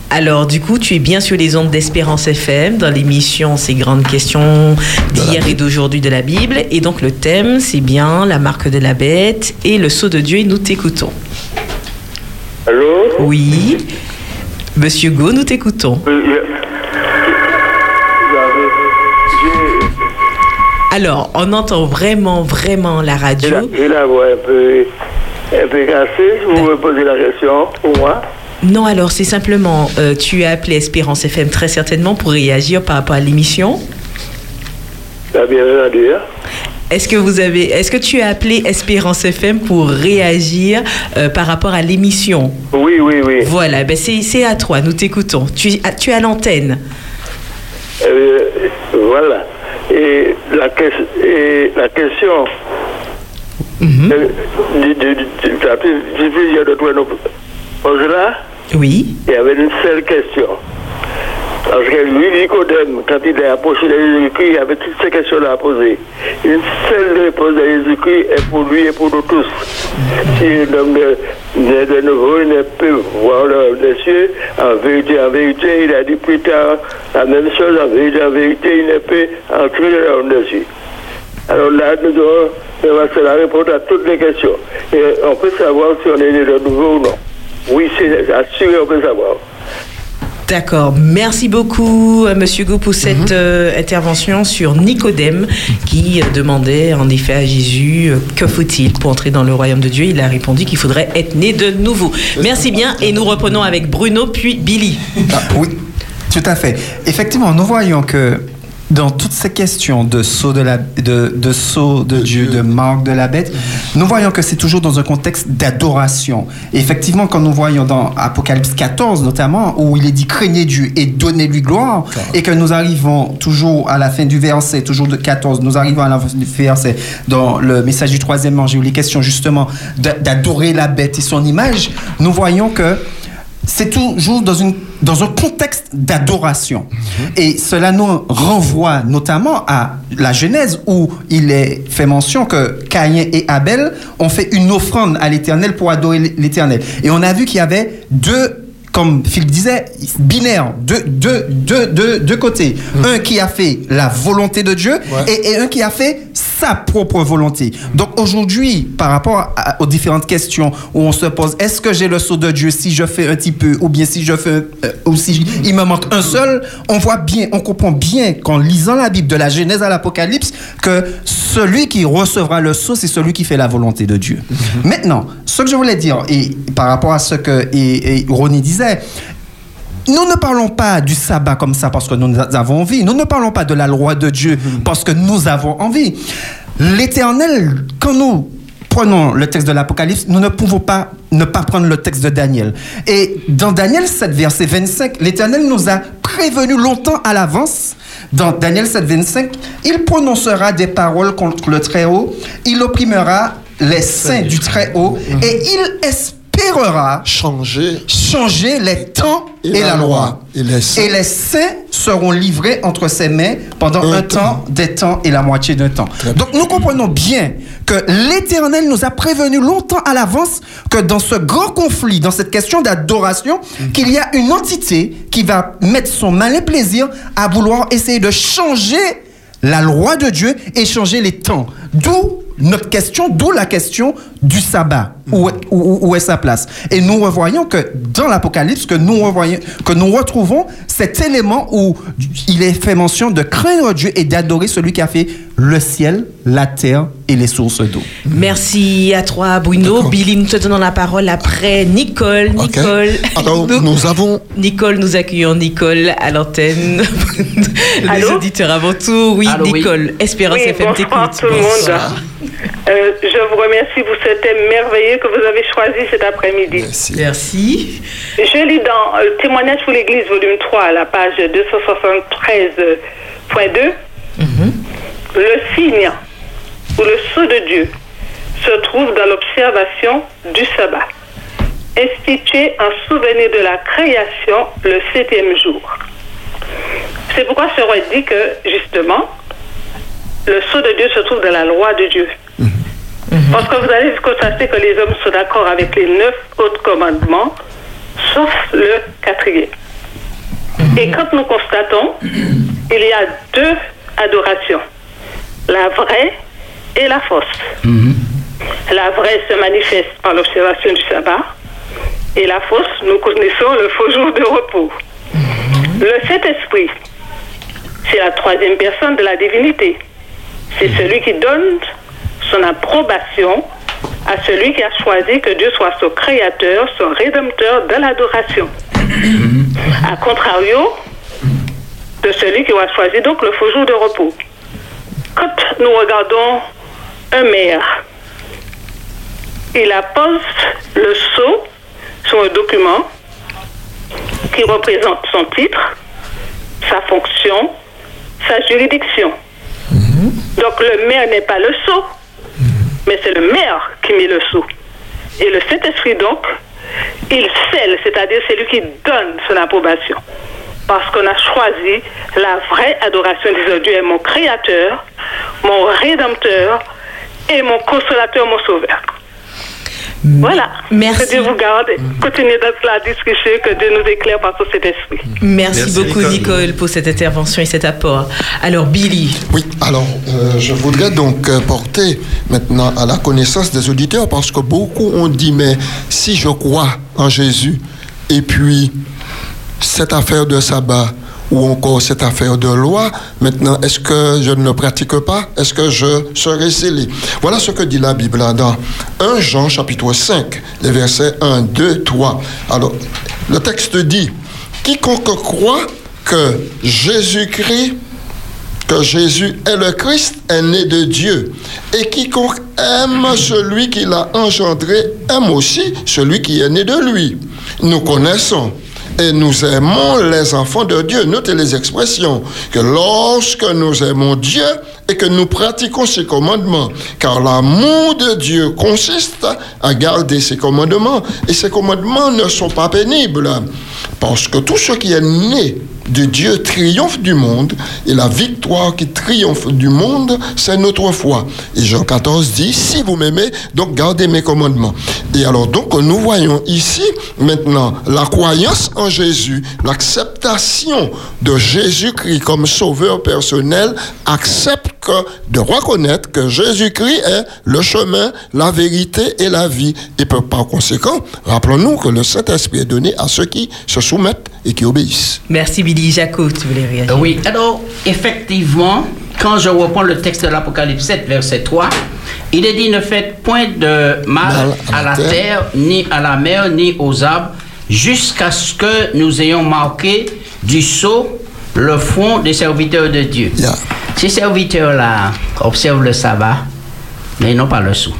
Alors, du coup, tu es bien sur les ondes d'Espérance FM dans l'émission Ces grandes questions d'hier et d'aujourd'hui de la Bible. Et donc, le thème, c'est bien la marque de la bête et le sceau de Dieu. Et nous t'écoutons. Allô? Oui. Monsieur Go, nous t'écoutons. Alors, on entend vraiment, vraiment la radio. j'ai la voix un peu, peu cassée. Vous me posez la question pour moi Non, alors c'est simplement, euh, tu as appelé Espérance FM très certainement pour réagir par rapport à l'émission. La bien à dire. Est-ce que vous avez, est-ce que tu as appelé Espérance FM pour réagir euh, par rapport à l'émission? Oui, oui, oui. Voilà, ben c'est, à toi, nous t'écoutons. Tu, ah, tu à l'antenne. Euh, voilà. Et la, ques- et la question. De toi là Oui. Il y avait une seule question. Parce que lui, Nicodème, quand il est approché de Jésus-Christ, il avait toutes ces questions-là à poser. Une seule réponse de Jésus-Christ est pour lui et pour nous tous. Si un homme naît de nouveau, il ne peut voir le, les cieux. En vérité, en vérité, il a dit plus tard la même chose. En vérité, en vérité, il ne peut entrer dans le cieux. Alors là, nous devons la répondre à toutes les questions. Et on peut savoir si on est né de nouveau ou non. Oui, c'est assuré, on peut savoir. D'accord. Merci beaucoup, euh, Monsieur Go, pour cette euh, intervention sur Nicodème, qui euh, demandait en effet à Jésus euh, que faut-il pour entrer dans le royaume de Dieu? Il a répondu qu'il faudrait être né de nouveau. Merci bien, et nous reprenons avec Bruno puis Billy. Ah, oui, tout à fait. Effectivement, nous voyons que dans toutes ces questions de sceau de, la, de, de sceau de Dieu, de marque de la bête, nous voyons que c'est toujours dans un contexte d'adoration. Effectivement, quand nous voyons dans Apocalypse 14 notamment, où il est dit craignez Dieu et donnez-lui gloire, et que nous arrivons toujours à la fin du verset, toujours de 14, nous arrivons à la fin du verset dans le message du troisième ange, où il est question justement d'a- d'adorer la bête et son image, nous voyons que c'est toujours dans, une, dans un contexte d'adoration. Et cela nous renvoie notamment à la Genèse où il est fait mention que Caïn et Abel ont fait une offrande à l'Éternel pour adorer l'Éternel. Et on a vu qu'il y avait deux comme Phil disait, binaire, deux, deux, deux, deux, deux côtés. Un qui a fait la volonté de Dieu et, et un qui a fait sa propre volonté. Donc aujourd'hui, par rapport à- aux différentes questions où on se pose, est-ce que j'ai le sceau de Dieu si je fais un petit peu ou bien si je fais, euh, ou si il me manque un seul, on voit bien, on comprend bien qu'en lisant la Bible de la Genèse à l'Apocalypse que celui qui recevra le sceau, c'est celui qui fait la volonté de Dieu. Maintenant, ce que je voulais dire, et par rapport à ce que et, et Ronnie disait, nous ne parlons pas du sabbat comme ça parce que nous avons envie. Nous ne parlons pas de la loi de Dieu parce que nous avons envie. L'Éternel, quand nous prenons le texte de l'Apocalypse, nous ne pouvons pas ne pas prendre le texte de Daniel. Et dans Daniel 7, verset 25, l'Éternel nous a prévenu longtemps à l'avance. Dans Daniel 7, 25, il prononcera des paroles contre le Très-Haut, il opprimera les saints du Très-Haut et il espérera changer, changer les temps et, la loi. Et les saints. Et les saints seront livrés entre ses mains pendant un, temps, des temps et la moitié d'un temps. Donc nous comprenons bien que l'Éternel nous a prévenu longtemps à l'avance que dans ce grand conflit, dans cette question d'adoration, qu'il y a une entité qui va mettre son malin plaisir à vouloir essayer de changer la loi de Dieu et changer les temps. D'où notre question, d'où la question du sabbat. Où, est- où- où est sa place Et nous revoyons que dans l'Apocalypse, que nous, revoyons, que nous retrouvons cet élément où il est fait mention de craindre Dieu et d'adorer celui qui a fait le ciel, la terre et les sources d'eau. Merci à toi, Bruno. Billy, nous te donnons la parole après Nicole. Nicole. Alors, nous avons. Nicole, nous accueillons Nicole à l'antenne. Les auditeurs avant tout. Oui, Allô, oui. Nicole. Espérance Oui, FM bonsoir t'écoute. tout le monde. Euh, je vous remercie pour thème merveilleux que vous avez choisi cet après-midi. Merci. Je lis dans euh, Témoignage pour l'Église, volume 3, à la page 273.2. Le signe ou le sceau de Dieu se trouve dans l'observation du sabbat, institué en souvenir de la création le septième jour. C'est pourquoi je dit que, justement, le sceau de Dieu se trouve dans la loi de Dieu. Parce que vous allez constater que les hommes sont d'accord avec les neuf autres commandements, sauf le quatrième. Et quand nous constatons, il y a deux adorations, la vraie et la fausse. La vraie se manifeste par l'observation du sabbat, et la fausse, nous connaissons le faux jour de repos. Le Saint-Esprit, c'est la troisième personne de la divinité. C'est celui qui donne son approbation à celui qui a choisi que Dieu soit son créateur, son rédempteur de l'adoration. A contrario de celui qui a choisi donc le faux jour de repos. Quand nous regardons un maire, il appose le sceau sur un document qui représente son titre, sa fonction, sa juridiction. Donc le maire n'est pas le sceau, mais c'est le maire qui met le sceau. Et le Saint-Esprit, donc, il scelle, c'est-à-dire c'est lui qui donne son approbation. Parce qu'on a choisi la vraie adoration, disant Dieu est mon créateur, mon rédempteur et mon consolateur, mon sauveur. Voilà. Merci. Que Dieu vous garde. Continuez dans la discussion, que Dieu nous éclaire par son Saint-Esprit. Merci, Merci, beaucoup, Nicole. Nicole. pour cette intervention et cet apport. Alors, Billy. Oui, alors euh, je voudrais donc euh, porter maintenant à la connaissance des auditeurs parce que beaucoup ont dit mais si je crois en Jésus et puis cette affaire de sabbat ou encore cette affaire de loi, maintenant est-ce que je ne le pratique pas? Est-ce que je serai scellé? Voilà ce que dit la Bible dans 1 Jean chapitre 5, les versets 1, 2, 3. Alors, le texte dit, quiconque croit que Jésus-Christ que Jésus est le Christ, est né de Dieu. Et quiconque aime celui qui l'a engendré, aime aussi celui qui est né de lui. Nous connaissons et nous aimons les enfants de Dieu. Notez les expressions. Que lorsque nous aimons Dieu et que nous pratiquons ses commandements, car l'amour de Dieu consiste à garder ses commandements, et ces commandements ne sont pas pénibles, parce que tout ce qui est né de Dieu triomphe du monde, et la victoire qui triomphe du monde, c'est notre foi. Et Jean 14 dit, si vous m'aimez, donc gardez mes commandements. Et alors donc nous voyons ici maintenant la croyance en Jésus, l'acceptation de Jésus-Christ comme sauveur personnel, accepte que de reconnaître que Jésus-Christ est le chemin, la vérité et la vie. Et par par conséquent, rappelons-nous que le Saint-Esprit est donné à ceux qui se soumettent et qui obéissent. Merci Billy. Jaco, tu voulais réagir Oui, alors effectivement, quand je reprends le texte de l'Apocalypse 7, verset 3, il est dit ne faites point de mal à la terre, ni à la mer, ni aux arbres, jusqu'à ce que nous ayons marqué du sceau le front des serviteurs de Dieu. Ces serviteurs-là observent le sabbat, mais ils n'ont pas le sceau.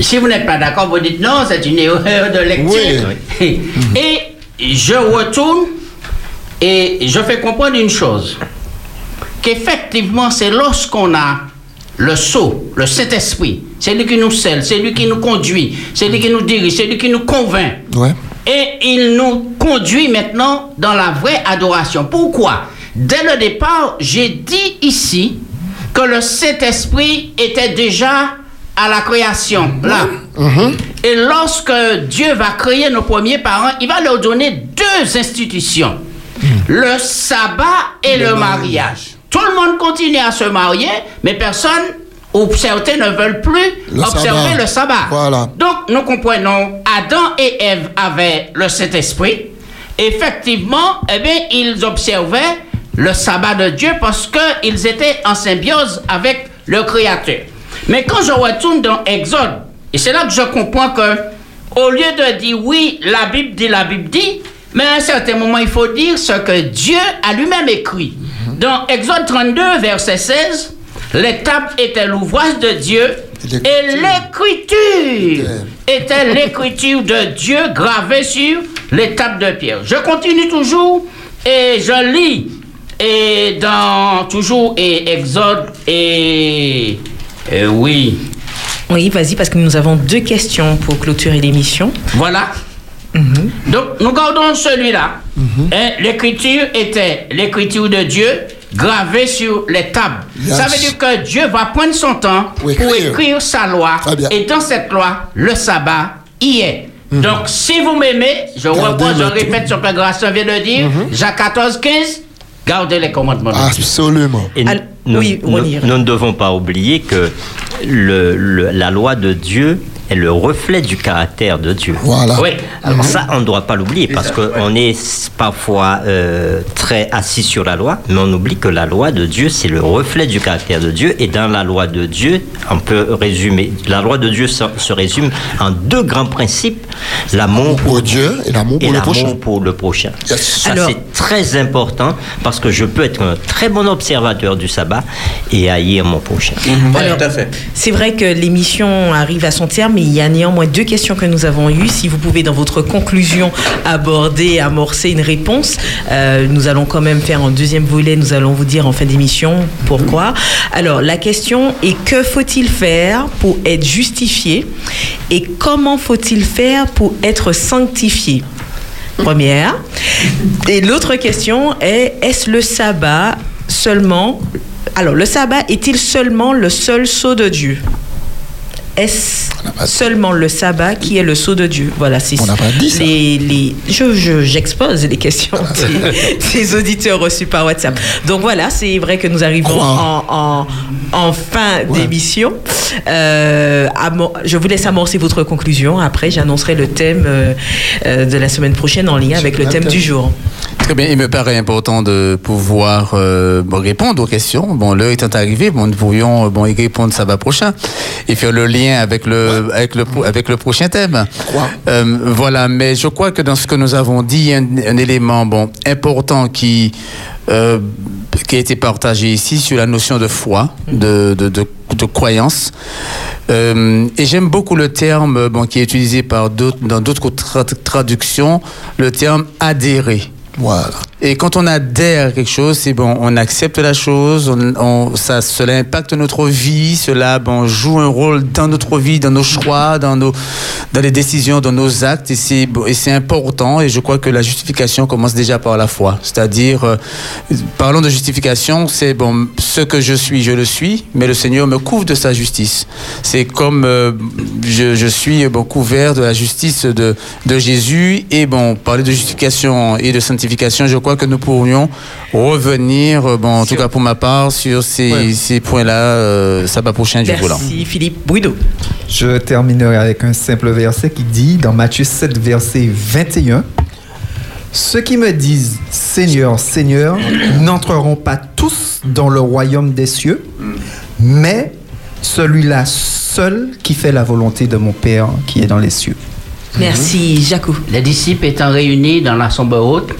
Si vous n'êtes pas d'accord, vous dites non, c'est une erreur de lecture. Et je retourne et je fais comprendre une chose. Qu'effectivement, c'est lorsqu'on a le sceau, le Saint-Esprit, c'est lui qui nous scelle, c'est lui qui nous conduit, c'est lui qui nous dirige, c'est lui qui nous convainc. Et il nous conduit maintenant dans la vraie adoration. Pourquoi? Dès le départ, j'ai dit ici que le Saint-Esprit était déjà à la création, là. Et lorsque Dieu va créer nos premiers parents, il va leur donner deux institutions. Le sabbat et le mariage. Tout le monde continue à se marier, mais personne ou certains ne veulent plus Le observer sabbat. le sabbat. Voilà. Donc, nous comprenons, Adam et Ève avaient le Saint-Esprit. Effectivement, eh bien, ils observaient le sabbat de Dieu parce qu'ils étaient en symbiose avec le Créateur. Mais quand je retourne dans Exode, et c'est là que je comprends que, au lieu de dire oui, la Bible dit, la Bible dit, mais à un certain moment, il faut dire ce que Dieu a lui-même écrit. Dans Exode 32, verset 16, les tables étaient l'ouvrage de Dieu et l'écriture était l'écriture de Dieu gravée sur les tables de pierre. Je continue toujours et je lis et dans toujours et Exode et, et oui. Oui, vas-y, parce que nous avons deux questions pour clôturer l'émission. Voilà. Donc, nous gardons celui-là. Hein, L'écriture était l'écriture de Dieu gravée sur les tables. Yes. Ça veut dire que Dieu va prendre son temps pour écrire, sa loi. Et dans cette loi, le sabbat y est. Donc, si vous m'aimez, je reprends, je répète ce que Gracien vient de dire, Jacques 14, 15, gardez les commandements. de Dieu. Absolument. Et nous, nous- nous- nous ne devons pas oublier que le- le- la loi de Dieu est le reflet du caractère de Dieu. Voilà. Oui. Alors ça, on ne doit pas l'oublier parce qu'on est parfois euh, très assis sur la loi, mais on oublie que la loi de Dieu, c'est le reflet du caractère de Dieu. Et dans la loi de Dieu, on peut résumer, la loi de Dieu se, se résume en deux grands principes, l'amour pour Dieu et l'amour pour le prochain. l'amour pour le prochain. Ça, Alors- c'est très important parce que je peux être un très bon observateur du sabbat et haïr mon prochain. Alors, C'est vrai que l'émission arrive à son terme, mais il y a néanmoins deux questions que nous avons eues. Si vous pouvez, dans votre conclusion, aborder, amorcer une réponse, euh, nous allons quand même faire un deuxième volet. Nous allons vous dire en fin d'émission pourquoi. Alors, la question est que faut-il faire pour être justifié et comment faut-il faire pour être sanctifié? Première. Et l'autre question est est-ce le sabbat seulement alors, le sabbat est-il seulement le seul sceau de Dieu? Est-ce seulement le sabbat qui est le sceau de Dieu Voilà, c'est On n'a pas dit ça. Les, les, je, je- j'expose les questions des, des auditeurs reçus par WhatsApp. Donc voilà, c'est vrai que nous arrivons en, en, en fin d'émission. Euh, je vous laisse amorcer votre conclusion. Après, j'annoncerai le thème euh, euh, de la semaine prochaine en lien avec le thème du jour. Très bien, il me paraît important de pouvoir euh, répondre aux questions. Bon, l'heure étant arrivée, bon, nous pourrions euh, bon, y répondre sabbat prochain et faire le lien avec le, avec le, avec le prochain thème. Euh, voilà, mais je crois que dans ce que nous avons dit, il y a un, un élément bon, important qui, euh, qui a été partagé ici sur la notion de foi, de, de, de, de croyance. Euh, et j'aime beaucoup le terme bon, qui est utilisé par d'autres, dans d'autres tra- traductions, le terme adhérer. Voilà. Et quand on adhère à quelque chose, c'est bon, on accepte la chose, on, ça, cela impacte notre vie, cela bon, joue un rôle dans notre vie, dans nos choix, dans, nos, dans les décisions, dans nos actes, et c'est et c'est important. Et je crois que la justification commence déjà par la foi. C'est-à-dire, euh, parlons de justification, c'est bon, ce que je suis, je le suis, mais le Seigneur me couvre de sa justice. C'est comme euh, je, je suis bon, couvert de la justice de, de Jésus. Et bon, parler de justification et de sanctification, je crois que nous pourrions revenir, euh, bon, en tout cas pour ma part, sur ces, ces points-là, euh, sabbat prochain du volant. Merci Philippe Bouido. Je terminerai avec un simple verset qui dit dans Matthieu 7, verset 21, Ceux qui me disent Seigneur, Seigneur, n'entreront pas tous dans le royaume des cieux, mais celui-là seul qui fait la volonté de mon Père qui est dans les cieux. Merci, Jaco. Les disciples étant réunis dans la sombre haute,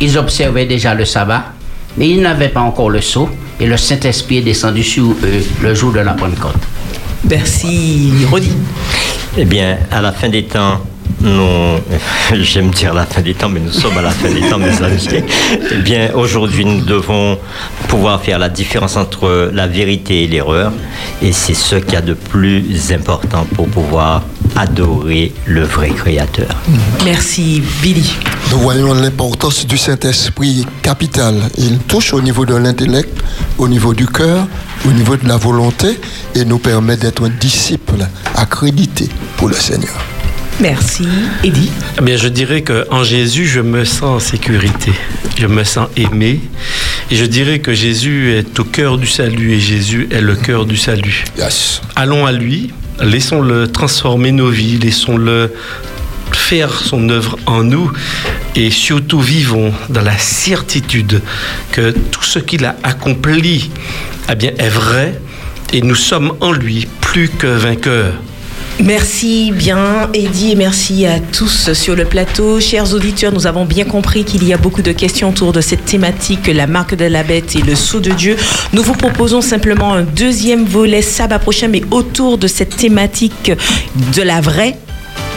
ils observaient déjà le sabbat, mais ils n'avaient pas encore le sceau, et le Saint-Esprit est descendu sur eux le jour de la Pentecôte. Merci, Rodi. Eh bien, à la fin des temps, nous, j'aime dire la fin des temps, mais nous sommes à la fin des temps, mes amis. Eh bien, aujourd'hui, nous devons pouvoir faire la différence entre la vérité et l'erreur. Et c'est ce qu'il y a de plus important pour pouvoir adorer le vrai Créateur. Merci, Billy. Nous voyons l'importance du Saint-Esprit capital. Il touche au niveau de l'intellect, au niveau du cœur, au niveau de la volonté et nous permet d'être un disciple accrédité pour le Seigneur. Merci, Eddie. Eh bien, je dirais qu'en Jésus, je me sens en sécurité. Je me sens aimé. Et je dirais que Jésus est au cœur du salut et Jésus est le cœur du salut. Allons à lui, laissons-le transformer nos vies, laissons-le faire son œuvre en nous et surtout vivons dans la certitude que tout ce qu'il a accompli eh bien, est vrai et nous sommes en lui plus que vainqueurs. Merci bien, Eddie, et merci à tous sur le plateau. Chers auditeurs, nous avons bien compris qu'il y a beaucoup de questions autour de cette thématique, la marque de la bête et le sceau de Dieu. Nous vous proposons simplement un deuxième volet sabbat prochain, mais autour de cette thématique de la vraie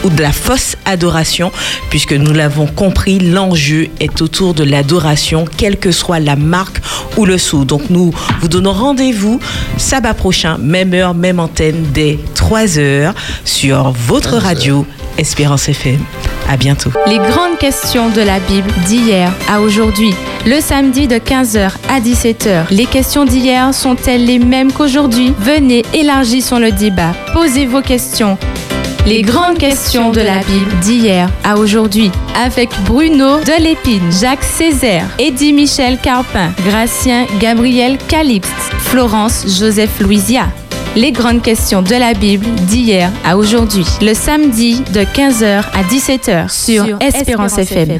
ou de la fausse adoration, puisque nous l'avons compris, l'enjeu est autour de l'adoration, quelle que soit la marque ou le sou. Donc nous vous donnons rendez-vous sabbat prochain, même heure, même antenne, dès 3 heures sur votre radio Espérance FM. À bientôt. Les grandes questions de la Bible d'hier à aujourd'hui. Le samedi de 15h à 17h. Les questions d'hier sont-elles les mêmes qu'aujourd'hui? Venez, élargissons le débat. Posez vos questions. Les grandes questions de la Bible d'hier à aujourd'hui avec Bruno Delépine, Jacques Césaire, Eddie Michel Carpin, Gracien Gabriel Calixte, Florence Joseph Louisia. Les grandes questions de la Bible d'hier à aujourd'hui. Le samedi de 15h à 17h sur Espérance FM.